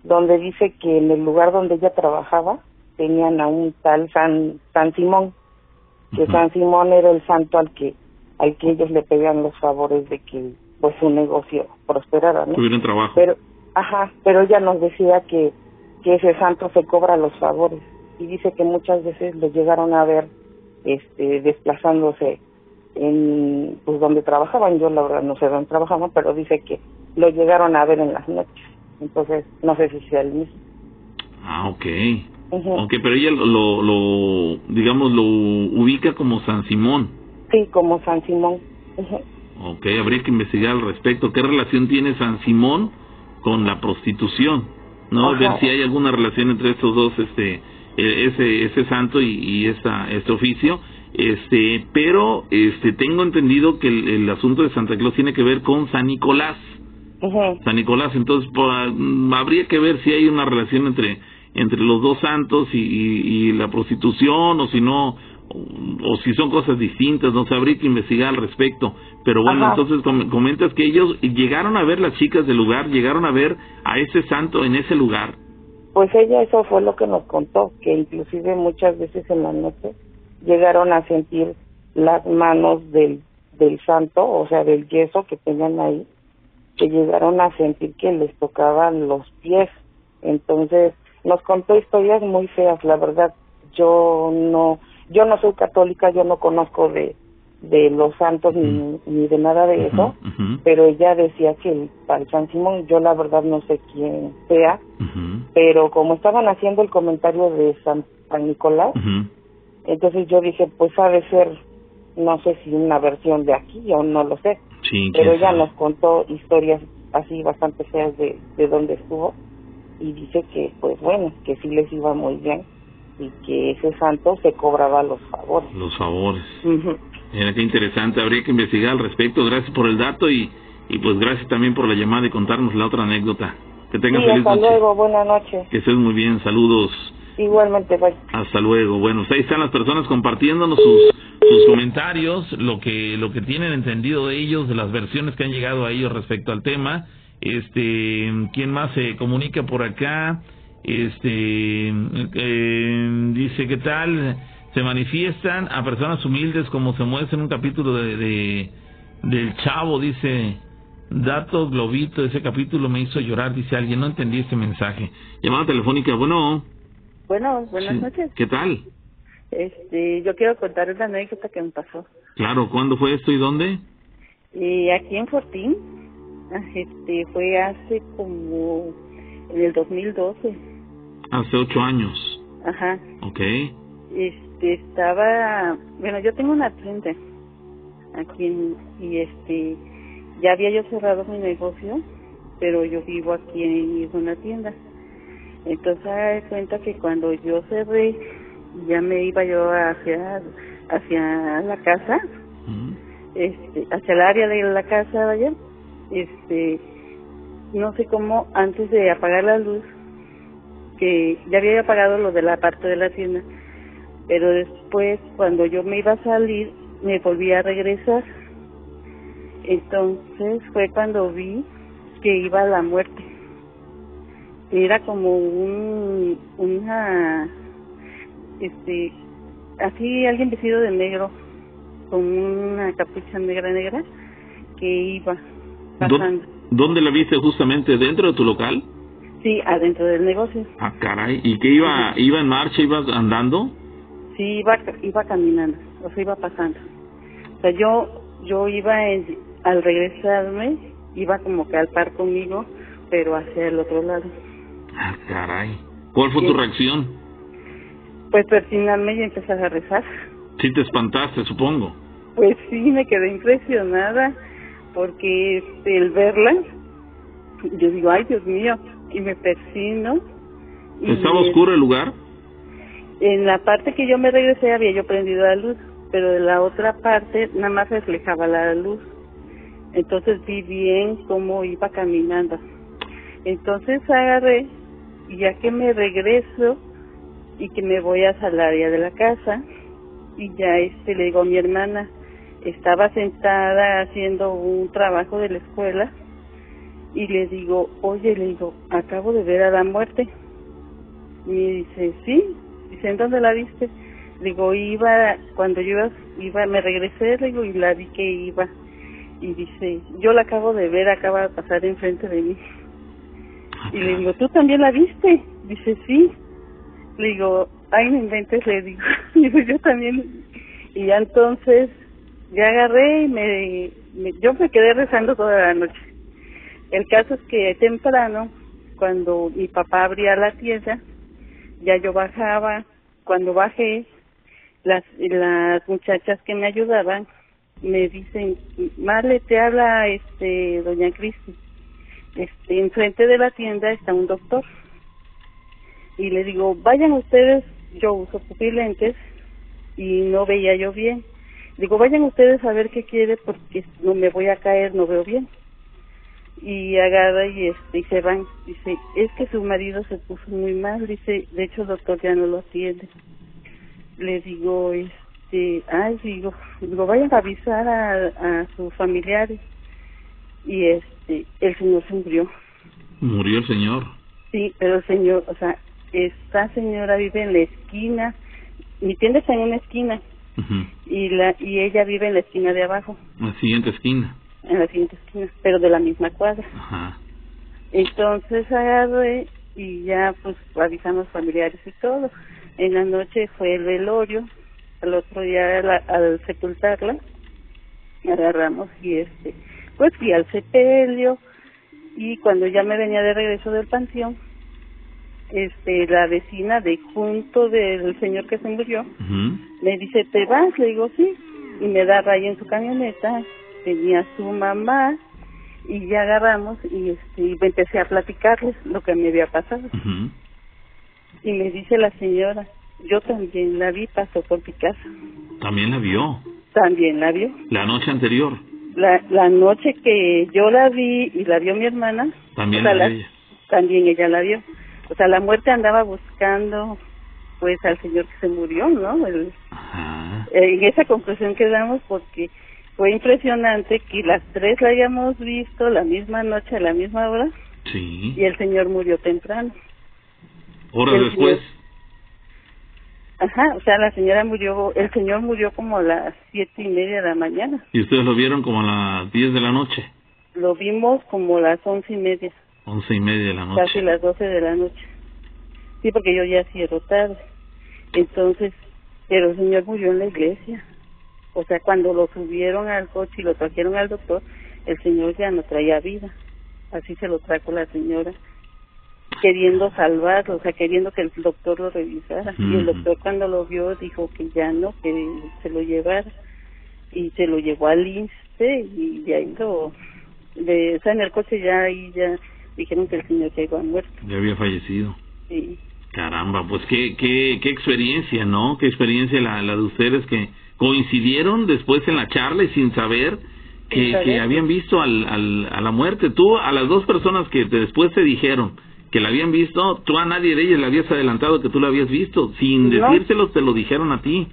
donde dice que en el lugar donde ella trabajaba tenían a un tal San, San Simón, que San Simón era el santo al que al que ellos le pedían los favores de que pues su negocio prosperara, ¿no? Tuvieron trabajo. Pero, ajá, pero ella nos decía que, que ese santo se cobra los favores y dice que muchas veces lo llegaron a ver este desplazándose en pues donde trabajaban, yo la verdad no sé dónde trabajaban, pero dice que lo llegaron a ver en las noches. Entonces, no sé si sea el mismo. Ah, ok. Ok, pero ella lo, lo, digamos, lo ubica como San Simón. Sí, como San Simón. Ok, habría que investigar al respecto. ¿Qué relación tiene San Simón con la prostitución? ¿No? Ver si hay alguna relación entre estos dos, este, e, ese, ese santo y, y esta, este oficio. Este, pero este, tengo entendido que el, asunto de Santa Claus tiene que ver con San Nicolás. San Nicolás, entonces habría que ver si hay una relación entre entre los dos santos y, y, la prostitución o si no o, si son cosas distintas, no sabría que investigar al respecto. Pero bueno, entonces comentas que ellos llegaron a ver las chicas del lugar, llegaron a ver a ese santo en ese lugar. Pues ella eso fue lo que nos contó, que inclusive muchas veces en la noche llegaron a sentir las manos del, del santo, o sea, del yeso que tenían ahí, que llegaron a sentir que les tocaban los pies. Entonces, nos contó historias muy feas, la verdad. Yo no, yo no soy católica, yo no conozco de, de los santos ni, ni de nada de eso, pero ella decía que el, el San Simón, yo la verdad no sé quién sea, pero como estaban haciendo el comentario de San, Nicolás, entonces yo dije, pues ha de ser, no sé si una versión de aquí o no lo sé, pero ella nos contó historias así bastante feas de, de dónde estuvo y dice que pues bueno, que sí les iba muy bien y que ese santo se cobraba los favores. Los favores. Mira qué interesante, habría que investigar al respecto. Gracias por el dato y, y pues gracias también por la llamada y contarnos la otra anécdota. Que tengan sí, hasta luego, buena noche. Que estés muy bien, saludos. Igualmente, bye. Hasta luego. Bueno, ahí están las personas compartiéndonos sus, sus comentarios, lo que lo que tienen entendido de ellos, de las versiones que han llegado a ellos respecto al tema. Este, ¿quién más se comunica por acá? Este, eh, dice, ¿qué tal? Se manifiestan a personas humildes como se muestra en un capítulo de, de del Chavo, dice, datos globito, ese capítulo me hizo llorar, dice alguien, no entendí este mensaje. Llamada telefónica, bueno. Bueno, buenas noches. ¿Qué tal? Este, yo quiero contar una anécdota que me pasó. Claro, ¿cuándo fue esto y dónde? Y aquí en Fortín. Este, fue hace como en el 2012. Hace ocho años. Ajá. Ok. Este, estaba, bueno, yo tengo una tienda aquí en, y este, ya había yo cerrado mi negocio, pero yo vivo aquí en una tienda. Entonces, me cuenta que cuando yo cerré, ya me iba yo hacia, hacia la casa, este, hacia el área de la casa, vaya, este no sé cómo antes de apagar la luz que ya había apagado lo de la parte de la tienda pero después cuando yo me iba a salir me volví a regresar. Entonces fue cuando vi que iba a la muerte. Era como un una este así alguien vestido de negro con una capucha negra negra que iba ¿Dónde la viste justamente? ¿Dentro de tu local? Sí, adentro del negocio. Ah, caray. ¿Y qué iba, iba en marcha, iba andando? Sí, iba, iba caminando, o sea, iba pasando. O sea, yo, yo iba en, al regresarme, iba como que al par conmigo, pero hacia el otro lado. Ah, caray. ¿Cuál fue tu reacción? Pues persignarme y empezar a rezar. Sí te espantaste, supongo. Pues sí, me quedé impresionada porque este, el verla, yo digo, ay Dios mío, y me persino. y ¿Estaba me- oscuro el lugar? En la parte que yo me regresé había yo prendido la luz, pero de la otra parte nada más reflejaba la luz. Entonces vi bien cómo iba caminando. Entonces agarré y ya que me regreso y que me voy el área de la casa y ya este le digo a mi hermana, estaba sentada haciendo un trabajo de la escuela y le digo, oye, le digo, acabo de ver a la muerte. Y me dice, sí, dice, ¿en dónde la viste? Digo, iba, cuando yo iba, iba, me regresé, le digo, y la vi que iba. Y dice, yo la acabo de ver, acaba de pasar enfrente de mí. Y le digo, ¿tú también la viste? Dice, sí. Le digo, ay, no inventes, le digo. <laughs> digo, yo también. Y ya entonces, ya agarré y me, yo me quedé rezando toda la noche. El caso es que temprano, cuando mi papá abría la tienda, ya yo bajaba. Cuando bajé, las, las muchachas que me ayudaban me dicen, Marle, te habla este doña Cristi. Este, enfrente de la tienda está un doctor. Y le digo, vayan ustedes, yo uso pupilentes y no veía yo bien. Digo, vayan ustedes a ver qué quiere porque no me voy a caer, no veo bien. Y agarra y, este, y se van. Dice, es que su marido se puso muy mal. Dice, de hecho el doctor ya no lo atiende. Le digo, este, ay, digo, digo, vayan a avisar a, a sus familiares. Y este, el señor se murió. Murió el señor. Sí, pero el señor, o sea, esta señora vive en la esquina, mi tienda está en una esquina Y la y ella vive en la esquina de abajo, La siguiente esquina. en la siguiente esquina, pero de la misma cuadra. Ajá. Entonces agarré y ya pues avisamos familiares y todo. En la noche fue el velorio, al otro día la- al sepultarla agarramos y este pues fui al sepelio y cuando ya me venía de regreso del panteón este la vecina de junto del señor que se murió me dice te vas le digo sí y me da raya en su camioneta tenía su mamá y ya agarramos y este y empecé a platicarles lo que me había pasado. Y me dice la señora yo también la vi pasó por mi casa También la vio. también la vio. La noche anterior. la la noche que yo la vi y la vio mi hermana También o sea, la la- vio ella. también ella la vio o sea la muerte andaba buscando pues al señor que se murió no El- Ajá. eh, en esa conclusión quedamos porque fue impresionante que las tres la hayamos visto la misma noche a la misma hora Sí. y el señor murió temprano Horas después. ajá o sea la señora murió el señor murió como a las siete y media de la mañana Y ustedes lo vieron como a las 10 de la noche. lo vimos como a las once y media Once y media de la noche. casi las doce de la noche. Sí porque yo ya cierro tarde. Entonces pero el señor murió en la iglesia. O sea cuando lo subieron al coche y lo trajeron al doctor el señor ya no traía vida. Así se lo trajo la señora queriendo salvarlo o sea queriendo que el doctor lo revisara. Y el doctor cuando lo vio dijo que ya no que se lo llevara. Y se lo llevó al INSTE y ahí lo de, o sea en el coche ya ahí ya dijeron que el señor ya iba muerto Ya había fallecido. sí Caramba, pues qué, qué, qué experiencia, ¿no? Qué experiencia la, la de ustedes que coincidieron después en la charla y sin saber que, que habían visto al, al, a la muerte. Tú, a las dos personas que te- después te dijeron que la habían visto, tú a nadie de ellas le habías adelantado que tú la habías visto. Sin No. decírselos, te lo dijeron a ti.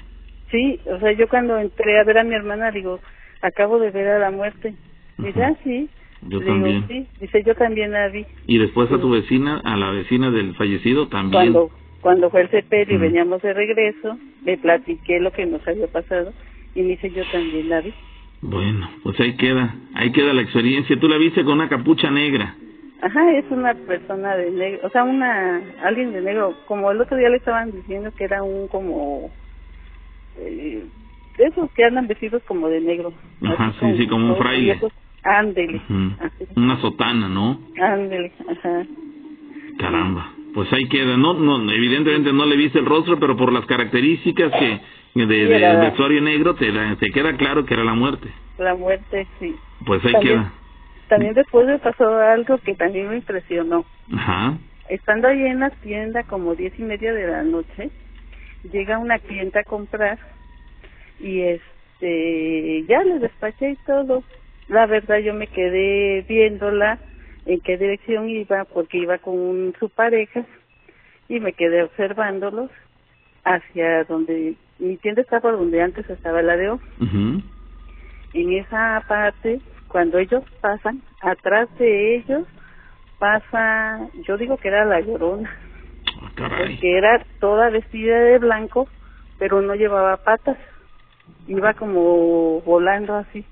Sí, o sea, yo cuando entré a ver a mi hermana, digo, acabo de ver a la muerte. Dice, ah, sí. Yo Le digo, también. sí. Dice, yo también la vi. Y después a tu vecina, a la vecina del fallecido también. Cuando cuando fue el CPL y veníamos de regreso, le platiqué lo que nos había pasado y me dice, yo también la vi. Bueno, pues ahí queda, ahí queda la experiencia. Tú la viste con una capucha negra. Ajá, es una persona de negro, o sea, una alguien de negro, como el otro día le estaban diciendo que era un como eh, esos que andan vestidos como de negro. Ajá, sí, como sí, como un fraile. viejos. Ándele. Una sotana, ¿no? Ándele, ajá. Caramba. Pues ahí queda. No, no, evidentemente no le viste el rostro, pero por las características que de, de, del vestuario negro te, te queda claro que era la muerte. La muerte, sí. Pues ahí También- queda. También después me pasó algo que también me impresionó. Ajá. Estando ahí en la tienda como diez y media de la noche, llega una clienta a comprar y este ya le despaché y todo. La verdad yo me quedé viéndola en qué dirección iba porque iba con un- su pareja y me quedé observándolos hacia donde mi tienda estaba donde antes estaba la de O. En esa parte, cuando ellos pasan, atrás de ellos pasa, yo digo que era la llorona, Ah, porque era toda vestida de blanco, pero no llevaba patas, iba como volando así,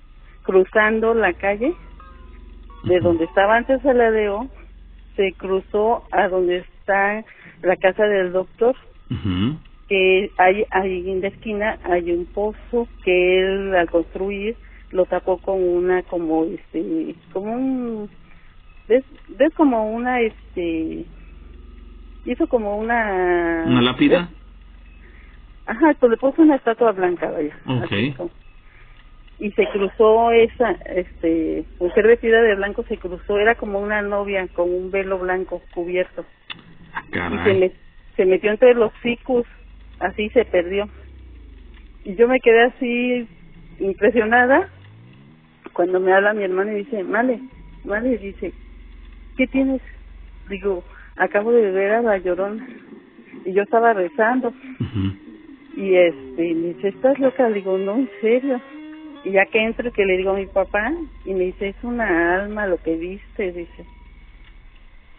cruzando la calle, de donde estaba antes el ladeo, se cruzó a donde está la casa del doctor, que hay ahí en la esquina hay un pozo que él al construir lo tapó con una como este como un ves, ves como una este hizo como una ¿Una lápida? ajá pues le puso una estatua blanca vaya Ok. así como- y se cruzó esa este mujer vestida de blanco se cruzó era como una novia con un velo blanco cubierto Ah, y se, me- se metió entre los ficus, así se perdió. Y yo me quedé así impresionada cuando me habla mi hermano y dice, Male, Male, dice, ¿qué tienes? Digo, acabo de ver a la llorona. Y yo estaba rezando. Ujú. Y este, me dice, ¿estás loca? Digo, no, en serio. Y ya que entro, que le digo a mi papá, y me dice, es una alma lo que viste, dice.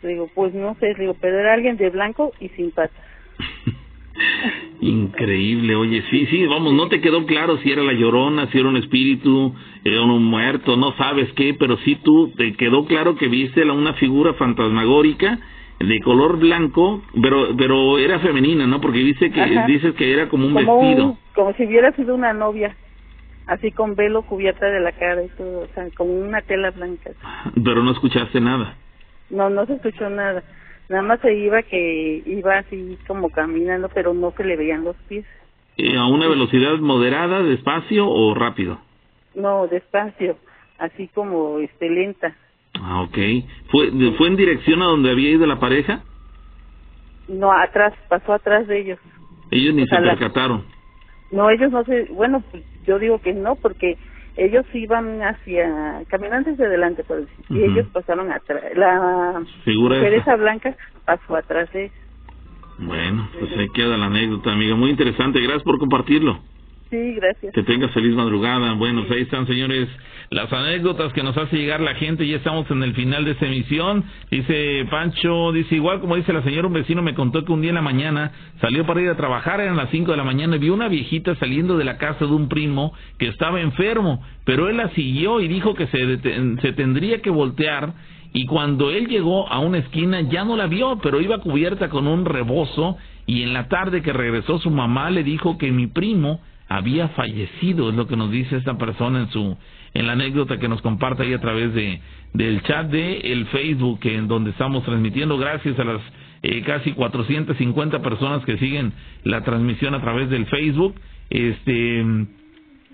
Le digo, pues no sé, le digo, pero era alguien de blanco y sin patas. <laughs> Increíble, oye, sí, sí, vamos, no te quedó claro si era la llorona, si era un espíritu, era un muerto, no sabes qué, pero sí tú te quedó claro que viste la- una figura fantasmagórica de color blanco, pero pero era femenina, ¿no? Porque dice que Ajá. dices que era como un como, vestido. un- como si hubiera sido una novia, así con velo cubierta de la cara y todo, o sea, como una tela blanca. Pero no escuchaste nada. No, no se escuchó nada. Nada más se iba que iba así como caminando, pero no se le veían los pies. Eh, ¿A una velocidad moderada, despacio o rápido? No, despacio, así como este lenta. Ah, ok. ¿Fue, ¿Fue en dirección a donde había ido la pareja? No, atrás, pasó atrás de ellos. Ellos ni O sea, se la- percataron. No, ellos no se, bueno, pues, yo digo que no, porque ellos iban hacia, caminando hacia adelante, por decir, y ellos pasaron atrás. La esa blanca pasó atrás de. Bueno, pues ahí queda la anécdota, amiga. Muy interesante. Gracias por compartirlo. Sí, gracias. Que tengas feliz madrugada. Bueno, pues ahí están, señores, las anécdotas que nos hace llegar la gente. Ya estamos en el final de esta emisión. Dice Pancho, dice igual como dice la señora, un vecino me contó que un día en la mañana salió para ir a trabajar, eran las 5 de la mañana, y vio una viejita saliendo de la casa de un primo que estaba enfermo, pero él la siguió y dijo que se, se tendría que voltear y cuando él llegó a una esquina ya no la vio, pero iba cubierta con un rebozo y en la tarde que regresó su mamá le dijo que mi primo había fallecido, es lo que nos dice esta persona en su en la anécdota que nos comparte ahí a través de del chat de el Facebook en donde estamos transmitiendo gracias a las eh, casi 450 personas que siguen la transmisión a través del Facebook. Este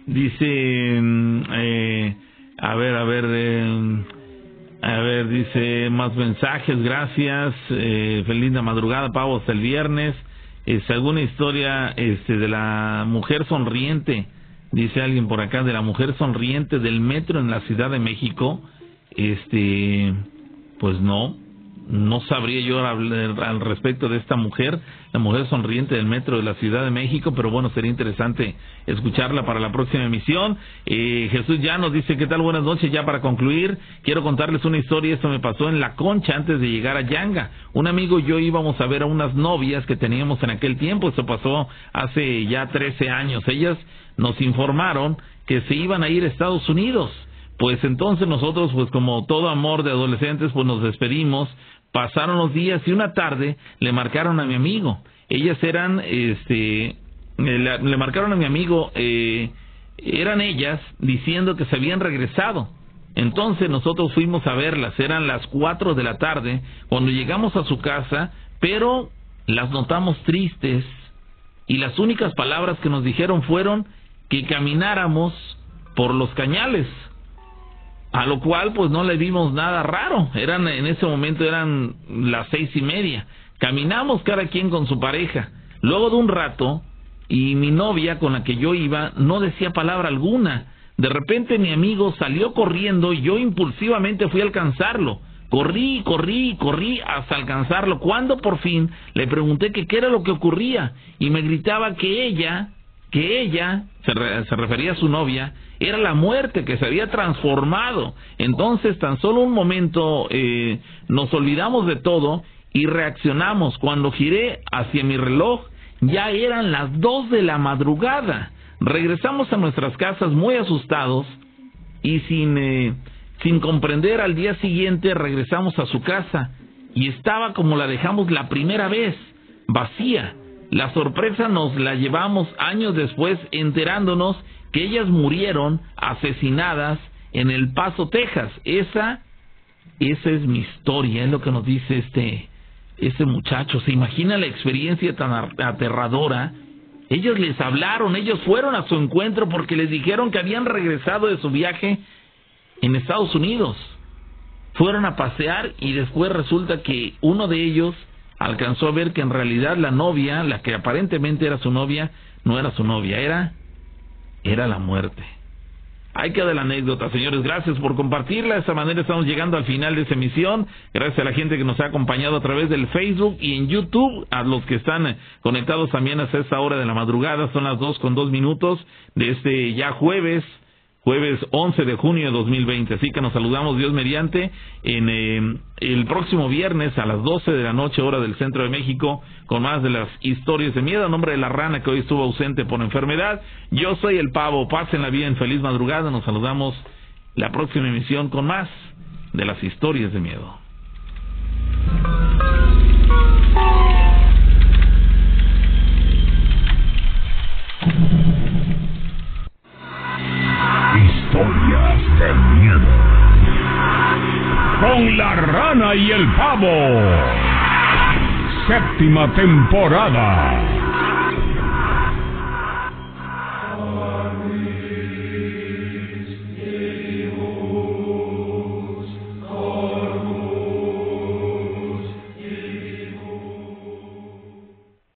dice mm, eh, a ver, a ver eh, a ver, dice más mensajes, gracias, eh, feliz linda madrugada, Pavo, hasta el viernes. Es alguna historia este, de la mujer sonriente, dice alguien por acá, de la mujer sonriente del metro en la Ciudad de México. Este, pues no, no sabría yo hablar al respecto de esta mujer, la mujer sonriente del metro de la Ciudad de México, pero bueno, sería interesante escucharla para la próxima emisión. Eh, Jesús ya nos dice, ¿qué tal? Buenas noches, ya para concluir, quiero contarles una historia, esto me pasó en La Concha antes de llegar a Yanga. Un amigo y yo íbamos a ver a unas novias que teníamos en aquel tiempo, esto pasó hace ya 13 años, ellas nos informaron que se iban a ir a Estados Unidos. Pues entonces nosotros, pues como todo amor de adolescentes, pues nos despedimos, pasaron los días y una tarde le marcaron a mi amigo. Ellas eran, este, eh, le, le marcaron a mi amigo, eh, eran ellas diciendo que se habían regresado, Entonces nosotros fuimos a verlas, eran las 4 de la tarde, cuando llegamos a su casa, pero las notamos tristes y las únicas palabras que nos dijeron fueron que camináramos por los cañales. A lo cual pues no le vimos nada raro. Eran en ese momento eran las seis y media. Caminamos cada quien con su pareja. Luego de un rato y mi novia con la que yo iba no decía palabra alguna. De repente mi amigo salió corriendo y yo impulsivamente fui a alcanzarlo. Corrí, corrí, corrí hasta alcanzarlo. Cuando por fin le pregunté que qué era lo que ocurría y me gritaba que ella, que ella, se, se, refería a su novia, era la muerte que se había transformado. Entonces tan solo un momento eh, nos olvidamos de todo y reaccionamos. Cuando giré hacia mi reloj ya eran las dos de la madrugada. Regresamos a nuestras casas muy asustados y sin, eh, sin comprender al día siguiente regresamos a su casa y estaba como la dejamos la primera vez, vacía. La sorpresa nos la llevamos años después enterándonos que ellas murieron asesinadas en El Paso, Texas. Esa, esa es mi historia, es lo que nos dice este, ese muchacho. ¿Se imagina la experiencia tan aterradora? Ellos les hablaron, ellos fueron a su encuentro porque les dijeron que habían regresado de su viaje en Estados Unidos. Fueron a pasear y después resulta que uno de ellos alcanzó a ver que en realidad la novia, la que aparentemente era su novia, no era su novia, era era la muerte. Ahí queda la anécdota, señores. Gracias por compartirla. De esta manera estamos llegando al final de esta emisión. Gracias a la gente que nos ha acompañado a través del Facebook y en YouTube. A los que están conectados también hasta esta hora de la madrugada. Son las dos con dos minutos de este ya jueves jueves 11 de junio de 2020. Así que nos saludamos Dios mediante en eh, el próximo viernes a las 12 de la noche hora del centro de México con más de las historias de miedo. A nombre de la rana que hoy estuvo ausente por enfermedad. Yo soy el pavo. Pásenla bien. Feliz madrugada. Nos saludamos la próxima emisión con más de las historias de miedo. Con la rana y el pavo. Séptima temporada.